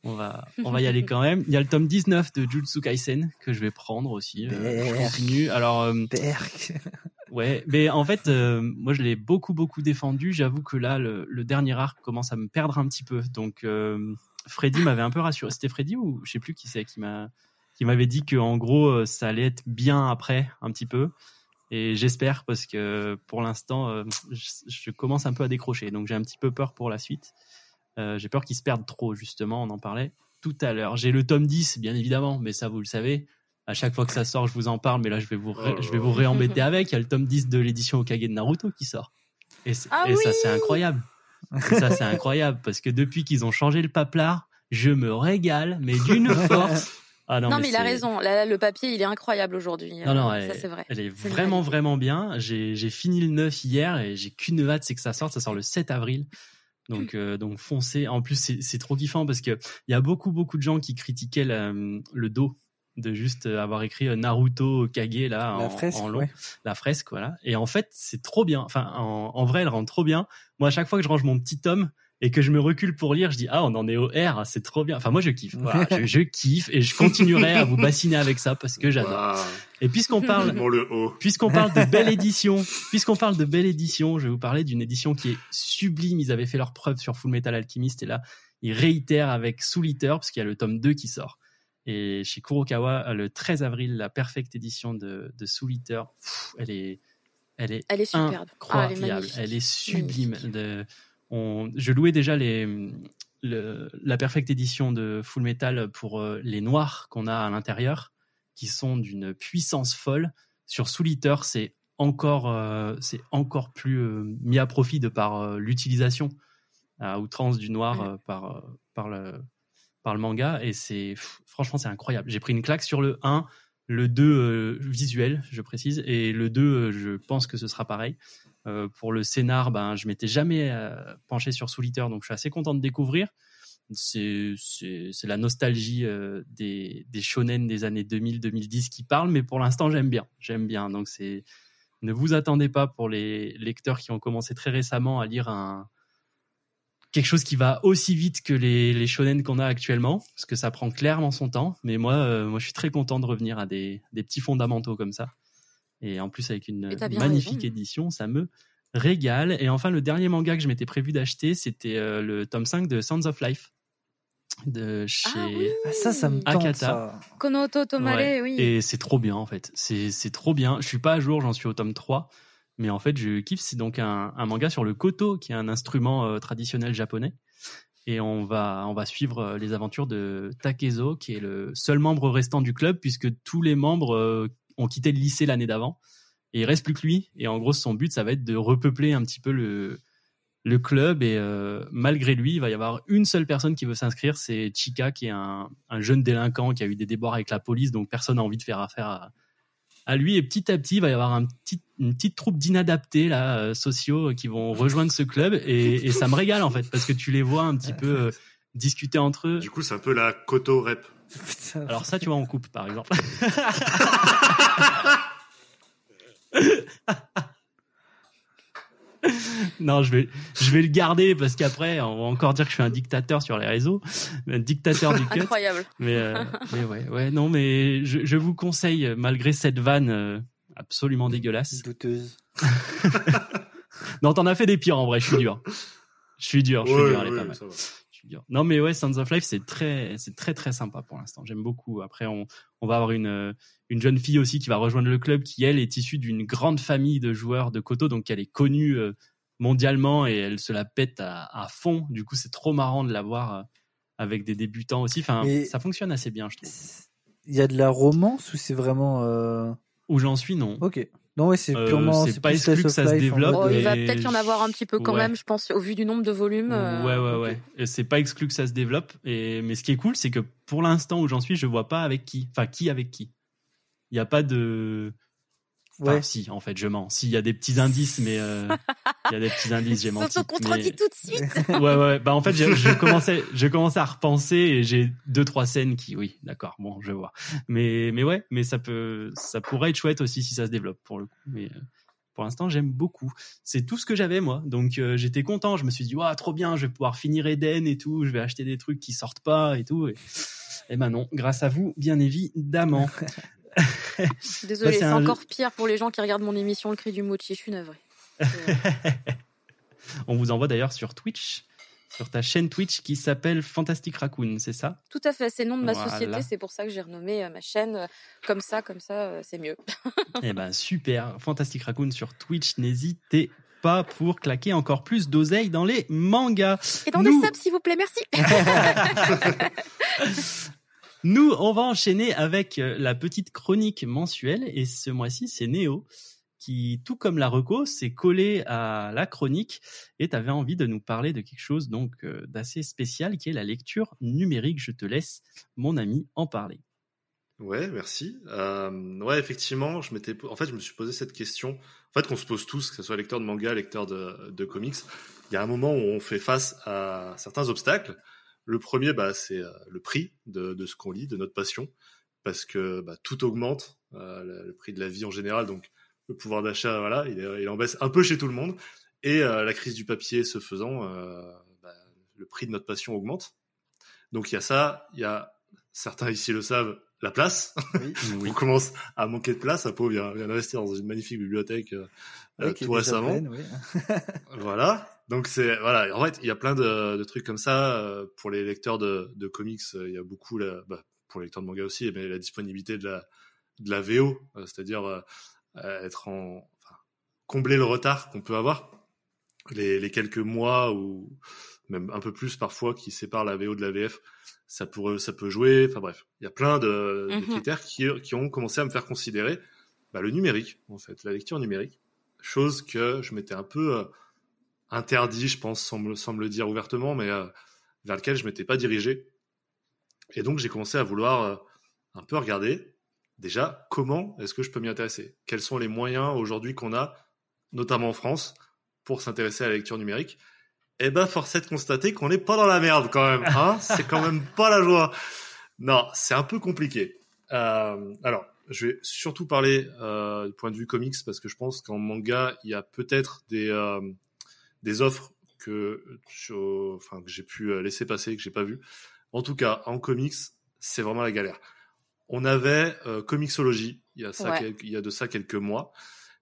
On va, on va y aller quand même. Il y a le tome 19 de Jutsu Kaisen que je vais prendre aussi. euh, je continue. Alors, euh. Ouais, mais en fait, euh, moi je l'ai beaucoup beaucoup défendu. J'avoue que là, le, le dernier arc commence à me perdre un petit peu. Donc, euh, Freddy m'avait un peu rassuré. C'était Freddy ou je sais plus qui c'est qui m'a qui m'avait dit que en gros euh, ça allait être bien après un petit peu. Et j'espère parce que pour l'instant, euh, je, je commence un peu à décrocher. Donc j'ai un petit peu peur pour la suite. Euh, j'ai peur qu'ils se perdent trop justement. On en parlait tout à l'heure. J'ai le tome 10 bien évidemment, mais ça vous le savez. À chaque fois que ça sort, je vous en parle, mais là, je vais vous, ré- Oh je vais vous réembêter avec. Il y a le tome 10 de l'édition Okage de Naruto qui sort. Et, Ah et ça, c'est incroyable. Et ça, c'est incroyable parce que depuis qu'ils ont changé le paplard, je me régale, mais d'une force. Ah Non, mais, il a raison. Là, là, le papier, il est incroyable aujourd'hui. Non, non, Euh, elle, ça c'est vrai. elle est vraiment, vraiment bien. J'ai fini le 9 hier et j'ai qu'une hâte, c'est que ça sorte. Ça sort le 7 avril. Donc, euh, donc foncez. En plus, c'est c'est trop kiffant parce que il y a beaucoup, beaucoup de gens qui critiquaient la- le dos de juste avoir écrit euh, Naruto Kage là en, La fresque, en long, ouais. la fresque voilà. Et en fait, c'est trop bien. Enfin, en, en vrai, elle rend trop bien. Moi, à chaque fois que je range mon petit tome et que je me recule pour lire, je dis ah, on en est au R, c'est trop bien. Enfin, moi, je kiffe. Voilà, je, je kiffe et je continuerai à vous bassiner avec ça parce que j'adore. Et puisqu'on parle, puisqu'on parle de belle édition, puisqu'on parle de belle édition, je vais vous parler d'une édition qui est sublime. Ils avaient fait leur preuve sur Full Metal Alchemist et là, ils réitèrent avec Soul Eater parce qu'il y a le tome 2 qui sort. Et chez Kurokawa, le 13 avril, la perfecte édition de, de Soul Eater, pff, elle est, elle est Elle est superbe. Ah, elle est incroyable. elle est sublime. Magnifique. De, on, je louais déjà les, le- la perfecte édition de Full Metal pour euh, les noirs qu'on a à l'intérieur, qui sont d'une puissance folle. Sur Soul Eater, c'est encore, euh, c'est encore plus euh, mis à profit de par euh, l'utilisation à outrance du noir par, par, le, par le manga. Et c'est franchement, c'est incroyable. J'ai pris une claque sur le 1, le 2 euh, visuel, je précise, et le 2, euh, je pense que ce sera pareil. Euh, pour le scénar, ben, je m'étais jamais euh, penché sur Soul Eater, donc je suis assez content de découvrir. C'est la nostalgie euh, des, des shonen des années 2000-2010 qui parle, mais pour l'instant, j'aime bien. J'aime bien. Donc, ne vous attendez pas pour les lecteurs qui ont commencé très récemment à lire quelque chose qui va aussi vite que les, les shonen qu'on a actuellement, parce que ça prend clairement son temps. Mais moi, moi, je suis très content de revenir à des petits fondamentaux comme ça. Et en plus, avec une magnifique raison. édition, ça me régale. Et enfin, le dernier manga que je m'étais prévu d'acheter, c'était euh, le tome 5 de Sounds of Life de chez Ah oui. Ah, ça, ça me tente, Akata. ça. Konoto Tomare, Ouais. oui. Et c'est trop bien en fait. C'est c'est trop bien. Je suis pas à jour, j'en suis au tome 3. Mais en fait, je kiffe. C'est donc un, un manga sur le koto, qui est un instrument euh, traditionnel japonais. Et on va, on va suivre euh, les aventures de Takezo, qui est le seul membre restant du club, puisque tous les membres euh, ont quitté le lycée l'année d'avant. Et il reste plus que lui. Et en gros, son but, ça va être de repeupler un petit peu le, le club. Et euh, malgré lui, il va y avoir une seule personne qui veut s'inscrire. C'est Chika, qui est un, un jeune délinquant qui a eu des déboires avec la police. Donc personne n'a envie de faire affaire à, à lui. Et petit à petit, il va y avoir un petit, une petite troupe d'inadaptés là, euh, sociaux qui vont rejoindre ce club. Et, et ça me régale en fait, parce que tu les vois un petit peu euh, discuter entre eux. Du coup, c'est un peu la Koto Rep. Alors ça, tu vois, on coupe par exemple. non, je vais, je vais le garder parce qu'après, on va encore dire que je suis un dictateur sur les réseaux, un dictateur du cut. Incroyable. Mais, euh, mais ouais, ouais, non, mais je, je vous conseille, malgré cette vanne euh, absolument dégueulasse. douteuse. Non, t'en as fait des pires en vrai. Je suis dur. Je suis dur. Je suis Ouais, dur. Elle est pas mal. Non, mais ouais, Sons of Life, c'est très, c'est très, très sympa pour l'instant. J'aime beaucoup. Après, on, on va avoir une, euh, une jeune fille aussi qui va rejoindre le club qui, elle, est issue d'une grande famille de joueurs de Koto, donc elle est connue euh, mondialement et elle se la pète à, à fond. Du coup, c'est trop marrant de la voir euh, avec des débutants aussi. Enfin, ça fonctionne assez bien, je trouve. Il y a de la romance ou c'est vraiment. euh, Où j'en suis, non. Ok. Non, ouais, c'est Euh, purement. c'est pas exclu que ça se life développe, Oh, il va peut-être y en avoir un petit peu quand ouais. même, je pense, au vu du nombre de volumes. euh, ouais, ouais, ok. ouais. Et C'est pas exclu que ça se développe. Et, mais ce qui est cool, c'est que pour l'instant où j'en suis, je vois pas avec qui. Enfin, qui avec qui. Il n'y a pas de. Enfin, Ouais. si, en fait, je mens. Si, il y a des petits indices, mais euh, il y a des petits indices, j'ai menti. S'auto-contredit mais- tout de suite. Ouais, ouais. Bah, en fait, je, je commençais, je commençais à repenser et j'ai deux, trois scènes qui, oui, d'accord, bon, je vois. Mais, mais ouais, mais ça peut, ça pourrait être chouette aussi si ça se développe pour le coup. Mais euh, pour l'instant, j'aime beaucoup. C'est tout ce que j'avais moi, donc euh, j'étais content. Je me suis dit, waouh, trop bien, je vais pouvoir finir Eden et tout. Je vais acheter des trucs qui sortent pas et tout. Et, et ben non, grâce à vous, bien évidemment. Désolé, c'est c'est un encore pire pour les gens qui regardent mon émission Le Cri du Mochi. Je suis navrée. Euh, On vous envoie d'ailleurs sur Twitch, sur ta chaîne Twitch qui s'appelle Fantastic Raccoon, c'est ça? Tout à fait, c'est le nom de ma Voilà. société. C'est pour ça que j'ai renommé euh, ma chaîne euh, comme ça, comme ça, euh, c'est mieux. Eh ben super, Fantastic Raccoon sur Twitch, n'hésitez pas pour claquer encore plus d'oseille dans les mangas. Et dans Nous- des subs, s'il vous plaît, merci. Nous, on va enchaîner avec euh, la petite chronique mensuelle et ce mois-ci, c'est Néo qui, tout comme la reco, s'est collé à la chronique et tu envie de nous parler de quelque chose donc euh, d'assez spécial qui est la lecture numérique. Je te laisse, mon ami, en parler. Ouais, merci. Euh, ouais, effectivement, je m'étais, en fait, je me suis posé cette question. En fait, qu'on se pose tous, que ce soit lecteur de manga, lecteur de comics. Il y a un moment où on fait face à certains obstacles. Le premier, bah, c'est euh, le prix de, de ce qu'on lit, de notre passion, parce que bah, tout augmente, euh, le, le prix de la vie en général, donc le pouvoir d'achat, voilà, il, est- il en baisse un peu chez tout le monde. Et euh, la crise du papier se faisant, euh, bah, le prix de notre passion augmente. Donc il y a ça, il y a certains ici le savent, la place. Oui. on commence à manquer de place. Apo vient, vient investir dans une magnifique bibliothèque euh, tout récemment. pleine, oui. Voilà. Donc c'est voilà. En fait, il y a plein de, de trucs comme ça euh, pour les lecteurs de, de comics. euh, Il y a beaucoup la, bah, pour les lecteurs de manga aussi, mais la disponibilité de la de la VO, euh, c'est-à-dire euh, être en enfin, combler le retard qu'on peut avoir les, les quelques mois ou même un peu plus parfois qui séparent la VO de la VF. Ça pourrait ça peut jouer. Enfin bref, il y a plein de, de Mhm. critères qui qui ont commencé à me faire considérer bah, le numérique en fait, la lecture numérique, chose que je m'étais un peu euh, interdit, je pense, sans me, sans me le dire ouvertement, mais euh, vers lequel je m'étais pas dirigé. Et donc j'ai commencé à vouloir euh, un peu regarder déjà comment est-ce que je peux m'y intéresser? Quels sont les moyens aujourd'hui qu'on a, notamment en France, pour s'intéresser à la lecture numérique? Eh ben, force est de constater qu'on n'est pas dans la merde quand même. Hein? C'est quand même pas la joie. Non, c'est un peu compliqué. Euh, alors, je vais surtout parler euh, du point de vue comics parce que je pense qu'en manga, il y a peut-être des euh, des offres que enfin que j'ai pu euh, laisser passer que j'ai pas vu. En tout cas, en comics, c'est vraiment la galère. On avait euh, Comixology il y a ça Ouais. quelques- il y a de ça quelques mois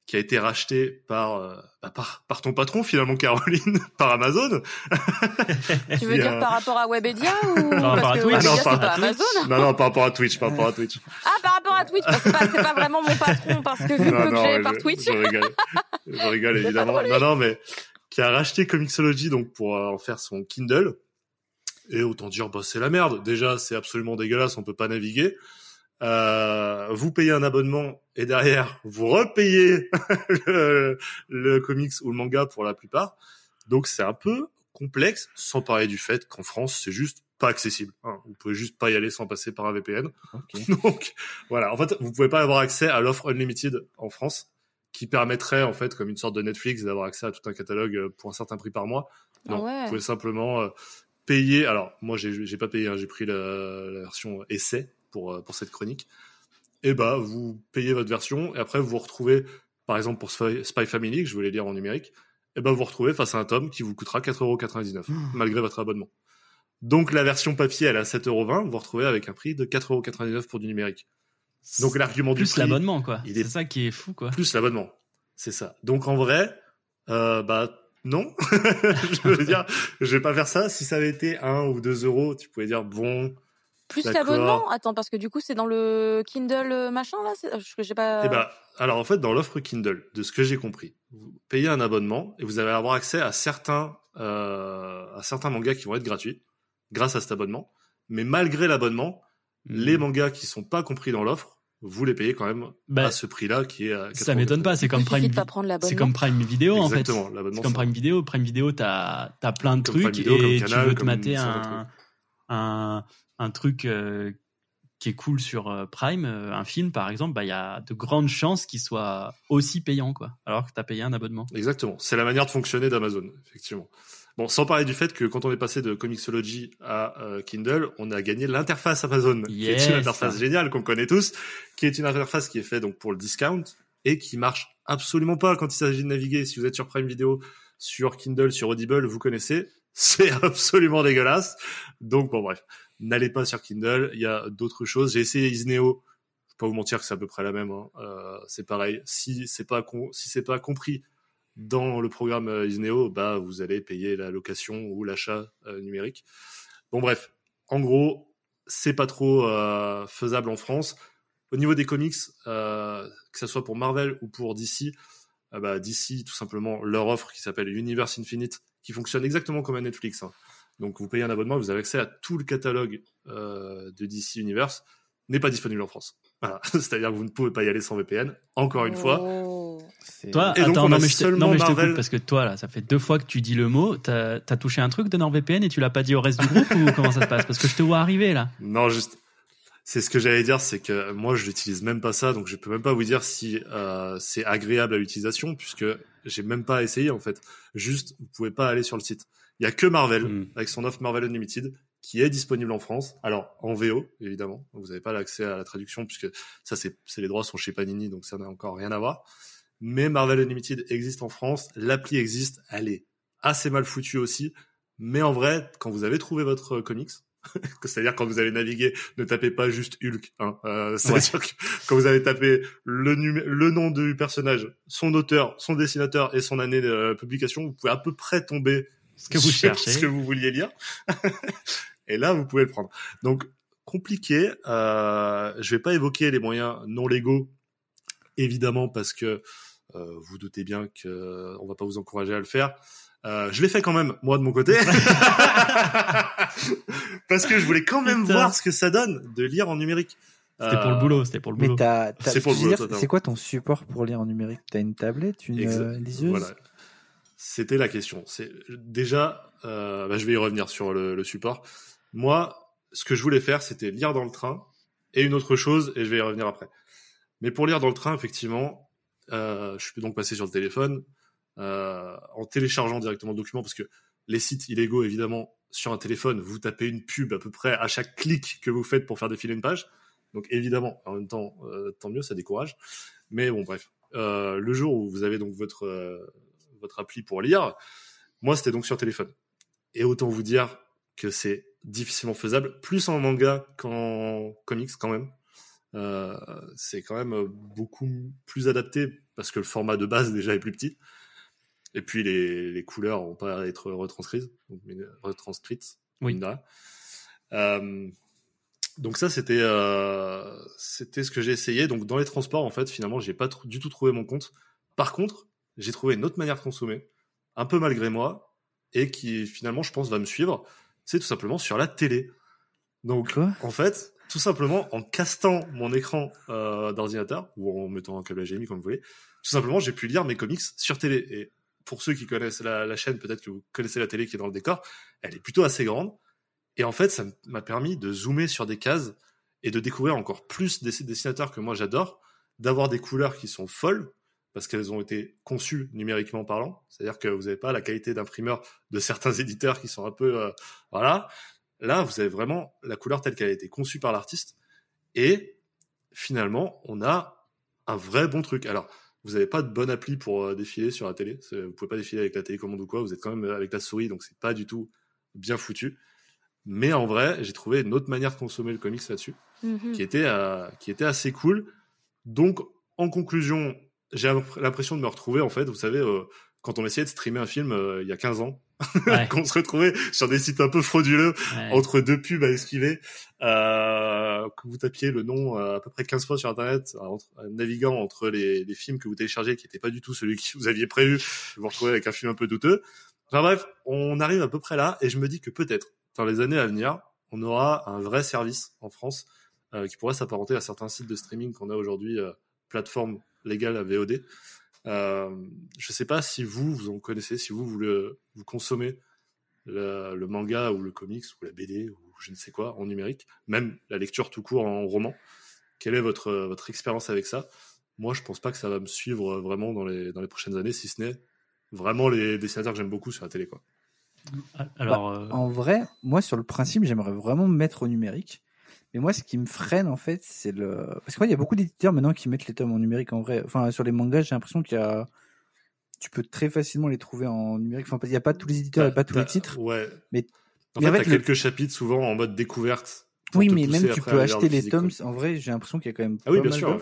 qui a été racheté par euh, bah, par par ton patron finalement Caroline par Amazon. Tu veux dire par rapport à Webedia ou Par rapport parce à que Twitch. Webedia non, par- pas Amazon Non non, par rapport à Twitch, par rapport à Twitch. Ah, par rapport à Twitch, parce que c'est pas, vraiment mon patron parce que vu peu que j'ai par Twitch. Je rigole, je rigole évidemment. Non, non, mais qui a racheté Comixology donc pour euh, en faire son Kindle. Et autant dire, bah c'est la merde. Déjà, c'est absolument dégueulasse, on peut pas naviguer. Euh, vous payez un abonnement et derrière vous repayez le, le comics ou le manga pour la plupart. Donc c'est un peu complexe, sans parler du fait qu'en France c'est juste pas accessible. hein. Vous pouvez juste pas y aller sans passer par un VPN. Donc voilà, en fait, vous pouvez pas avoir accès à l'offre unlimited en France, qui permettrait en fait, comme une sorte de Netflix, d'avoir accès à tout un catalogue euh, pour un certain prix par mois. Ah Non, ouais. vous pouvez simplement euh, payer. Alors moi, j'ai pas payé, hein, j'ai pris la, la version essai pour euh, pour cette chronique. Et bah, vous payez votre version et après vous vous retrouvez, par exemple pour Spy, Family que je voulais lire en numérique, et ben vous vous retrouvez face à un tome qui vous coûtera 4,99€ malgré votre abonnement. Donc la version papier elle est à 7,20€, vous vous retrouvez avec un prix de 4,99€ pour du numérique. Donc l'argument du plus l'abonnement, quoi. est- C'est ça qui est fou, quoi. plus l'abonnement. C'est ça. Donc en vrai, euh, bah non. je veux dire, je vais pas faire ça. Si ça avait été 1 ou 2 euros, tu pouvais dire bon. Plus l'abonnement? Attends, parce que du coup, c'est dans le Kindle euh, machin là c'est- Je j'ai pas. Eh ben, alors en fait, dans l'offre Kindle, de ce que j'ai compris, vous payez un abonnement et vous allez avoir accès à certains, euh, à certains mangas qui vont être gratuits grâce à cet abonnement. Mais malgré l'abonnement, Hmm. les mangas qui sont pas compris dans l'offre, vous les payez quand même Bah, à ce prix-là qui est. à ça m'étonne pas. C'est comme Prime. C'est comme Prime Vidéo en fait. C'est comme Prime Vidéo. Prime Vidéo, t'as as plein de Comme Prime trucs Video, et Canal, tu veux te mater un, un, un truc euh, qui est cool sur euh, Prime, euh, un film par exemple, bah il y a de grandes chances qu'il soit aussi payant quoi. Alors que t'as payé un abonnement. Exactement. C'est la manière de fonctionner d'Amazon, effectivement. Bon, sans parler du fait que quand on est passé de Comixology à euh, Kindle, on a gagné l'interface Amazon, qui est une interface géniale qu'on connaît tous, qui est une interface qui est faite donc pour le discount et qui marche absolument pas quand il s'agit de naviguer. Si vous êtes sur Prime Video, sur Kindle, sur Audible, vous connaissez, c'est absolument dégueulasse. Donc bon bref, n'allez pas sur Kindle. Il y a d'autres choses. J'ai essayé Isneo. Je vais pas vous mentir que c'est à peu près la même. hein. Euh, c'est pareil. Si c'est pas con- si c'est pas compris dans le programme euh, Isneo, bah vous allez payer la location ou l'achat euh, numérique. Bon bref, en gros, c'est pas trop euh, faisable en France. Au niveau des comics, que ce soit pour Marvel ou pour DC, bah, DC tout simplement leur offre qui s'appelle Universe Infinite, qui fonctionne exactement comme un Netflix. hein. Donc vous payez un abonnement, vous avez accès à tout le catalogue de DC Universe, n'est pas disponible en France. C'est-à-dire que vous ne pouvez pas y aller sans VPN. Encore une fois, Oh. Toi, Et attends, on non a mais, je non, mais je te Marvel. coupe parce que toi là, ça fait deux fois que tu dis le mot. T'as as touché un truc de NordVPN et tu l'as pas dit au reste du groupe ou comment ça se passe? Parce que je te vois arriver là. Non, juste. C'est ce que j'allais dire, c'est que moi je n'utilise même pas ça, donc je peux même pas vous dire si euh, c'est agréable à l'utilisation, puisque j'ai même pas essayé en fait. Juste, vous pouvez pas aller sur le site. Il y a que Marvel Hmm. avec son offre Marvel Unlimited qui est disponible en France. Alors en VO évidemment, vous n'avez pas l'accès à la traduction puisque ça c'est les droits sont chez Panini, donc ça n'a encore rien à voir. Mais Marvel Unlimited existe en France, l'appli existe, elle est assez mal foutue aussi. Mais en vrai, quand vous avez trouvé votre comics, C'est-à-dire quand vous allez naviguer, ne tapez pas juste Hulk. Hein. Euh, C'est-à-dire que quand vous avez tapé le, le nom du personnage, son auteur, son dessinateur et son année de publication, vous pouvez à peu près tomber Ce que vous cherchez. ce que vous vouliez lire. et là, vous pouvez le prendre. Donc compliqué. Euh, je vais pas évoquer les moyens non légaux, évidemment, parce que euh, vous doutez bien que euh, on va pas vous encourager à le faire. Euh, je l'ai fait quand même, moi de mon côté, parce que je voulais quand même Putain. voir ce que ça donne de lire en numérique. C'était pour le boulot, c'était pour le Mais boulot. t'as, t'as- C'est pour le boulot, c'est quoi ton support pour lire en numérique? T'as une tablette, une liseuse? Voilà. C'était la question. C'est déjà, euh, bah, je vais y revenir sur le, le support. Moi, ce que je voulais faire, c'était lire dans le train et une autre chose, et je vais y revenir après. Mais pour lire dans le train, effectivement, je suis donc passé sur le téléphone euh, en téléchargeant directement le document parce que les sites illégaux, évidemment, sur un téléphone, vous tapez une pub à peu près à chaque clic que vous faites pour faire défiler une page. Donc évidemment, en même temps, euh, tant mieux, ça décourage. Mais bon, bref. Euh, le jour où vous avez donc votre euh, votre appli pour lire, moi c'était donc sur téléphone. Et autant vous dire que c'est difficilement faisable, plus en manga qu'en comics quand même. Euh, c'est quand même beaucoup plus adapté parce que le format de base déjà est plus petit. Et puis les, les couleurs vont pas être retranscrites, retranscrites. Oui. Euh, donc ça c'était euh, c'était ce que j'ai essayé. Donc dans les transports en fait finalement j'ai pas du tout trouvé mon compte. Par contre j'ai trouvé une autre manière de consommer, un peu malgré moi, et qui finalement je pense va me suivre. C'est tout simplement sur la télé. Donc Quoi? en fait tout simplement en castant mon écran euh, d'ordinateur ou en mettant un câble HDMI comme vous voulez, tout simplement j'ai pu lire mes comics sur télé. Et pour ceux qui connaissent la, chaîne, peut-être que vous connaissez la télé qui est dans le décor, elle est plutôt assez grande. Et en fait, ça m'a permis de zoomer sur des cases et de découvrir encore plus des dessinateurs que moi j'adore, d'avoir des couleurs qui sont folles parce qu'elles ont été conçues numériquement parlant. C'est-à-dire que vous n'avez pas la qualité d'imprimeur de certains éditeurs qui sont un peu euh, voilà. Là, vous avez vraiment la couleur telle qu'elle a été conçue par l'artiste et finalement, on a un vrai bon truc. Alors, vous n'avez pas de bonne appli pour euh, défiler sur la télé. Vous pouvez pas défiler avec la télécommande ou quoi. Vous êtes quand même avec la souris, donc c'est pas du tout bien foutu. Mais en vrai, j'ai trouvé une autre manière de consommer le comics là-dessus, Mhm. qui était euh, qui était assez cool. Donc, en conclusion, j'ai l'impression de me retrouver en fait. Vous savez, euh, quand on essayait de streamer un film euh, il y a 15 ans, Ouais, qu'on se retrouvait sur des sites un peu frauduleux ouais. entre deux pubs à esquiver, euh, que vous tapiez le nom euh, à peu près 15 fois sur Internet, en en naviguant entre les, les films que vous téléchargez qui n'étaient pas du tout celui que vous aviez prévu, vous vous retrouvez avec un film un peu douteux. Enfin bref, on arrive à peu près là, et je me dis que peut-être, dans les années à venir, on aura un vrai service en France euh, qui pourrait s'apparenter à certains sites de streaming qu'on a aujourd'hui, euh, plateforme légale à VOD. Euh, je sais pas si vous, vous en connaissez, si vous, vous, le, vous consommez le, le manga ou le comics ou la BD ou je ne sais quoi en numérique, même la lecture tout court en roman. Quelle est votre, votre expérience avec ça? Moi, je pense pas que ça va me suivre vraiment dans les, dans les prochaines années, si ce n'est vraiment les dessinateurs que j'aime beaucoup sur la télé. Quoi. Alors, euh, En vrai, moi, sur le principe, j'aimerais vraiment me mettre au numérique. Mais moi, ce qui me freine, en fait, c'est le. Parce qu'il y a beaucoup d'éditeurs maintenant qui mettent les tomes en numérique en vrai. Enfin, sur les mangas, j'ai l'impression qu'il y a. Tu peux très facilement les trouver en numérique. Enfin, il n'y a pas tous les éditeurs et pas tous les titres. Ouais. Mais- en mais fait, en fait, t'as le- quelques chapitres souvent en mode découverte. Oui, mais même tu peux acheter le les tomes. En vrai, j'ai l'impression qu'il y a quand même Ah oui, bien sûr.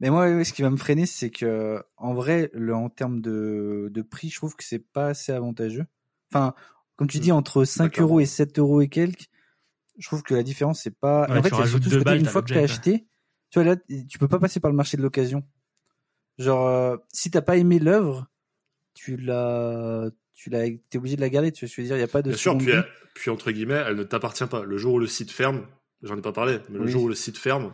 Mais moi, ce qui va me freiner, c'est que, en vrai, le, en termes de, de prix, je trouve que c'est pas assez avantageux. Enfin, comme tu dis, entre 5 D'accord. euros et 7 euros et quelques, je trouve que la différence, c'est pas. Ouais, en fait, surtout ce balles, une fois que t'as acheté, tu vois, là, tu peux pas passer par le marché de l'occasion. Genre, euh, si t'as pas aimé l'œuvre, tu l'as, tu l'as, t'es obligé de la garder, tu veux dire, il y a pas de Bien sûr, puis, euh, puis entre guillemets, elle ne t'appartient pas. Le jour où le site ferme, j'en ai pas parlé, mais le Oui. jour où le site ferme,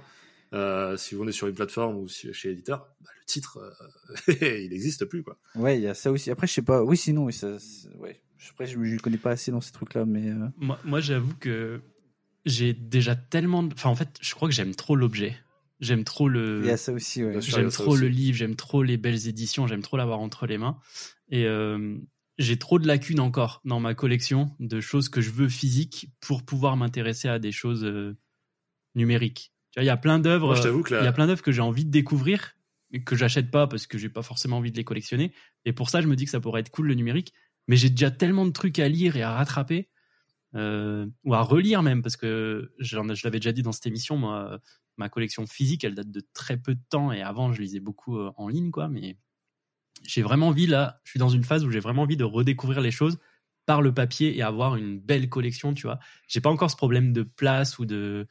euh, si vous venez sur une plateforme ou si- chez l'éditeur, bah, le titre, euh, il n'existe plus. quoi. Ouais, il y a ça aussi. Après, je sais pas. Oui, sinon, oui, ça, c'est- ouais. Après, je me connais pas assez dans ces trucs-là, mais. euh, moi, moi j'avoue que j'ai déjà tellement. de- Enfin, en fait, je crois que j'aime trop l'objet. J'aime trop le. Il y a ça aussi, ouais. Bien sûr. il y J'aime trop le livre, j'aime trop les belles éditions, j'aime trop l'avoir entre les mains. Et euh, j'ai trop de lacunes encore dans ma collection de choses que je veux physiques pour pouvoir m'intéresser à des choses euh, numériques. Tu vois, il y a plein d'œuvres. Il y a plein d'œuvres que j'ai envie de découvrir, mais que j'achète pas parce que j'ai pas forcément envie de les collectionner. Et pour ça, je me dis que ça pourrait être cool le numérique. Mais j'ai déjà tellement de trucs à lire et à rattraper euh, ou à relire même, parce que je l'avais déjà dit dans cette émission, moi, ma collection physique, elle date de très peu de temps, et avant, je lisais beaucoup euh, en ligne, quoi, mais j'ai vraiment envie, là, je suis dans une phase où j'ai vraiment envie de redécouvrir les choses par le papier et avoir une belle collection, tu vois. J'ai pas encore ce problème de place ou de,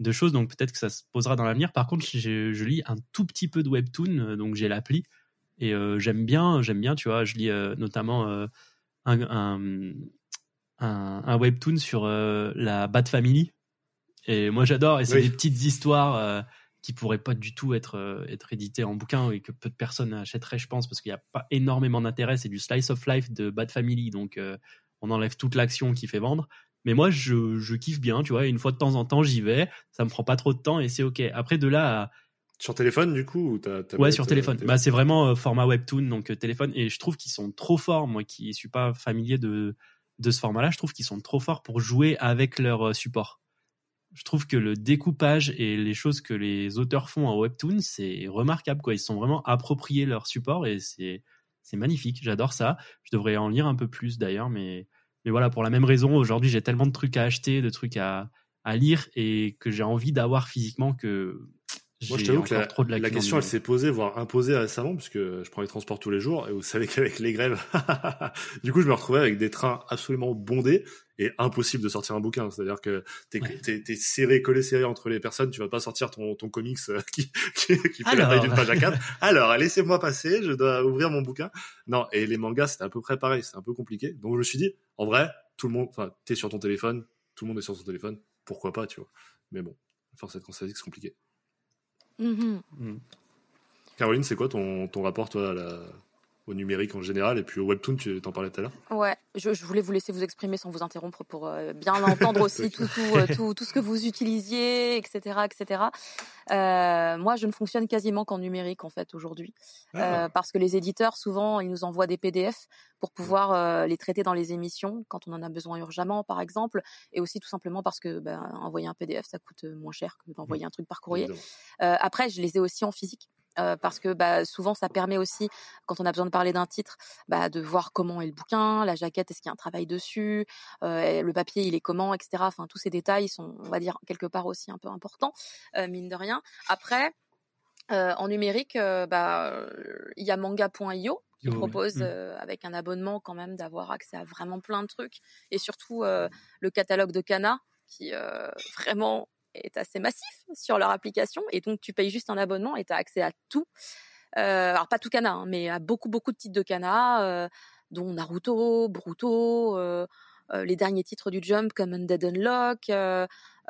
de choses, donc peut-être que ça se posera dans l'avenir. Par contre, je, lis un tout petit peu de webtoon, euh, donc j'ai l'appli, et j'aime bien, j'aime bien, tu vois, je lis notamment un, un, un webtoon sur euh, la Bat Family. Et moi j'adore, et c'est Oui. des petites histoires euh, qui pourraient pas du tout être, euh, être éditées en bouquin et que peu de personnes achèteraient, je pense, parce qu'il n'y a pas énormément d'intérêt. C'est du slice of life de Bat Family, donc on enlève toute l'action qui fait vendre. Mais moi je, je kiffe bien, tu vois, une fois de temps en temps j'y vais, ça me prend pas trop de temps et c'est ok. Après de là à, Sur téléphone, du coup Ouais, sur téléphone. téléphone Bah, c'est vraiment format webtoon, donc téléphone. Et je trouve qu'ils sont trop forts, moi qui suis pas familier de, de ce format-là, je trouve qu'ils sont trop forts pour jouer avec leur euh, support. Je trouve que le découpage et les choses que les auteurs font en webtoon, c'est remarquable, quoi. Ils sont vraiment appropriés leur support et c'est, magnifique. J'adore ça. Je devrais en lire un peu plus d'ailleurs, mais, mais voilà, pour la même raison, aujourd'hui, j'ai tellement de trucs à acheter, de trucs à, à lire et que j'ai envie d'avoir physiquement que Moi, je t'avoue que la, trop de la lacunes en question, elle s'est posée, voire imposée récemment, puisque je prends les transports tous les jours, et vous savez qu'avec les grèves, du coup, je me retrouvais avec des trains absolument bondés et impossible de sortir un bouquin. C'est-à-dire que t'es, Ouais. serré, collé serré entre les personnes, tu vas pas sortir ton, ton comics euh, qui, qui, qui fait la Alors. taille d'une page à 4. Alors, laissez-moi passer, je dois ouvrir mon bouquin. Non, et les mangas, c'était à peu près pareil, c'est un peu compliqué. Donc, je me suis dit, en vrai, tout le monde, enfin, t'es sur ton téléphone, tout le monde est sur son téléphone, pourquoi pas, tu vois. Mais bon, force est de constater que c'est compliqué. Mhm. Mm. Caroline, c'est quoi ton, ton rapport, toi, à la- au numérique en général et puis au webtoon, tu t'en parlais tout à l'heure Ouais, je, je voulais vous laisser vous exprimer sans vous interrompre pour euh, bien entendre aussi tout, tout, euh, tout, tout ce que vous utilisiez, etc. etc. Euh, moi, je ne fonctionne quasiment qu'en numérique en fait aujourd'hui. Ah. Euh, parce que les éditeurs, souvent, ils nous envoient des PDF pour pouvoir euh, les traiter dans les émissions quand on en a besoin urgemment, par exemple, et aussi tout simplement parce que ben, envoyer un PDF, ça coûte moins cher que d'envoyer un truc par courrier. Après, je les ai aussi en physique. Euh, parce que bah, souvent ça permet aussi, quand on a besoin de parler d'un titre, bah, de voir comment est le bouquin, la jaquette, est-ce qu'il y a un travail dessus, euh, le papier il est comment, etc. Enfin tous ces détails sont, on va dire quelque part aussi un peu importants, euh, mine de rien. Après, en numérique, bah, il y a manga.io qui Oh, propose Mm. euh, avec un abonnement quand même d'avoir accès à vraiment plein de trucs et surtout euh, le catalogue de Kana qui euh, vraiment est assez massif sur leur application et donc tu payes juste un abonnement et tu as accès à tout. Euh, alors pas tout Kana, hein, mais à beaucoup beaucoup de titres de Kana, euh, dont Naruto, Boruto, euh, euh, les derniers titres du Jump comme Undead Unlock,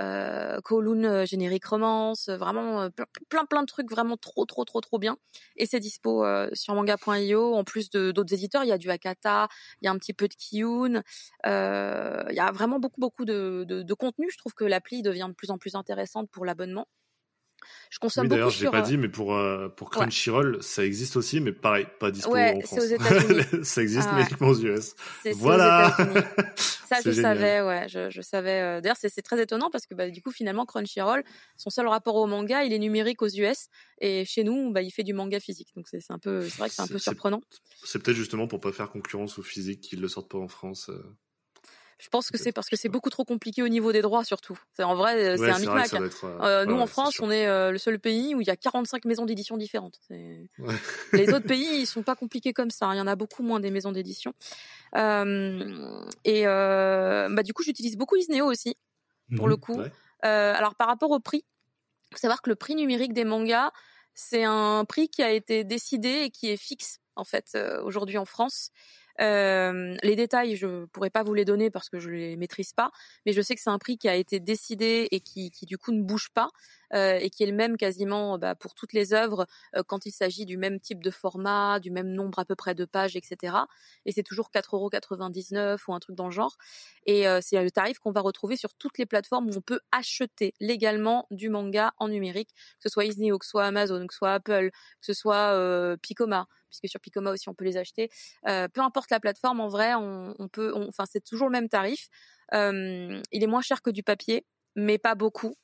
euh, euh, générique romance, euh, vraiment euh, plein, plein plein de trucs vraiment trop trop trop trop bien. Et c'est dispo euh, sur manga.io. En plus de d'autres éditeurs, il y a du Akata, il y a un petit peu de Kiyun. Euh, il y a vraiment beaucoup beaucoup de, de, de contenu. Je trouve que l'appli devient de plus en plus intéressante pour l'abonnement. Je consomme Oui, beaucoup d'ailleurs, je l'ai sur. pas euh, dit, mais pour, euh, pour Crunchyroll, ça existe aussi, mais pareil, pas dispo Ouais, en c'est France. aux États-Unis. ça existe, Ah ouais. aux US. Aux Voilà. Ça, je génial. savais, ouais, je, je savais. euh, D'ailleurs, c'est très étonnant parce que bah, du coup, finalement, Crunchyroll, son seul rapport au manga, il est numérique aux US, et chez nous, bah, il fait du manga physique. Donc c'est un peu, c'est vrai que c'est un peu surprenant. C'est peut-être justement pour pas faire concurrence au physique qu'ils le sortent pas en France. euh. Je pense que c'est parce que c'est beaucoup trop compliqué au niveau des droits, surtout. C'est en vrai, euh, c'est Ouais, un micmac. être, euh, Euh, nous, ouais, en France, on est euh, le seul pays où il y a 45 maisons d'édition différentes. Ouais. Les autres pays, ils sont pas compliqués comme ça. hein. Il y en a beaucoup moins des maisons d'édition. Euh, et bah, du coup, j'utilise beaucoup Isneo aussi, pour le coup. Ouais. Euh, alors, par rapport au prix, faut savoir que le prix numérique des mangas, c'est un prix qui a été décidé et qui est fixe, en fait, aujourd'hui en France. Euh, les détails, je pourrais pas vous les donner parce que je les maîtrise pas, mais je sais que c'est un prix qui a été décidé et qui, qui du coup ne bouge pas euh, et qui est le même quasiment bah, pour toutes les œuvres euh, quand il s'agit du même type de format, du même nombre à peu près de pages, etc. Et c'est toujours 4,99€ ou un truc dans le genre. Et euh, c'est le tarif qu'on va retrouver sur toutes les plateformes où on peut acheter légalement du manga en numérique, que ce soit Isneo, que ce soit Amazon, que ce soit Apple, que ce soit euh, Picoma, puisque sur Picoma aussi on peut les acheter. Euh, peu importe la plateforme, en vrai, on, on peut, on- enfin c'est toujours le même tarif. Euh, il est moins cher que du papier, mais pas beaucoup.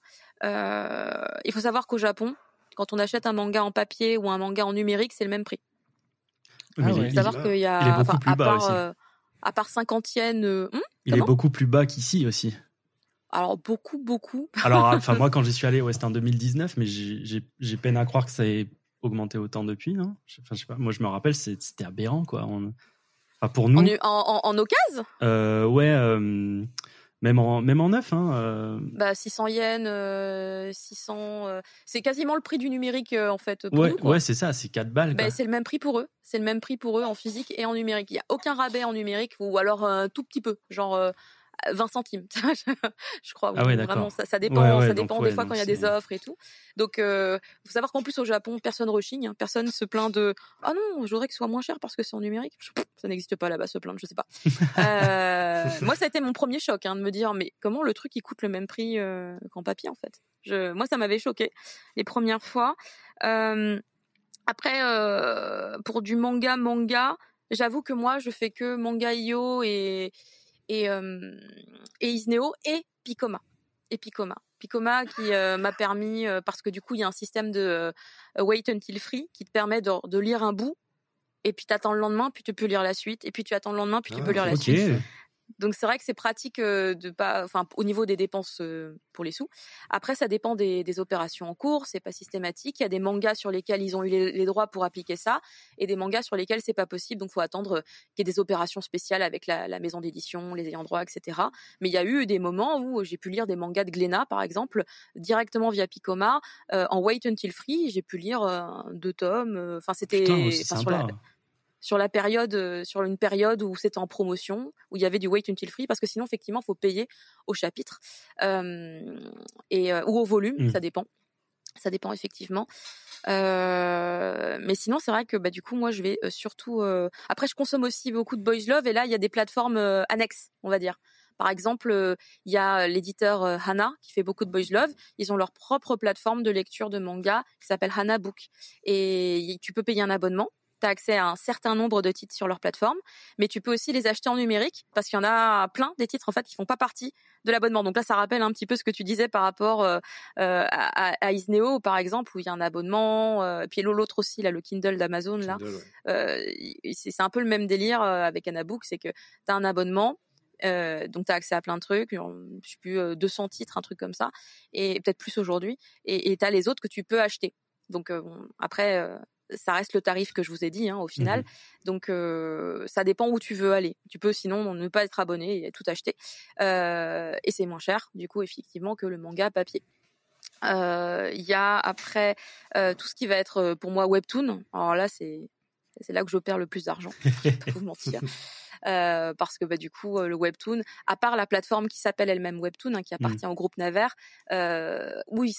Euh, il faut savoir qu'au Japon, quand on achète un manga en papier ou un manga en numérique, c'est le même prix. Ah il, ouais. faut savoir il- qu'il y a, il est beaucoup enfin, plus à bas part, aussi. euh, à part 50 yens, euh, hum, Il est beaucoup plus bas qu'ici aussi. Alors beaucoup, beaucoup. Alors, enfin, moi, quand j'y suis allé, ouais, c'était en 2019, mais j'ai- peine à croire que ça ait augmenté autant depuis, non? Enfin, je sais pas. Moi, je me rappelle, c'était aberrant, quoi. On- Enfin, pour nous, En, en, en, occasion, euh, ouais, euh, même en même en neuf, hein. euh, bah 600 yens, euh, 600. euh, c'est quasiment le prix du numérique en fait pour ouais, nous. Quoi. ouais, c'est ça, c'est 4 balles. Bah, c'est le même prix pour eux. C'est le même prix pour eux en physique et en numérique. Il n'y a aucun rabais en numérique ou alors un tout petit peu, genre 20 centimes, je crois. Ah. Vraiment, ça, ça dépend, Ouais, ouais, ça donc, dépend ouais, des fois quand il y a des offres et tout. Donc, euh, faut savoir qu'en plus au Japon, personne rechigne, hein. personne se plaint de ah non, je voudrais que ce soit moins cher parce que c'est en numérique. Ça n'existe pas là-bas, se plaindre, je sais pas. Euh, moi, ça a été mon premier choc hein, de me dire mais comment le truc il coûte le même prix euh, qu'en papier en fait? Je, moi, ça m'avait choqué les premières fois. Euh, après, pour du manga, manga, j'avoue que moi, je fais que manga.io et et euh, et Isneo et Picoma et Picoma. Picoma qui euh, m'a permis euh, parce que du coup il y a un système de wait until free qui te permet de, de lire un bout et puis tu attends le lendemain puis tu peux lire la suite et puis tu attends le lendemain puis tu Ah, peux lire la suite. Donc c'est vrai que c'est pratique de pas, enfin au niveau des dépenses pour les sous. Après ça dépend des, des opérations en cours, c'est pas systématique. Il y a des mangas sur lesquels ils ont eu les, les droits pour appliquer ça et des mangas sur lesquels c'est pas possible. Donc faut attendre qu'il y ait des opérations spéciales avec la, la maison d'édition, les ayants droit, etc. Mais il y a eu des moments où j'ai pu lire des mangas de Glénat par exemple directement via Picoma euh, en wait until free. J'ai pu lire euh, deux tomes. Enfin c'était enfin, sur la, sympa. Sur la période, euh, sur une période où c'était en promotion, où il y avait du wait until free, parce que sinon effectivement faut payer au chapitre euh, et euh, ou au volume, Mm. ça dépend, ça dépend effectivement. Euh, mais sinon c'est vrai que bah du coup moi je vais surtout. euh, Après je consomme aussi beaucoup de boys love et là il y a des plateformes euh, annexes, on va dire. Par exemple, il y a l'éditeur Hana qui fait beaucoup de boys love. Ils ont leur propre plateforme de lecture de manga qui s'appelle Hana Book et tu peux payer un abonnement tu as accès à un certain nombre de titres sur leur plateforme, mais tu peux aussi les acheter en numérique parce qu'il y en a plein des titres en fait qui font pas partie de l'abonnement. Donc là, ça rappelle un petit peu ce que tu disais par rapport euh, euh, à, à Isneo par exemple où il y a un abonnement, euh, puis l'autre aussi là, le Kindle d'Amazon là, ouais. euh, c'est un peu le même délire avec Anabook, c'est que tu as un abonnement. euh, donc tu as accès à plein de trucs, je sais plus euh, 200 titres, un truc comme ça, et peut-être plus aujourd'hui. Et tu as les autres que tu peux acheter. Donc euh, bon, après, euh, ça reste le tarif que je vous ai dit hein, au final. Donc euh, ça dépend où tu veux aller. Tu peux sinon ne pas être abonné et tout acheter. Euh, et c'est moins cher du coup effectivement que le manga papier. Euh, Il y a après euh, tout ce qui va être pour moi webtoon. Alors là c'est c'est là que je perds le plus d'argent. Je vais pas vous mentir. Euh, parce que bah, du coup euh, le webtoon, à part la plateforme qui s'appelle elle-même webtoon, hein, qui appartient au groupe Naver, euh, oui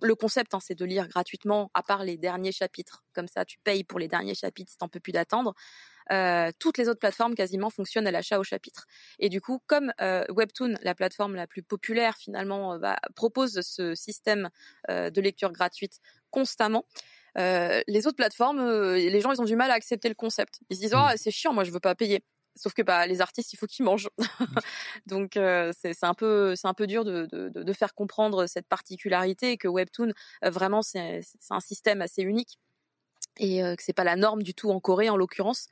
le concept hein, c'est de lire gratuitement, à part les derniers chapitres. Comme ça tu payes pour les derniers chapitres si t'en peux plus d'attendre. Euh, toutes les autres plateformes quasiment fonctionnent à l'achat au chapitre. Et du coup, comme euh, Webtoon, la plateforme la plus populaire finalement, euh, bah, propose ce système euh, de lecture gratuite constamment, euh, les autres plateformes, euh, les gens, ils ont du mal à accepter le concept. Ils se disent, oh, c'est chiant, moi, je veux pas payer. Sauf que bah, les artistes, il faut qu'ils mangent. Donc euh, c'est un peu c'est un peu dur de, de, de faire comprendre cette particularité et que Webtoon euh, vraiment c'est c'est un système assez unique et euh, que c'est pas la norme du tout en Corée en l'occurrence.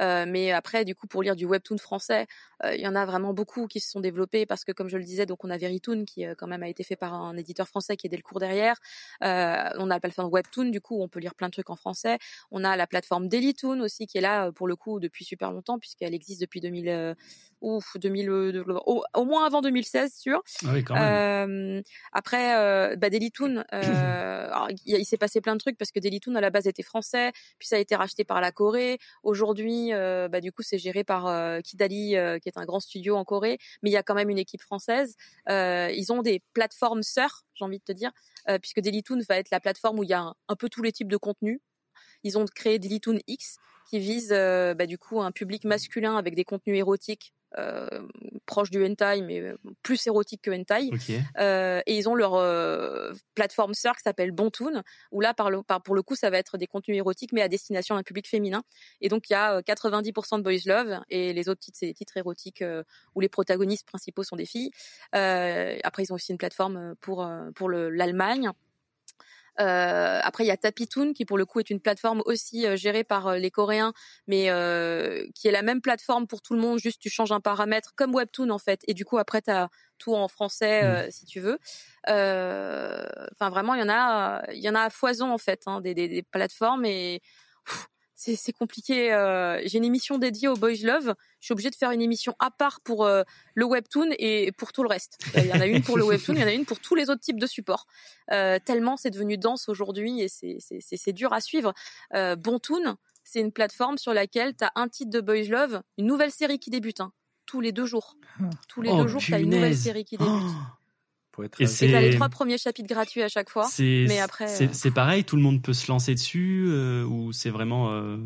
Euh, mais après, du coup, pour lire du webtoon français, euh, il y en a vraiment beaucoup qui se sont développés parce que, comme je le disais, donc on a Verytoon qui euh, quand même a été fait par un éditeur français qui est dès le cours derrière. Euh, on a la plateforme Webtoon, du coup, où on peut lire plein de trucs en français. On a la plateforme Dailytoon aussi qui est là pour le coup depuis super longtemps puisqu'elle existe depuis 2000, euh, ouf, 2000 euh, au, au moins avant 2016, sûr. Ah oui, quand même. Euh, après, euh, bah, Dailytoon, euh, alors, il, il s'est passé plein de trucs parce que Dailytoon à la base était français, puis ça a été racheté par la Corée. Aujourd'hui, euh, bah, du coup, c'est géré par euh, Kidali, euh, qui est un grand studio en Corée, mais il y a quand même une équipe française. Ils ont des plateformes sœurs, j'ai envie de te dire, puisque Dailytoon va être la plateforme où il y a un, peu tous les types de contenus. Ils ont créé Dailytoon X, qui vise bah, du coup un public masculin avec des contenus érotiques euh, proches du hentai, mais euh, plus érotiques que hentai. Euh, et ils ont leur euh, plateforme sœur qui s'appelle Bontoon, où là, par le, par, pour le coup, ça va être des contenus érotiques, mais à destination d'un public féminin. Et donc, il y a euh, 90% de boys love, et les autres titres, c'est des titres érotiques où les protagonistes principaux sont des filles. Après, ils ont aussi une plateforme pour, pour le- l'Allemagne. Euh, après, il y a Tapitoon qui pour le coup est une plateforme aussi euh, gérée par euh, les Coréens, mais euh, qui est la même plateforme pour tout le monde. Juste tu changes un paramètre comme Webtoon en fait, et du coup après tu as tout en français euh, si tu veux. Euh, Enfin vraiment, il y en a, il y en a à foison en fait, hein, des, des, des plateformes et pff, c'est compliqué. euh, J'ai une émission dédiée au Boys Love. Je suis obligée de faire une émission à part pour euh, le webtoon et pour tout le reste. Il y en a une pour le webtoon, il y en a une pour tous les autres types de supports. Euh, tellement c'est devenu dense aujourd'hui et c'est- c'est c'est- c'est dur à suivre. Euh, Bontoon, c'est une plateforme sur laquelle tu as un titre de Boys Love, une nouvelle série qui débute. hein, tous les deux jours. Tous les Oh, deux jours, tu as une nouvelle série qui débute. Oh, Pour être Et c'est- tu les trois premiers chapitres gratuits à chaque fois. mais après, c'est euh, c'est pareil, tout le monde peut se lancer dessus euh, ou c'est vraiment euh,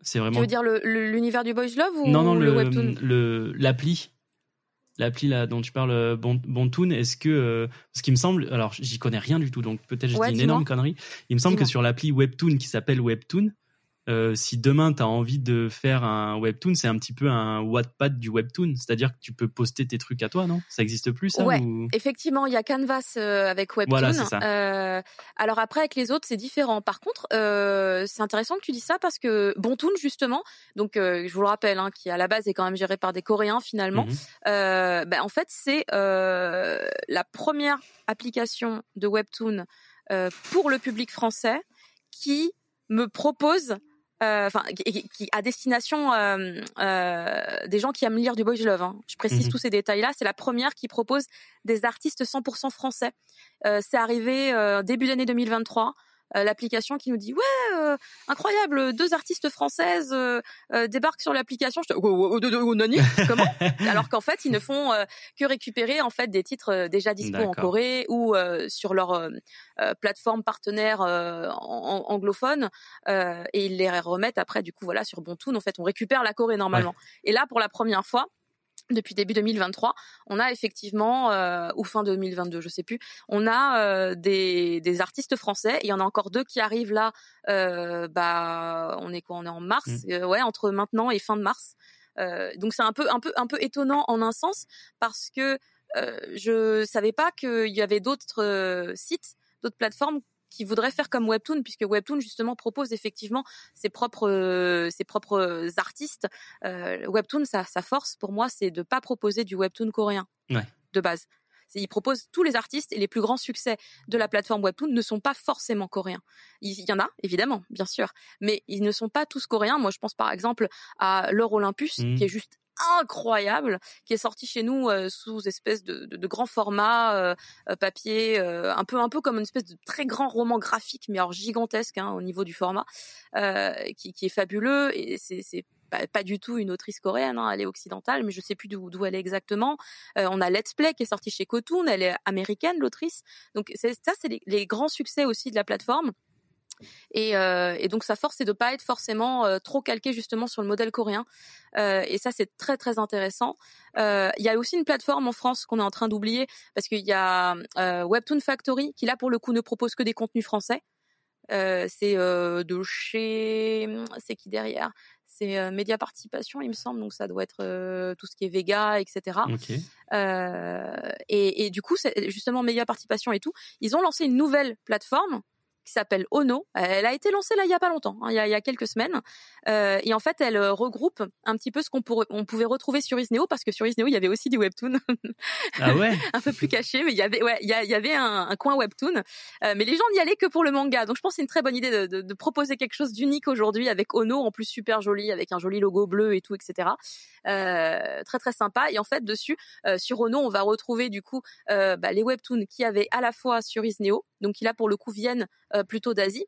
c'est Tu vraiment veux dire l'univers du Boys Love ou non non le, le webtoon le l'appli. L'appli là dont tu parles Bon Bontoon est-ce que euh, ce qui me semble alors j'y connais rien du tout donc peut-être je Ouais, dis une énorme connerie. Il me semble que sur l'appli Webtoon qui s'appelle Webtoon euh, si demain tu as envie de faire un webtoon, c'est un petit peu un Wattpad du webtoon, c'est-à-dire que tu peux poster tes trucs à toi, non? Ça existe plus ça Ouais. ou- Effectivement, il y a Canvas euh, avec Webtoon. Voilà, c'est ça. Euh, alors après, avec les autres, c'est différent. Par contre, c'est intéressant que tu dis ça parce que Bontoon, justement, donc je vous le rappelle, hein, qui à la base est quand même géré par des Coréens finalement. Mhm. Ben, en fait, c'est la première application de Webtoon pour le public français qui me propose, enfin, qui, qui- qui- à destination euh, euh, des gens qui aiment lire du boys love. hein. Je précise Mhm. tous ces détails-là. C'est la première qui propose des artistes 100% français. Euh, c'est arrivé euh, début d'année 2023. Euh, L'application qui nous dit ouais euh, incroyable deux artistes françaises euh, euh, débarquent sur l'application. Comment alors qu'en fait ils ne font euh, que récupérer en fait des titres déjà dispo en. Corée ou euh, sur leur plateforme partenaire euh, en- en- anglophone euh, et ils les remettent après du coup voilà sur Bontoon en fait on récupère la Corée normalement et là pour la première fois depuis début 2023, on a effectivement, euh, ou fin 2022, je sais plus, on a euh, des, des artistes français. Il y en a encore deux qui arrivent là. Euh, bah, on est quoi On est en mars, Mm. euh, ouais, entre maintenant et fin de mars. Euh, donc c'est un peu, un peu, un peu étonnant en un sens parce que euh, je savais pas qu'il y avait d'autres sites, d'autres plateformes qui voudraient faire comme Webtoon, puisque Webtoon justement propose effectivement ses propres, euh, ses propres artistes. Euh, Webtoon, sa, sa force pour moi, c'est de pas proposer du Webtoon coréen Ouais. de base. Il propose tous les artistes et les plus grands succès de la plateforme Webtoon ne sont pas forcément coréens. Il y en a, évidemment, bien sûr, mais ils ne sont pas tous coréens. Moi, je pense par exemple à L'Or Olympus, Mhm. qui est juste incroyable, qui est sorti chez nous euh, sous espèce de, de, de grand format euh, euh, papier, euh, un peu un peu comme une espèce de très grand roman graphique, mais alors gigantesque hein, au niveau du format, euh, qui, qui est fabuleux et c'est pas, pas du tout une autrice coréenne, hein, elle est occidentale, mais je sais plus d'où elle est exactement. Euh, on a Let's Play qui est sorti chez Kotoon, elle est américaine l'autrice, donc ça c'est les, les grands succès aussi de la plateforme. Et, euh, et donc sa force c'est de pas être forcément euh, trop calqué justement sur le modèle coréen. Euh, et ça c'est très très intéressant. Il y a aussi une plateforme en France qu'on est en train d'oublier parce qu'il y a Webtoon Factory qui là pour le coup ne propose que des contenus français. C'est de chez c'est qui derrière? C'est euh, Média Participation il me semble donc ça doit être euh, tout ce qui est Vega etc. Euh, et, et du coup, justement Média Participation et tout, ils ont lancé une nouvelle plateforme qui s'appelle Ono. Elle a été lancée là il y a pas longtemps, hein, il, y a, il y a quelques semaines. Euh, et en fait, elle euh, regroupe un petit peu ce qu'on on pouvait retrouver sur Isneo parce que sur Isneo il y avait aussi du webtoon Ah ouais? un peu plus caché, mais il y avait ouais, il y, y avait un, un coin webtoon. Euh, mais les gens n'y allaient que pour le manga. Donc je pense que c'est une très bonne idée de, de- de proposer quelque chose d'unique aujourd'hui avec Ono en plus super joli, avec un joli logo bleu et tout, etc. Euh, très très sympa. Et en fait dessus, sur Ono, on va retrouver du coup bah, les webtoons qui avaient à la fois sur Isneo, donc qui là pour le coup viennent plutôt d'Asie.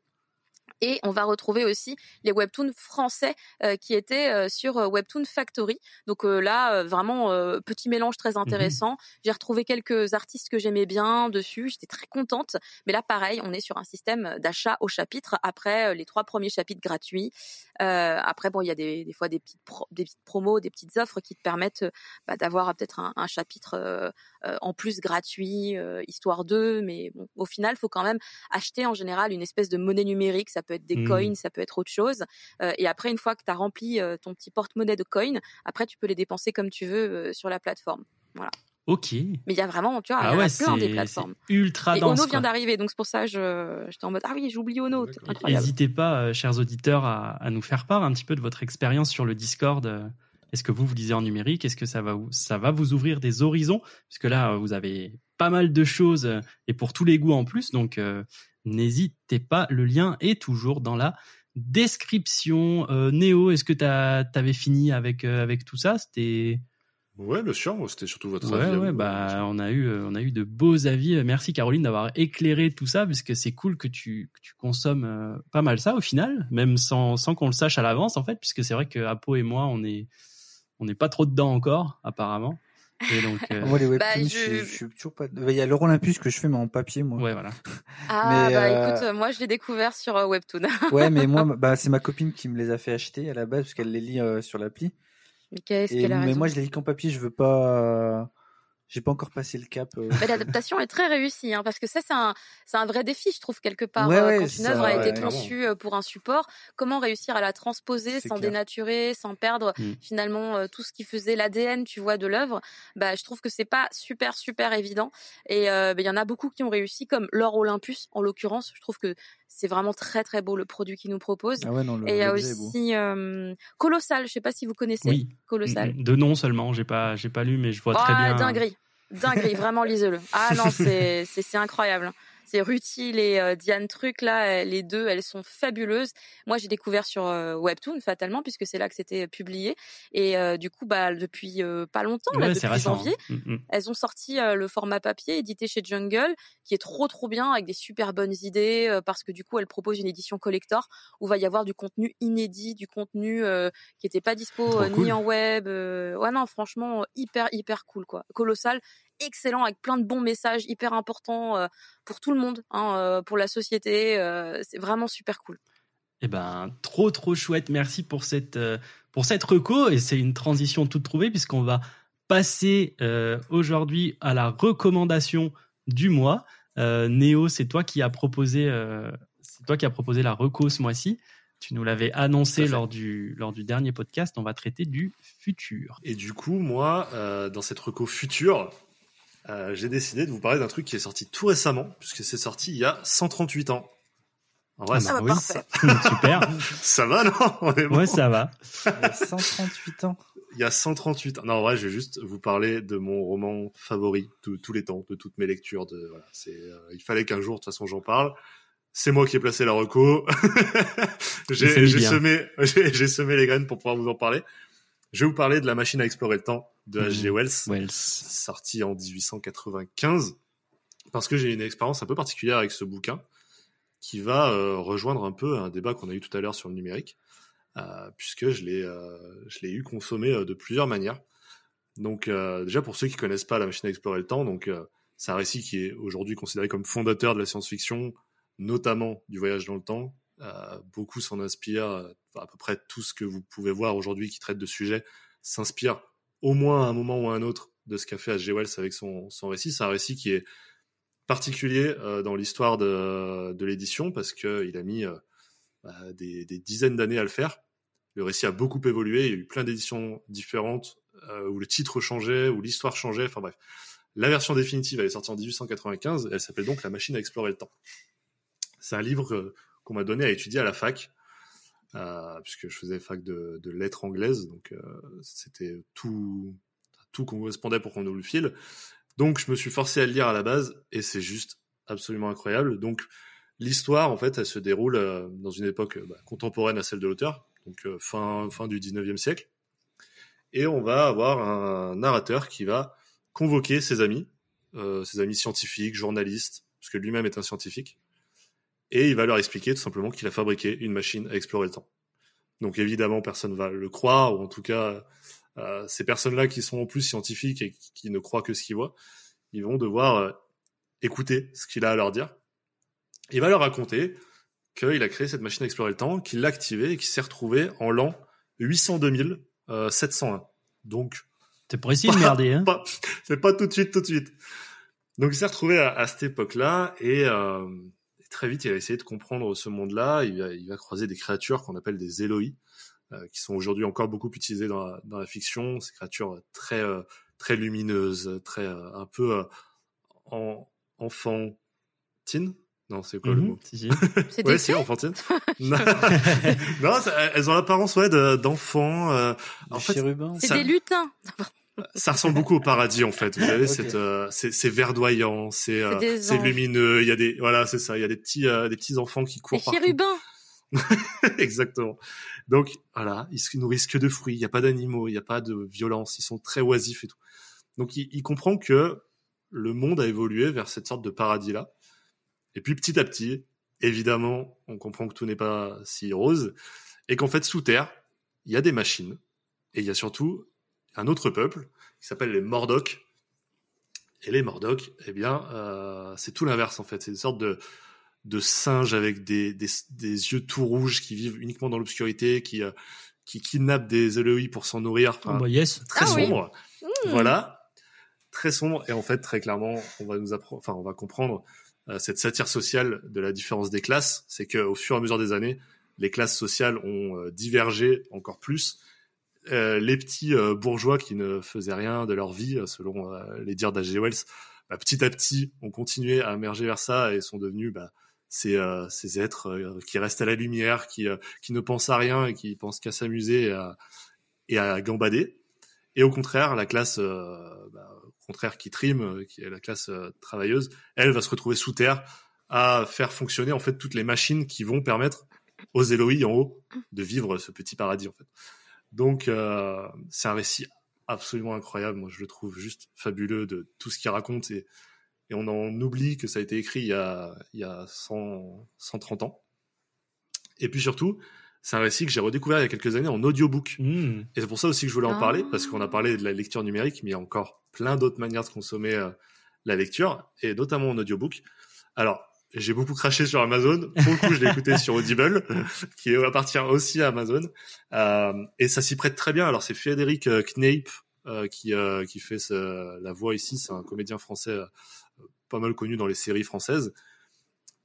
Et on va retrouver aussi les webtoons français euh, qui étaient euh, sur euh, Webtoon Factory. Donc là, vraiment petit mélange très intéressant. J'ai retrouvé quelques artistes que j'aimais bien dessus. J'étais très contente. Mais là, pareil, on est sur un système d'achat au chapitre après les trois premiers chapitres gratuits. Après, bon, il y a des, des fois des petites, pro- des petites promos, des petites offres qui te permettent bah, d'avoir peut-être un, un chapitre en plus gratuit, histoire d'eux. Mais bon, au final, faut quand même acheter en général une espèce de monnaie numérique. Ça peut être des Mhm. coins, ça peut être autre chose. Euh, et après, une fois que tu as rempli euh, ton petit porte-monnaie de coins, après, tu peux les dépenser comme tu veux euh, sur la plateforme. Ok. Mais il y a vraiment, tu vois, il Ah y en ouais, a plein des c'est plateformes. ultra Et dense. Ono vient d'arriver, donc c'est pour ça que je- j'étais en mode ah oui, j'ai oublié Ono. N'hésitez pas, chers auditeurs, à, à nous faire part un petit peu de votre expérience sur le Discord. Est-ce que vous vous lisez en numérique? Est-ce que ça va vous, ça va vous ouvrir des horizons? Puisque là, euh, vous avez pas mal de choses et pour tous les goûts en plus. Donc, euh, n'hésitez pas. Le lien est toujours dans la description. Euh, Néo, est-ce que tu avais fini avec, euh, avec tout ça? C'était. Ouais, bien sûr. C'était surtout votre Ouais, avis. ouais, bah, on a eu, euh, on a eu de beaux avis. Merci Caroline d'avoir éclairé tout ça, parce que c'est cool que tu, que tu consommes euh, pas mal ça au final, même sans, sans qu'on le sache à l'avance en fait, puisque c'est vrai que Apo et moi, on est, on n'est pas trop dedans encore, apparemment. Et donc, euh, Moi, les webtoons, Bah, je... je- je suis toujours pas. Il y a l'Euro Olympus que je fais, mais en papier, moi. ouais, voilà. Ah Mais, bah euh, écoute, moi je l'ai découvert sur euh, Webtoon. Ouais, mais moi, bah, c'est ma copine qui me les a fait acheter à la base parce qu'elle les lit euh, sur l'appli. Mais Qu'est-ce Et- qu'elle a Mais raison. moi, je les lis qu'en papier. Je veux pas. J'ai pas encore passé le cap. euh. L'adaptation est très réussie, hein, parce que ça, c'est un, c'est un vrai défi, je trouve, quelque part. Ouais, Euh, ouais, quand une œuvre a été conçue euh, pour un support, comment réussir à la transposer sans clair. dénaturer, sans perdre Mm. finalement euh, tout ce qui faisait l'ADN, tu vois, de l'œuvre? Bah, Je trouve que c'est pas super, super évident. Et euh, bah, il y en a beaucoup qui ont réussi, comme Laure Olympus, en l'occurrence. Je trouve que c'est vraiment très, très beau le produit qu'il nous propose. Ah ouais, non, le Et il y a aussi euh, Colossal, je sais pas si vous connaissez. Oui. Colossal. De nom seulement, j'ai pas, j'ai pas lu, mais je vois très Ah, bien. dinguerie. Dinguerie, vraiment lisez-le. Ah non, c'est incroyable. C'est Rutil et euh, Diane Truc là, euh, les deux, elles sont fabuleuses. Moi, j'ai découvert sur euh, Webtoon fatalement puisque c'est là que c'était publié et euh, du coup bah depuis euh, pas longtemps là, Ouais, c'est depuis récent. janvier, hein. Mm, mm. elles ont sorti le format papier édité chez Jungle, qui est trop trop bien avec des super bonnes idées euh, parce que du coup elles proposent une édition collector où va y avoir du contenu inédit, du contenu euh, qui était pas dispo cool. ni en web. euh, ouais non franchement hyper hyper cool quoi, colossal, excellent avec plein de bons messages hyper importants euh, pour tout le monde, hein, euh, pour la société. euh, c'est vraiment super cool. Eh ben, trop trop chouette. Merci pour cette euh, pour cette reco et c'est une transition toute trouvée puisqu'on va passer euh, aujourd'hui à la recommandation du mois. Euh, Néo, c'est toi qui as proposé euh, c'est toi qui as proposé la reco ce mois-ci. Tu nous l'avais annoncé lors du lors du dernier podcast. On va traiter du futur. Et du coup, moi, euh, dans cette reco future, euh, j'ai décidé de vous parler d'un truc qui est sorti tout récemment, puisque c'est sorti il y a 138 ans. En vrai, Ah ça, bah, oui, parfait. Super. ça va, non On est bon Ouais, ça va. Il y a 138 ans. Il y a 138 ans. Non, en vrai, je vais juste vous parler de mon roman favori de tous les temps, de toutes mes lectures. De, voilà, c'est, euh, il fallait qu'un jour, de toute façon, j'en parle. C'est moi qui ai placé la reco. J'ai, semé, j'ai, j'ai semé les graines pour pouvoir vous en parler. Je vais vous parler de la machine à explorer le temps de H.G. Mhm. Wells. Wells. sorti en 1895, parce que j'ai une expérience un peu particulière avec ce bouquin, qui va euh, rejoindre un peu un débat qu'on a eu tout à l'heure sur le numérique, euh, puisque je l'ai, euh, je l'ai eu consommé de plusieurs manières. Donc déjà pour ceux qui connaissent pas la machine à explorer le temps, donc c'est un récit qui est aujourd'hui considéré comme fondateur de la science-fiction, notamment du voyage dans le temps. Beaucoup s'en inspirent, à peu près tout ce que vous pouvez voir aujourd'hui qui traite de sujets s'inspire au moins à un moment ou à un autre de ce qu'a fait H.G. Wells avec son, son récit. C'est un récit qui est particulier euh, dans l'histoire de, de l'édition parce qu'il a mis euh, bah, des, des dizaines d'années à le faire. Le récit a beaucoup évolué, il y a eu plein d'éditions différentes euh, où le titre changeait, où l'histoire changeait, enfin bref. La version définitive, elle est sortie en 1895, elle s'appelle donc La machine à explorer le temps. C'est un livre euh, qu'on m'a donné à étudier à la fac, euh, puisque je faisais fac de, lettres anglaises, donc euh, c'était tout, tout correspondait pour qu'on nous le file. Donc je me suis forcé à le lire à la base, et c'est juste absolument incroyable. Donc l'histoire, en fait, elle se déroule euh, dans une époque euh, bah, contemporaine à celle de l'auteur, donc euh, fin, fin du 19e siècle. Et on va avoir un narrateur qui va convoquer ses amis, euh, ses amis scientifiques, journalistes, parce que lui-même est un scientifique, et il va leur expliquer tout simplement qu'il a fabriqué une machine à explorer le temps. Donc évidemment, personne va le croire, ou en tout cas, euh, ces personnes-là qui sont en plus scientifiques et qui, ne croient que ce qu'ils voient, ils vont devoir euh, écouter ce qu'il a à leur dire. Il va leur raconter qu'il a créé cette machine à explorer le temps, qu'il l'a activée et qu'il s'est retrouvé en l'an 802 701. Donc C'est essayer de merder, hein. pas, c'est pas tout de suite, tout de suite. Donc il s'est retrouvé à, à cette époque-là et euh, très vite il va essayer de comprendre ce monde-là. Il va, il va croiser des créatures qu'on appelle des Eloi, euh, qui sont aujourd'hui encore beaucoup utilisées dans la, dans la fiction. Ces créatures très euh, très lumineuse, très euh, un peu euh, en, enfantine. Non, c'est quoi le Mhm, mot si. C'est Ouais, enfantine. non, elles ont l'apparence ouais de- d'enfants. euh, en Des fait, chérubins. C'est des lutins. Ça ressemble beaucoup au paradis en fait. Vous savez, Ok. c'est euh, c'est c'est verdoyant, c'est euh, des c'est lumineux. Il y a des voilà, c'est ça. Il y a des petits euh, des petits enfants qui Des courent partout. chérubins. Exactement. Donc voilà, ils se nourrissent que de fruits. Il n'y a pas d'animaux, il n'y a pas de violence. Ils sont très oisifs et tout. Donc il, il comprend que le monde a évolué vers cette sorte de paradis là. Et puis petit à petit, évidemment, on comprend que tout n'est pas si rose et qu'en fait sous terre, il y a des machines et il y a surtout un autre peuple qui s'appelle les Mordocs. Et les Mordocs, eh bien, euh, c'est tout l'inverse en fait. C'est une sorte de de singes avec des, des, des yeux tout rouges qui vivent uniquement dans l'obscurité, qui, euh, qui kidnappent des Elohim pour s'en nourrir. Enfin, Oh, bah, yes. très Ah oui. sombre. Voilà. Très sombre. Et en fait, très clairement, on va nous apprendre, enfin, on va comprendre euh, cette satire sociale de la différence des classes. C'est qu'au fur et à mesure des années, les classes sociales ont euh, divergé encore plus. Euh, les petits euh, bourgeois qui ne faisaient rien de leur vie, euh, selon euh, les dires d'H.G. Wells, bah, petit à petit, ont continué à émerger vers ça et sont devenus bah, ces, euh, ces êtres qui restent à la lumière, qui, qui ne pensent à rien et qui pensent qu'à s'amuser et à, et à gambader. Et au contraire, la classe, bah, au contraire qui trime, qui est la classe travailleuse, elle va se retrouver sous terre à faire fonctionner en fait toutes les machines qui vont permettre aux Elohim en haut de vivre ce petit paradis en fait. Donc euh, c'est un récit absolument incroyable. Moi je le trouve juste fabuleux de tout ce qu'il raconte et, et on en oublie que ça a été écrit il y a, il y a 100, 130 ans. Et puis surtout, c'est un récit que j'ai redécouvert il y a quelques années en audiobook. Hmm. Et c'est pour ça aussi que je voulais en Ah. parler, parce qu'on a parlé de la lecture numérique, mais il y a encore plein d'autres manières de consommer euh, la lecture, et notamment en audiobook. Alors, j'ai beaucoup craché sur Amazon. Pour le coup, je l'ai écouté sur Audible, qui appartient aussi à Amazon. Euh, et ça s'y prête très bien. Alors, c'est Frédéric euh, Kneip euh, qui, euh, qui fait ce- la voix ici. C'est un comédien français euh, pas mal connu dans les séries françaises.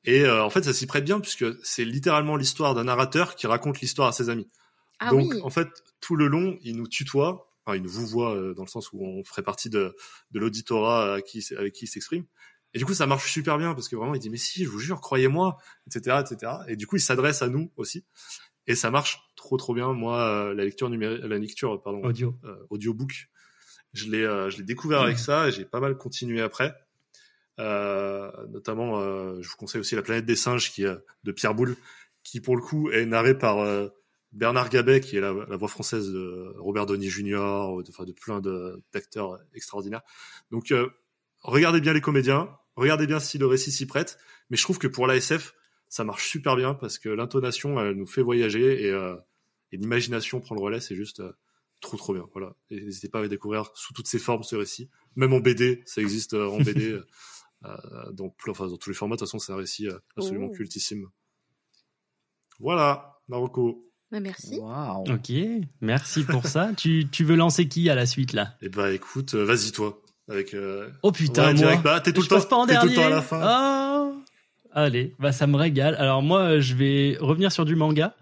Et euh, en fait, ça s'y prête bien, puisque c'est littéralement l'histoire d'un narrateur qui raconte l'histoire à ses amis. Ah Donc, oui. en fait, tout le long, il nous tutoie, enfin, il nous vous voit dans le sens où on ferait partie de, de l'auditorat avec qui il s'exprime. Et du coup, ça marche super bien parce que vraiment, il dit, mais si, je vous jure, croyez-moi, etc., etc. Et du coup, il s'adresse à nous aussi. Et ça marche trop, trop bien. Moi, euh, la lecture numérique, la lecture, pardon, Audio. euh, audiobook, je l'ai, euh, je l'ai découvert avec ça et j'ai pas mal continué après. Euh, notamment, euh, je vous conseille aussi La planète des singes qui est de Pierre Boulle, qui pour le coup est narré par euh, Bernard Gabet, qui est la, la voix française de Robert Downey Jr., de, enfin, de plein de- d'acteurs extraordinaires. Donc, euh, regardez bien les comédiens, regardez bien si le récit s'y prête, mais je trouve que pour l'ASF, ça marche super bien parce que l'intonation, elle nous fait voyager et, euh, et l'imagination prend le relais, c'est juste euh, trop trop bien. Voilà. Et n'hésitez pas à découvrir sous toutes ses formes ce récit, même en BD, ça existe euh, en BD. dans, enfin, dans tous les formats, de toute façon, c'est un récit euh, absolument Oh. cultissime. Voilà, Marocco. Mais merci. Waouh. Ok, merci pour ça. tu, tu veux lancer qui à la suite là? Et bah écoute, vas-y toi. Avec, euh, Oh putain, ouais, moi. direct. Bah, t'es tout, je le temps, passe pas en t'es tout le dernier. temps à la fin. Ah. Allez, bah ça me régale. Alors moi, je vais revenir sur du manga.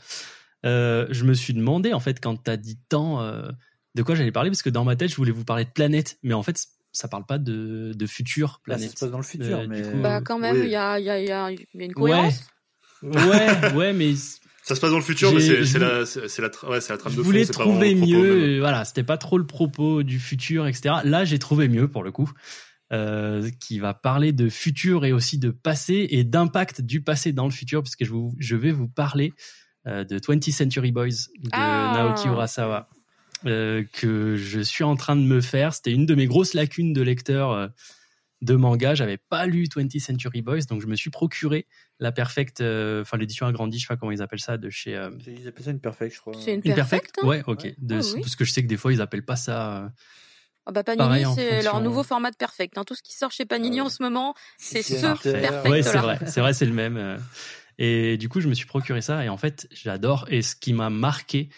Euh, je me suis demandé en fait quand t'as dit tant euh, de quoi j'allais parler parce que dans ma tête je voulais vous parler de planète, mais en fait ça parle pas de, de future Là, ça planète. se passe dans le futur, Euh, mais. coup, Bah quand même, il Oui. y, a, il y, a, il y a il y a une cohérence. Ouais, ouais, mais Ça se passe dans le futur, mais c'est je la, c'est la, tra- ouais, c'est la trame je de fond. voulais c'est pas trouver mieux. Voilà, c'était pas trop le propos du futur, etc. Là, j'ai trouvé mieux pour le coup, euh, qui va parler de futur et aussi de passé et d'impact du passé dans le futur, puisque je, vous, je vais vous parler euh, de 20th Century Boys de Ah. Naoki Urasawa, euh, que je suis en train de me faire. C'était une de mes grosses lacunes de lecteur. De manga, j'avais pas lu 20th Century Boys, donc je me suis procuré la perfecte, euh, enfin l'édition agrandie, je sais pas comment ils appellent ça, de chez euh, Ils appellent ça une perfect, je crois. C'est une une perfecte. hein Ouais, ok. Ouais. De- Ah oui. Parce que je sais que des fois, ils appellent pas ça. euh, Ah bah Panini, c'est fonction- leur nouveau format de perfect. hein. Tout ce qui sort chez Panini Ah en ce moment, c'est ce perfect Ouais, c'est vrai. C'est vrai, c'est le même. Et du coup, je me suis procuré ça. Et en fait, j'adore. Et ce qui m'a marqué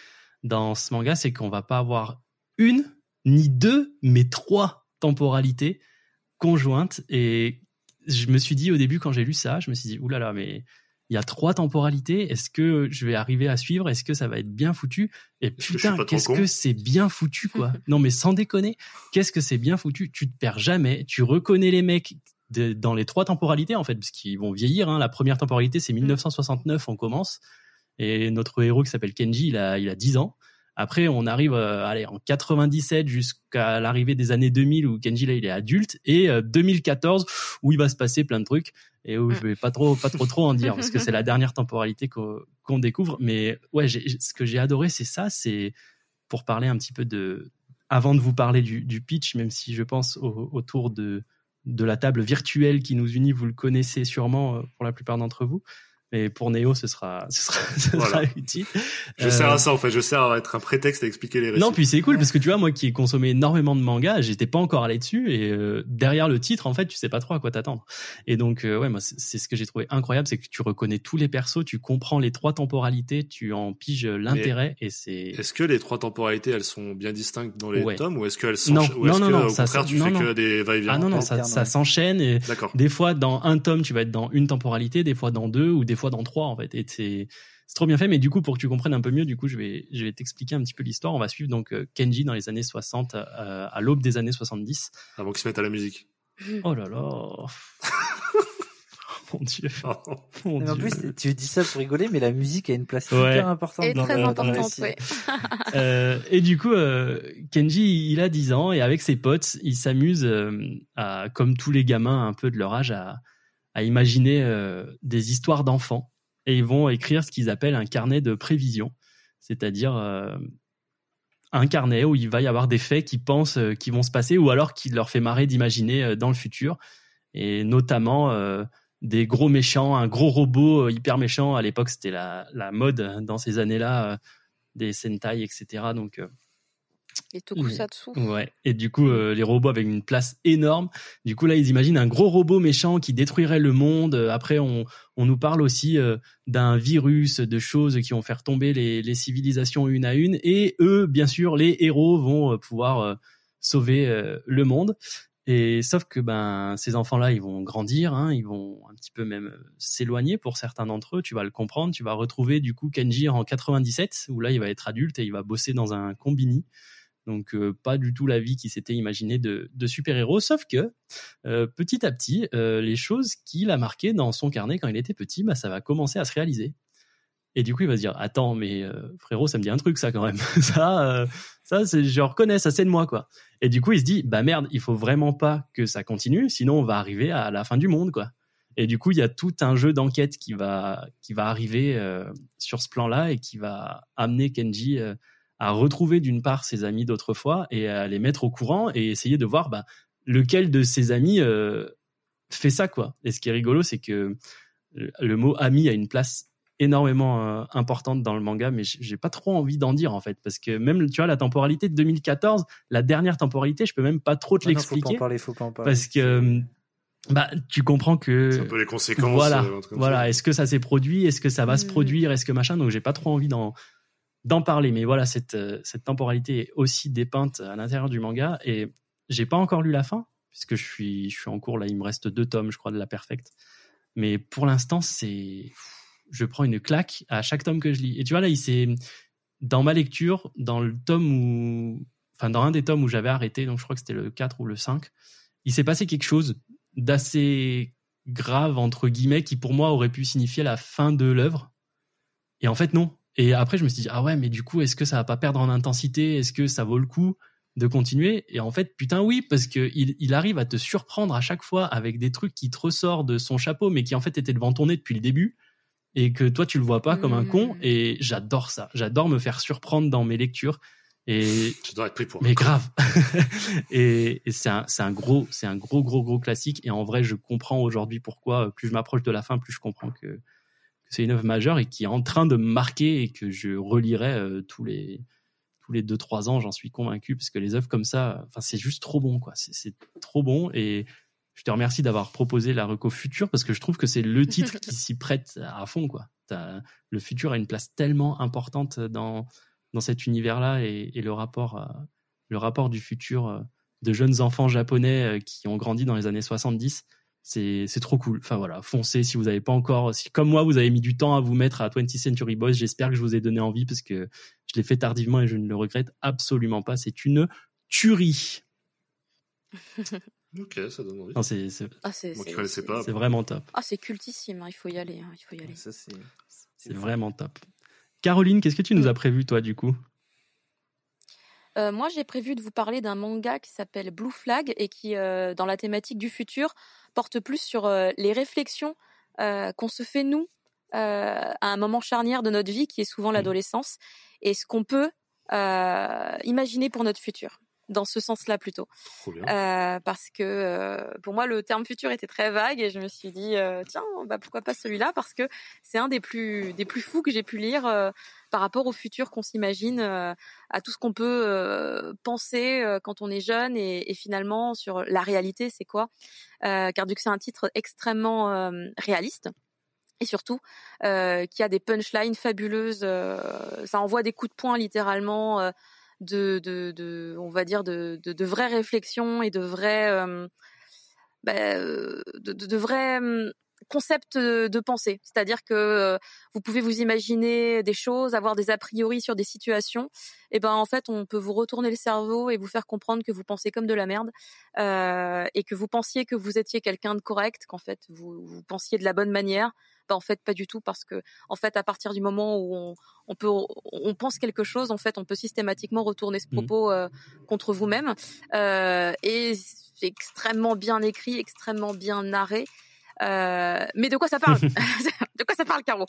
dans ce manga, c'est qu'on va pas avoir une, ni deux, mais trois temporalités conjointes. Et je me suis dit au début, quand j'ai lu ça, je me suis dit, oulala, mais il y a trois temporalités. Est-ce que je vais arriver à suivre? Est-ce que ça va être bien foutu? Et putain, qu'est-ce que c'est bien foutu, quoi. non, mais sans déconner, qu'est-ce que c'est bien foutu? Tu te perds jamais. Tu reconnais les mecs de- dans les trois temporalités, en fait, parce qu'ils vont vieillir. Hein. La première temporalité, c'est 1969, on commence. Et notre héros qui s'appelle Kenji, il a, il a 10 ans. Après, on arrive euh, en 97 jusqu'à l'arrivée des années 2000 où Kenji là il est adulte et euh, 2014 où il va se passer plein de trucs et où je vais pas trop pas trop trop en dire parce que c'est la dernière temporalité qu'on découvre. Mais ouais, ce que j'ai adoré c'est ça, c'est pour parler un petit peu de avant de vous parler du, pitch, même si je pense au- autour de de la table virtuelle qui nous unit, vous le connaissez sûrement euh, pour la plupart d'entre vous. Mais pour Néo, ce sera, ce sera, ce Voilà. sera utile. Je Euh, sers à ça en fait, je sers à être un prétexte à expliquer les récits. non, puis c'est cool parce que tu vois, moi qui ai consommé énormément de mangas, j'étais pas encore allé dessus et euh, derrière le titre, en fait, tu sais pas trop à quoi t'attendre. Et donc, euh, ouais, moi, c'est ce que j'ai trouvé incroyable, c'est que tu reconnais tous les persos, tu comprends les trois temporalités, tu en piges l'intérêt et c'est. Est-ce que les trois temporalités elles sont bien distinctes dans les Ouais. tomes ou est-ce qu'elles sont Non, ou non, que, non, au ça- contraire tu non, fais non. que des va-et-vient Ah non, non, ça, ça s'enchaîne et des fois dans un tome, tu vas être dans une temporalité, des fois dans deux ou des fois dans trois, en fait. Et c'est c'est trop bien fait. Mais du coup, pour que tu comprennes un peu mieux, du coup, je vais, je vais t'expliquer un petit peu l'histoire. On va suivre donc euh, Kenji dans les années 60, euh, à l'aube des années 70. Avant qu'ils se mettent à la musique. Oh là là. Mon dieu. Mon Mais en plus, tu dis ça pour rigoler, mais la musique a une place Ouais. importante Et dans très le, importante. Euh, et du coup, euh, Kenji, il a 10 ans et avec ses potes, il s'amuse, euh, à, comme tous les gamins un peu de leur âge, à, à imaginer euh, des histoires d'enfants. Et ils vont écrire ce qu'ils appellent un carnet de prévision, c'est-à-dire euh, un carnet où il va y avoir des faits qui pensent euh, qui vont se passer ou alors qui leur fait marrer d'imaginer dans le futur. Et notamment des gros méchants, un gros robot hyper méchant. À l'époque, c'était la, mode hein, dans ces années-là. des Sentai, etc. Donc, Et Tokusatsu. ouais. Et du coup, euh, les robots avec une place énorme. Du coup, là, ils imaginent un gros robot méchant qui détruirait le monde. Euh, Après, on, on nous parle aussi euh, d'un virus, de choses qui vont faire tomber les, les civilisations une à une. Et eux, bien sûr, les héros vont pouvoir euh, sauver le monde. Et sauf que ben ces enfants-là, ils vont grandir, hein, ils vont un petit peu même s'éloigner pour certains d'entre eux. Tu vas le comprendre. Tu vas retrouver du coup Kenji en 97 où là il va être adulte et il va bosser dans un combini. Donc euh, pas du tout la vie qu'il s'était imaginé de, super-héros, sauf que euh, petit à petit, euh, les choses qu'il a marquées dans son carnet quand il était petit, bah, ça va commencer à se réaliser. Et du coup, il va se dire attends, mais frérot, ça me dit un truc ça quand même. ça, ça, je reconnais, ça c'est de moi quoi. Et du coup, il se dit bah merde, il faut vraiment pas que ça continue, sinon on va arriver à la fin du monde quoi. Et du coup, il y a tout un jeu d'enquête qui va qui va arriver sur ce plan-là et qui va amener Kenji à retrouver d'une part ses amis d'autrefois et à les mettre au courant et essayer de voir bah, lequel de ses amis euh, fait ça quoi. Et ce qui est rigolo, c'est que le- mot ami a une place énormément euh, importante dans le manga, mais j'ai pas trop envie d'en dire en fait, parce que même tu vois la temporalité de 2014, la dernière temporalité, je peux même pas trop te Ah non, faut pas l'expliquer en parler, faut pas en parler. parce que euh, bah tu comprends que C'est un peu les conséquences. voilà, euh, voilà. Est-ce que ça s'est produit Est-ce que ça va se Mm. produire Est-ce que machin Donc j'ai pas trop envie d'en d'en parler. Mais voilà, cette euh, cette temporalité est aussi dépeinte à l'intérieur du manga et j'ai pas encore lu la fin puisque je suis en cours là. Il me reste deux tomes, je crois, de la Perfect. Mais pour l'instant, c'est je prends une claque à chaque tome que je lis. Et tu vois là, il s'est dans ma lecture, dans le tome où enfin dans un des tomes où j'avais arrêté, donc je crois que c'était le 4 ou le 5, il s'est passé quelque chose d'assez grave entre guillemets qui pour moi aurait pu signifier la fin de l'œuvre et en fait non et après je me suis dit ah ouais mais du coup est-ce que ça va pas perdre en intensité? Est-ce que ça vaut le coup de continuer? Et en fait putain oui parce que il, il arrive à te surprendre à chaque fois avec des trucs qui te ressortent de son chapeau mais qui en fait étaient devant ton nez depuis le début et que toi tu le vois pas comme un con. Et j'adore ça. J'adore me faire surprendre dans mes lectures. Et Tu dois être pris pour. un mais grave. et et c'est un, c'est un gros, c'est un gros, gros, gros classique. Et en vrai, je comprends aujourd'hui pourquoi, plus je m'approche de la fin, plus je comprends que c'est une œuvre majeure et qui est en train de me marquer et que je relirai euh, tous les, tous les deux, trois ans, j'en suis convaincu, parce que les œuvres comme ça, enfin, c'est juste trop bon, quoi. C'est, trop bon. Et je te remercie d'avoir proposé la reco future parce que je trouve que c'est le titre qui s'y prête à fond, quoi. Le futur a une place tellement importante dans, dans cet univers-là et, et le rapport, euh, le rapport du futur euh, de jeunes enfants japonais qui ont grandi dans les années 70. C'est trop cool. Enfin voilà, foncez si vous n'avez pas encore, si comme moi vous avez mis du temps à vous mettre à 20th Century Boys, j'espère que je vous ai donné envie parce que je l'ai fait tardivement et je ne le regrette absolument pas. C'est une tuerie. Ok, ça donne envie. Non, c'est Ah, c'est Moi qui c'est- connaissais c'est- pas. c'est vraiment top. Ah, c'est cultissime, hein, il faut y aller, hein, il faut y aller. Ça, c'est. C'est vraiment top. Caroline, qu'est-ce que tu nous as prévu toi du coup? Euh, moi, j'ai prévu de vous parler d'un manga qui s'appelle Blue Flag et qui, euh, dans la thématique du futur, porte plus sur euh, les réflexions euh, qu'on se fait nous euh, à un moment charnière de notre vie, qui est souvent Mhm. l'adolescence, et ce qu'on peut imaginer pour notre futur. Dans ce sens-là plutôt. Euh, parce que euh, pour moi le terme futur était très vague et je me suis dit euh, tiens bah pourquoi pas celui-là? Parce que c'est un des plus des plus fous que j'ai pu lire par rapport au futur qu'on s'imagine euh, à tout ce qu'on peut euh, penser euh, quand on est jeune et, finalement sur la réalité c'est quoi car du coup c'est un titre extrêmement réaliste et surtout qui a des punchlines fabuleuses ça envoie des coups de poing littéralement de, on va dire, de, vraies réflexions et de vrais, euh, bah, de, de, de hum, concepts de, pensée. C'est-à-dire que euh, vous pouvez vous imaginer des choses, avoir des a priori sur des situations. Et ben en fait, on peut vous retourner le cerveau et vous faire comprendre que vous pensez comme de la merde euh, et que vous pensiez que vous étiez quelqu'un de correct, qu'en fait vous, vous pensiez de la bonne manière. Ben, en fait, pas du tout, parce que en fait, à partir du moment où on, on peut, on pense quelque chose, en fait, on peut systématiquement retourner ce Mhm. propos euh, contre vous-même. Euh, et c'est extrêmement bien écrit, extrêmement bien narré. Euh, mais de quoi ça parle De quoi ça parle, Caro?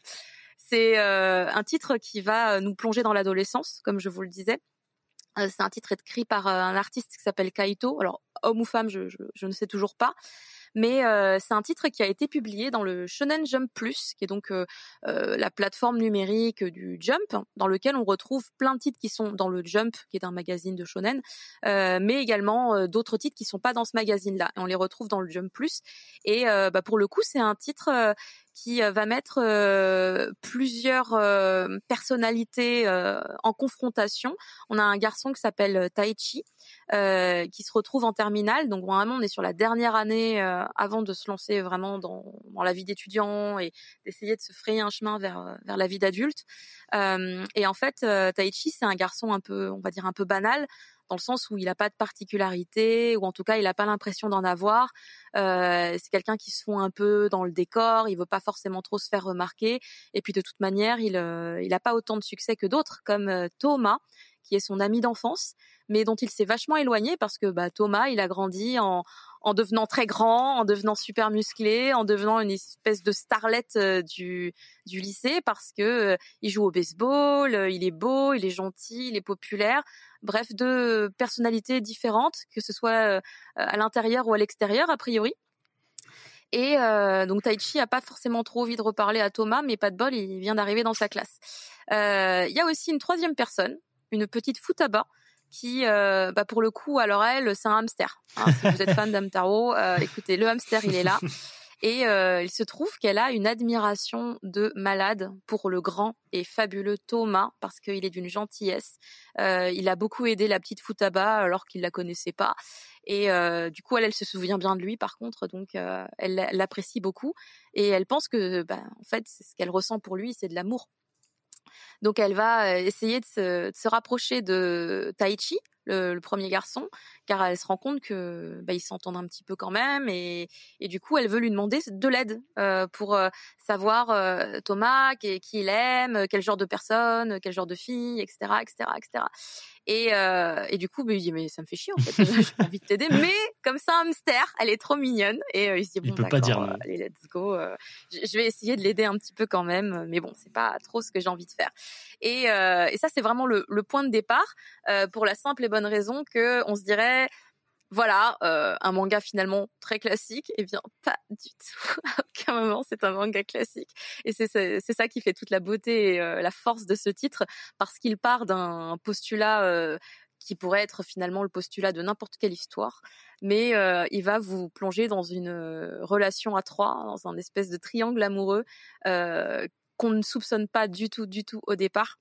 C'est euh, un titre qui va nous plonger dans l'adolescence, comme je vous le disais. Euh, c'est un titre écrit par euh, un artiste qui s'appelle Kaito. Alors, homme ou femme, je, je, je ne sais toujours pas. Mais euh, c'est un titre qui a été publié dans le Shonen Jump Plus, qui est donc euh, euh, la plateforme numérique du Jump, dans lequel on retrouve plein de titres qui sont dans le Jump, qui est un magazine de shonen, euh, mais également euh, d'autres titres qui sont pas dans ce magazine-là. On les retrouve dans le Jump Plus. Et bah, pour le coup, c'est un titre qui va mettre euh, plusieurs euh, personnalités euh, en confrontation. On a un garçon qui s'appelle Taichi, qui se retrouve en terminale. Donc vraiment, on est sur la dernière année avant de se lancer vraiment dans, la vie d'étudiant et d'essayer de se frayer un chemin vers vers la vie d'adulte. Euh, et en fait, euh, Taichi, c'est un garçon un peu, on va dire un peu banal dans le sens où il n'a pas de particularité, ou en tout cas il n'a pas l'impression d'en avoir. Euh, c'est quelqu'un qui se fond un peu dans le décor, il veut pas forcément trop se faire remarquer, et puis de toute manière il euh, il a pas autant de succès que d'autres, comme euh, Thomas qui est son ami d'enfance, mais dont il s'est vachement éloigné parce que bah, Thomas, il a grandi en, en devenant très grand, en devenant super musclé, en devenant une espèce de starlette euh, du, du lycée parce que euh, il joue au baseball, euh, il est beau, il est gentil, il est populaire. Bref, deux personnalités différentes, que ce soit à l'intérieur ou à l'extérieur, a priori. Et donc Taichi a pas forcément trop envie de reparler à Thomas, mais pas de bol, il vient d'arriver dans sa classe. Il y a aussi une troisième personne, une petite Futaba, qui, euh, bah pour le coup, alors elle, c'est un hamster. Hein, si vous êtes fan d'Amtaro, euh, écoutez, le hamster, il est là. Et euh, il se trouve qu'elle a une admiration de malade pour le grand et fabuleux Thomas parce qu'il est d'une gentillesse. Il a beaucoup aidé la petite Futaba alors qu'il la connaissait pas. Et du coup, elle, elle se souvient bien de lui par contre, donc elle l'apprécie beaucoup et elle pense que, bah, en fait, ce qu'elle ressent pour lui, c'est de l'amour. Donc elle va euh, essayer de se, rapprocher de Taichi, le, premier garçon, car elle se rend compte que bah, ils s'entendent un petit peu quand même, et, et, du coup elle veut lui demander de l'aide euh, pour euh, savoir euh, Thomas qui, qui, il aime, quel genre de personne, quel genre de fille, etc., etc., etc. Et, euh, et du coup, bah, il dit mais ça me fait chier en fait, j'ai envie de t'aider, mais comme ça un hamster, elle est trop mignonne, et euh, il se dit bon il peut pas dire non. allez let's go, euh, je vais essayer de l'aider un petit peu quand même, mais bon c'est pas trop ce que j'ai envie de faire. Et, euh, et ça c'est vraiment le, le, point de départ euh, pour la simple et bonne raison que on se dirait voilà, euh, un manga finalement très classique. Eh bien, pas du tout. à aucun moment, c'est un manga classique. Et c'est ça qui fait toute la beauté et euh, la force de ce titre, parce qu'il part d'un postulat euh, qui pourrait être finalement le postulat de n'importe quelle histoire, mais il va vous plonger dans une relation à trois, dans un espèce de triangle amoureux qu'on ne soupçonne pas du tout, du tout au départ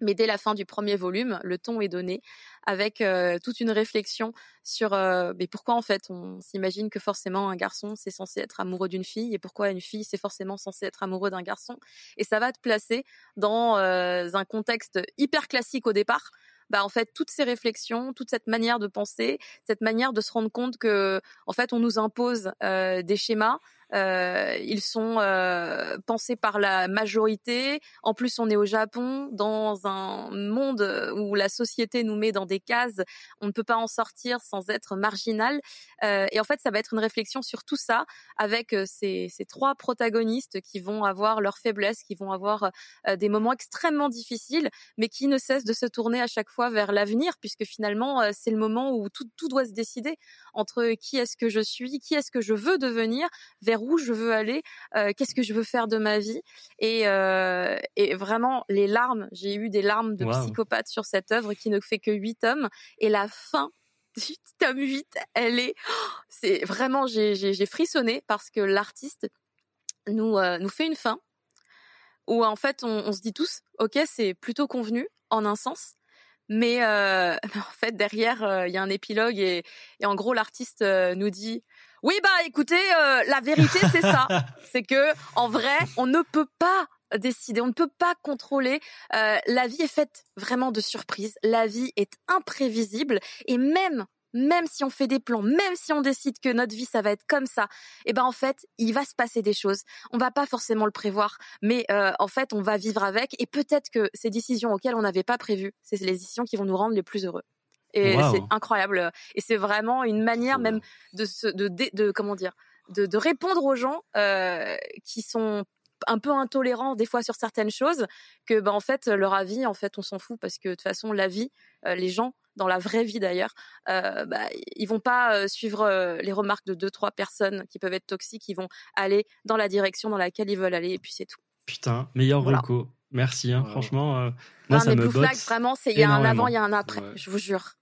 Mais dès la fin du premier volume, le ton est donné avec euh, toute une réflexion sur euh, mais pourquoi en fait on s'imagine que forcément un garçon c'est censé être amoureux d'une fille et pourquoi une fille c'est forcément censé être amoureux d'un garçon? Et ça va te placer dans euh, un contexte hyper classique au départ. Bah en fait toutes ces réflexions, toute cette manière de penser, cette manière de se rendre compte que en fait on nous impose euh, des schémas, euh, ils sont euh, pensés par la majorité. En plus, on est au Japon, dans un monde où la société nous met dans des cases. On ne peut pas en sortir sans être marginal. Euh, et en fait, ça va être une réflexion sur tout ça, avec euh, ces, trois protagonistes qui vont avoir leurs faiblesses, qui vont avoir euh, des moments extrêmement difficiles, mais qui ne cessent de se tourner à chaque fois vers l'avenir, puisque finalement, euh, c'est le moment où tout, tout doit se décider entre qui est-ce que je suis, qui est-ce que je veux devenir, vers où je veux aller, euh, qu'est-ce que je veux faire de ma vie. Et, euh, et vraiment, les larmes, j'ai eu des larmes de Wow. psychopathe sur cette œuvre qui ne fait que huit tomes. Et la fin du tome 8, elle est... C'est vraiment, j'ai frissonné parce que l'artiste nous, euh, nous fait une fin où en fait on, on se dit tous, ok, c'est plutôt convenu en un sens, mais euh, en fait derrière euh, il y a un épilogue et, et en gros l'artiste euh, nous dit, oui bah écoutez, euh, la vérité c'est ça, c'est que en vrai on ne peut pas décider, on ne peut pas contrôler. Euh, la vie est faite vraiment de surprises, la vie est imprévisible et même même si on fait des plans, même si on décide que notre vie ça va être comme ça, et ben en fait il va se passer des choses. On va pas forcément le prévoir, mais euh, en fait on va vivre avec et peut-être que ces décisions auxquelles on n'avait pas prévu, c'est les décisions qui vont nous rendre les plus heureux. Et Wow. c'est incroyable. Et c'est vraiment une manière même de se, de, de, de- comment dire, de, de répondre aux gens euh, qui sont un peu intolérants des fois sur certaines choses que ben en fait leur avis en fait on s'en fout parce que de toute façon la vie euh, les gens dans la vraie vie d'ailleurs euh, bah, ils vont pas euh, suivre euh, les remarques de deux trois personnes qui peuvent être toxiques ils vont aller dans la direction dans laquelle ils veulent aller et puis c'est tout Putain, meilleur Voilà. reco. Merci, hein, Wow. franchement. euh, moi, Non, ça mais me Blue Flag vraiment c'est il y a un avant il y a un après Ouais. je vous jure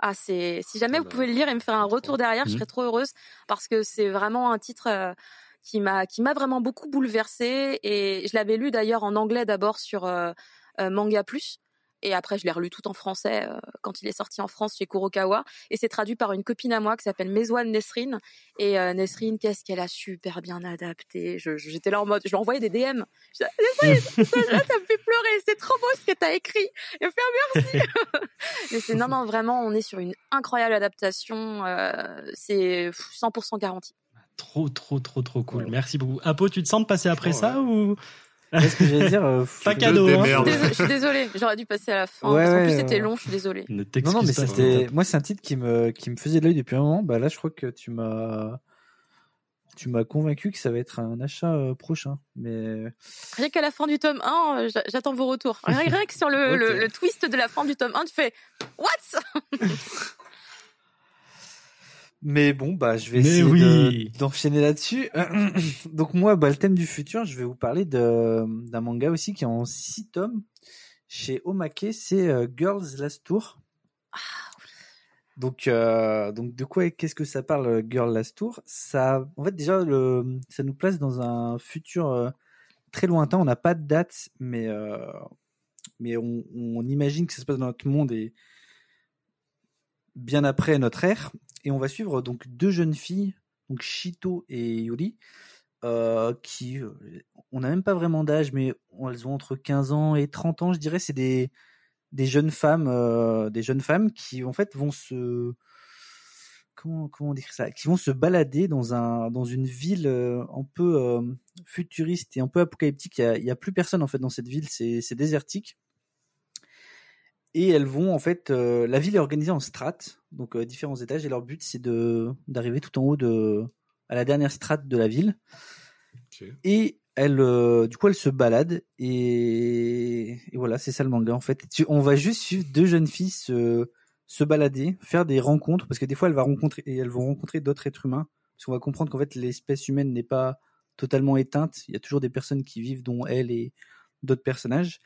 ah c'est si jamais Ah vous bah, pouvez le lire et me faire un retour derrière je Mhm. serais trop heureuse parce que c'est vraiment un titre euh, qui m'a qui m'a vraiment beaucoup bouleversée et je l'avais lu d'ailleurs en anglais d'abord sur euh, euh, Manga Plus et après je l'ai relu tout en français euh, quand il est sorti en France chez Kurokawa. Et c'est traduit par une copine à moi qui s'appelle Mezouane Nesrine. Et euh, Nesrine qu'est-ce qu'elle a super bien adapté. J'étais là en mode je lui envoyais des DM je disais, Nesrine, ça, là, ça me fait pleurer. C'est trop beau ce que t'as écrit. Et me faire merci. Mais c'est non non vraiment on est sur une incroyable adaptation. Euh, c'est 100% garanti. Trop, trop, trop, trop cool. Ouais. Merci beaucoup. Apo, tu te sens de passer après Franchement, ça ou Qu'est-ce que j'allais dire euh, pas cadeau hein je suis désolée j'aurais dû passer à la fin Ouais, parce qu'en ouais, plus c'était long je suis désolée Ne Non, t'excuse non, mais pas. c'était. Moi, c'est un titre qui me, qui me faisait de l'œil depuis un moment. Bah là, je crois que tu m'as. Tu m'as convaincu que ça va être un achat euh, prochain. Mais. rien qu'à la fin du tome 1 euh, j'a- j'attends vos retours rien, que sur le, le, le twist de la fin du tome 1 tu fais what? Mais bon, bah, je vais Mais essayer oui. de- d'enchaîner là-dessus. Donc, moi, bah, le thème du futur, je vais vous parler d'un manga aussi qui est en six tomes chez Omake. C'est euh, Girls Last Tour. Donc, euh, donc de quoi, qu'est-ce que ça parle, euh, Girl Last Tour? Ça, en fait, déjà, le, ça nous place dans un futur euh, très lointain. On n'a pas de date, mais, euh, mais on, on imagine que ça se passe dans notre monde et bien après notre ère. Et on va suivre donc deux jeunes filles, donc Shito et Yuri, euh, qui, euh, on n'a même pas vraiment d'âge, mais elles ont entre 15 ans et 30 ans, je dirais. C'est des, des jeunes femmes, euh, des jeunes femmes qui en fait vont se comment comment décrire ça, qui vont se balader dans un dans une ville un peu futuriste et un peu apocalyptique. Il y a, y a plus personne en fait dans cette ville, c'est c'est désertique. Et elles vont en fait, euh, la ville est organisée en strates, donc euh, différents étages, et leur but c'est de d'arriver tout en haut de à la dernière strate de la ville. Et elle, euh, du coup, elle se balade et, et voilà, c'est ça le manga en fait. Tu- on va juste suivre deux jeunes filles se, se balader, faire des rencontres parce que des fois, elles, va rencontrer, et elles vont rencontrer d'autres êtres humains parce qu'on va comprendre qu'en fait, l'espèce humaine n'est pas totalement éteinte. Il y a toujours des personnes qui vivent, dont elle et d'autres personnages.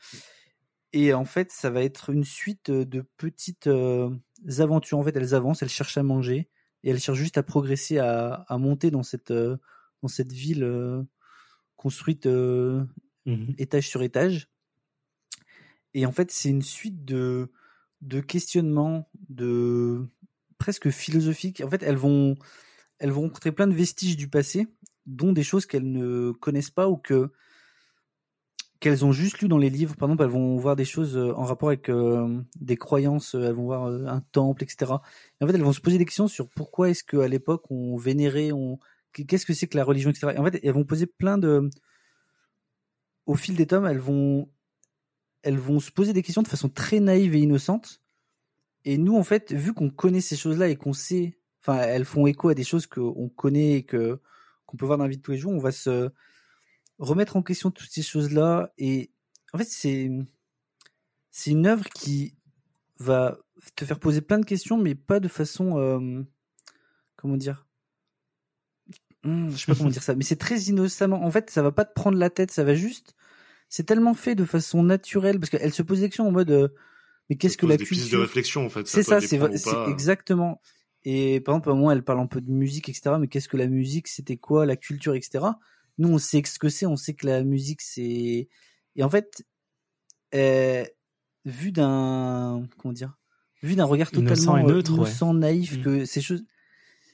Et en fait, ça va être une suite de petites euh, aventures. En fait, elles avancent, elles cherchent à manger et elles cherchent juste à progresser, à, à monter dans cette euh, dans cette ville euh, construite Mhm. étage sur étage. Et en fait, c'est une suite de, de questionnements, de presque philosophiques. En fait, elles vont, elles vont rencontrer plein de vestiges du passé, dont des choses qu'elles ne connaissent pas ou que qu'elles ont juste lu dans les livres. Par exemple, elles vont voir des choses euh, en rapport avec euh, des croyances, euh, elles vont voir un temple, etc. Et en fait, elles vont se poser des questions sur pourquoi est-ce qu'à l'époque on vénérait, on qu'est-ce que c'est que la religion, etc. Et en fait, elles vont poser plein de au fil des tomes, elles vont elles vont se poser des questions de façon très naïve et innocente. Et nous, en fait, vu qu'on connaît ces choses-là et qu'on sait, enfin, elles font écho à des choses qu'on connaît et que qu'on peut voir dans la vie de tous les jours, on va se remettre en question toutes ces choses-là. Et en fait, c'est c'est une œuvre qui va te faire poser plein de questions, mais pas de façon euh, comment dire? Hmm, je sais pas comment dire ça, mais c'est très innocemment. En fait, ça va pas te prendre la tête, ça va juste. C'est tellement fait de façon naturelle parce qu'elle se pose des questions en mode. euh, mais qu'est-ce que la des pistes de culture? réflexion en fait. c'est ça, c'est exactement. Et par exemple, à un moment, elle parle un peu de musique, etc. Mais qu'est-ce que la musique C'était quoi la culture, etc. Nous, on sait ce que c'est. On sait que la musique, c'est. Et en fait, euh, vu d'un comment dire, vu d'un regard Innocent totalement et euh, neutre, ouais. innocent, naïf, Mm. que ces choses.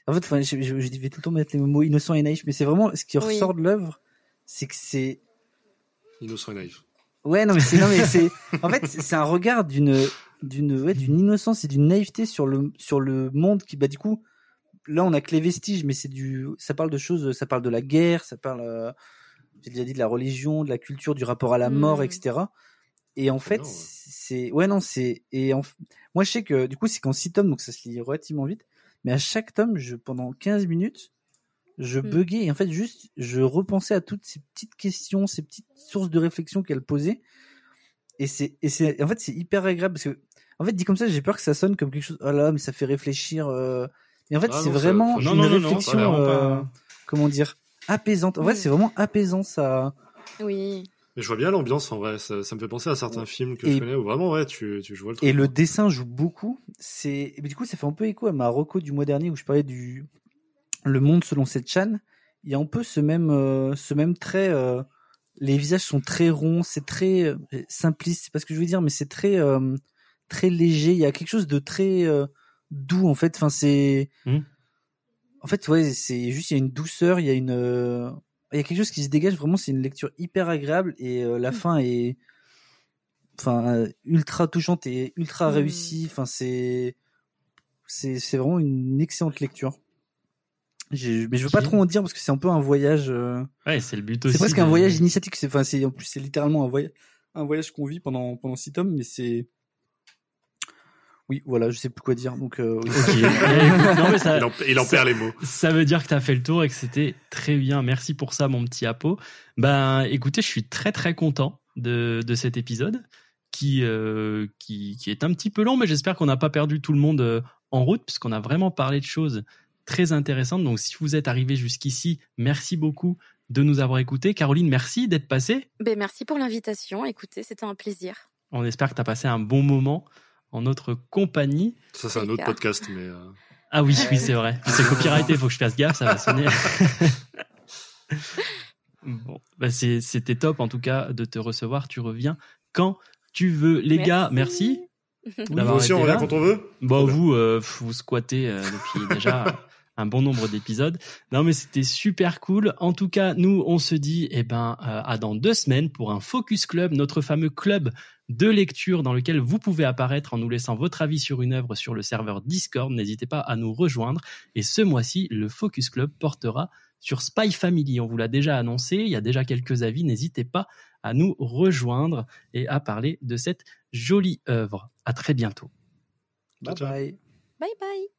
En fait, enfin, je, je, je vais tout le temps mettre les mots innocent et naïf, mais c'est vraiment ce qui Oui. ressort de l'œuvre, c'est que c'est Innocent et naïf. Ouais, non, mais c'est, non, mais c'est, en fait, c'est c'est un regard d'une, d'une, ouais, d'une innocence et d'une naïveté sur le, sur le monde qui, bah, du coup, là, on a que les vestiges, mais c'est du, ça parle de choses, ça parle de la guerre, ça parle, euh, j'ai déjà dit de la religion, de la culture, du rapport à la mort, Mm. etc. Et en fait, c'est, ouais, non, c'est, et en, moi, je sais que, du coup, c'est qu'en six tomes, donc ça se lit relativement vite, mais à chaque tome, je, pendant 15 minutes, je Mm. buguais et en fait juste je repensais à toutes ces petites questions, ces petites sources de réflexion qu'elle posait et c'est et c'est en fait c'est hyper agréable parce que en fait dit comme ça j'ai peur que ça sonne comme quelque chose oh là mais ça fait réfléchir euh... mais en fait Ah c'est non, vraiment non, une non, non, non, réflexion l'air euh, pas- comment dire apaisante en vrai Mm. c'est vraiment apaisant ça Oui. Mais je vois bien l'ambiance en vrai. Ça, ça me fait penser à certains films que Et- je connais où vraiment ouais tu tu vois le truc. et le dessin joue beaucoup c'est et du coup ça fait un peu écho à ma reco du mois dernier où je parlais du le monde selon cette chan il y a un peu ce même euh, ce même trait euh, les visages sont très ronds c'est très euh, simpliste c'est pas ce que je veux dire mais c'est très euh, très léger il y a quelque chose de très euh, doux en fait enfin c'est Mhm. en fait ouais c'est juste il y a une douceur il y a une euh, il y a quelque chose qui se dégage vraiment c'est une lecture hyper agréable et euh, la fin est enfin euh, ultra touchante et ultra Mhm. réussie enfin c'est c'est c'est vraiment une excellente lecture J'ai- mais je veux pas trop en dire parce que c'est un peu un voyage euh, Ouais, c'est le but aussi. c'est presque un voyage initiatique c'est enfin c'est en plus c'est littéralement un voyage un voyage qu'on vit pendant pendant six tomes mais c'est oui voilà je sais plus quoi dire donc euh, oui. Ok. Écoute, non, mais ça, Il en, il en ça- perd les mots. Ça veut dire que tu as fait le tour et que c'était très bien. Merci pour ça, mon petit Apo. Ben, écoutez, je suis très très content de, de cet épisode qui, euh, qui, qui est un petit peu long, mais j'espère qu'on n'a pas perdu tout le monde euh, en route puisqu'on a vraiment parlé de choses très intéressantes. Donc, si vous êtes arrivé jusqu'ici, merci beaucoup de nous avoir écoutés. Caroline, merci d'être passée. Ben, merci pour l'invitation. Écoutez, c'était un plaisir. On espère que tu as passé un bon moment en notre compagnie. Ça c'est un autre podcast mais euh, Ah oui, oui, c'est vrai. C'est copyrighté, il faut que je fasse gaffe, ça va sonner. bon, bah c'est- c'était top en tout cas de te recevoir. Tu reviens quand tu veux. Les gars, merci. nous d'avoir aussi on revient quand on veut. Bon, vous, euh, vous squattez euh, depuis déjà un bon nombre d'épisodes. Non, mais c'était super cool. En tout cas, nous, on se dit, eh ben, euh, à dans deux semaines pour un Focus Club, notre fameux club de lecture dans lequel vous pouvez apparaître en nous laissant votre avis sur une œuvre sur le serveur Discord. N'hésitez pas à nous rejoindre. Et ce mois-ci, le Focus Club portera sur Spy Family. On vous l'a déjà annoncé. Il y a déjà quelques avis. N'hésitez pas à nous rejoindre et à parler de cette jolie œuvre. À très bientôt. bye bye Bye bye.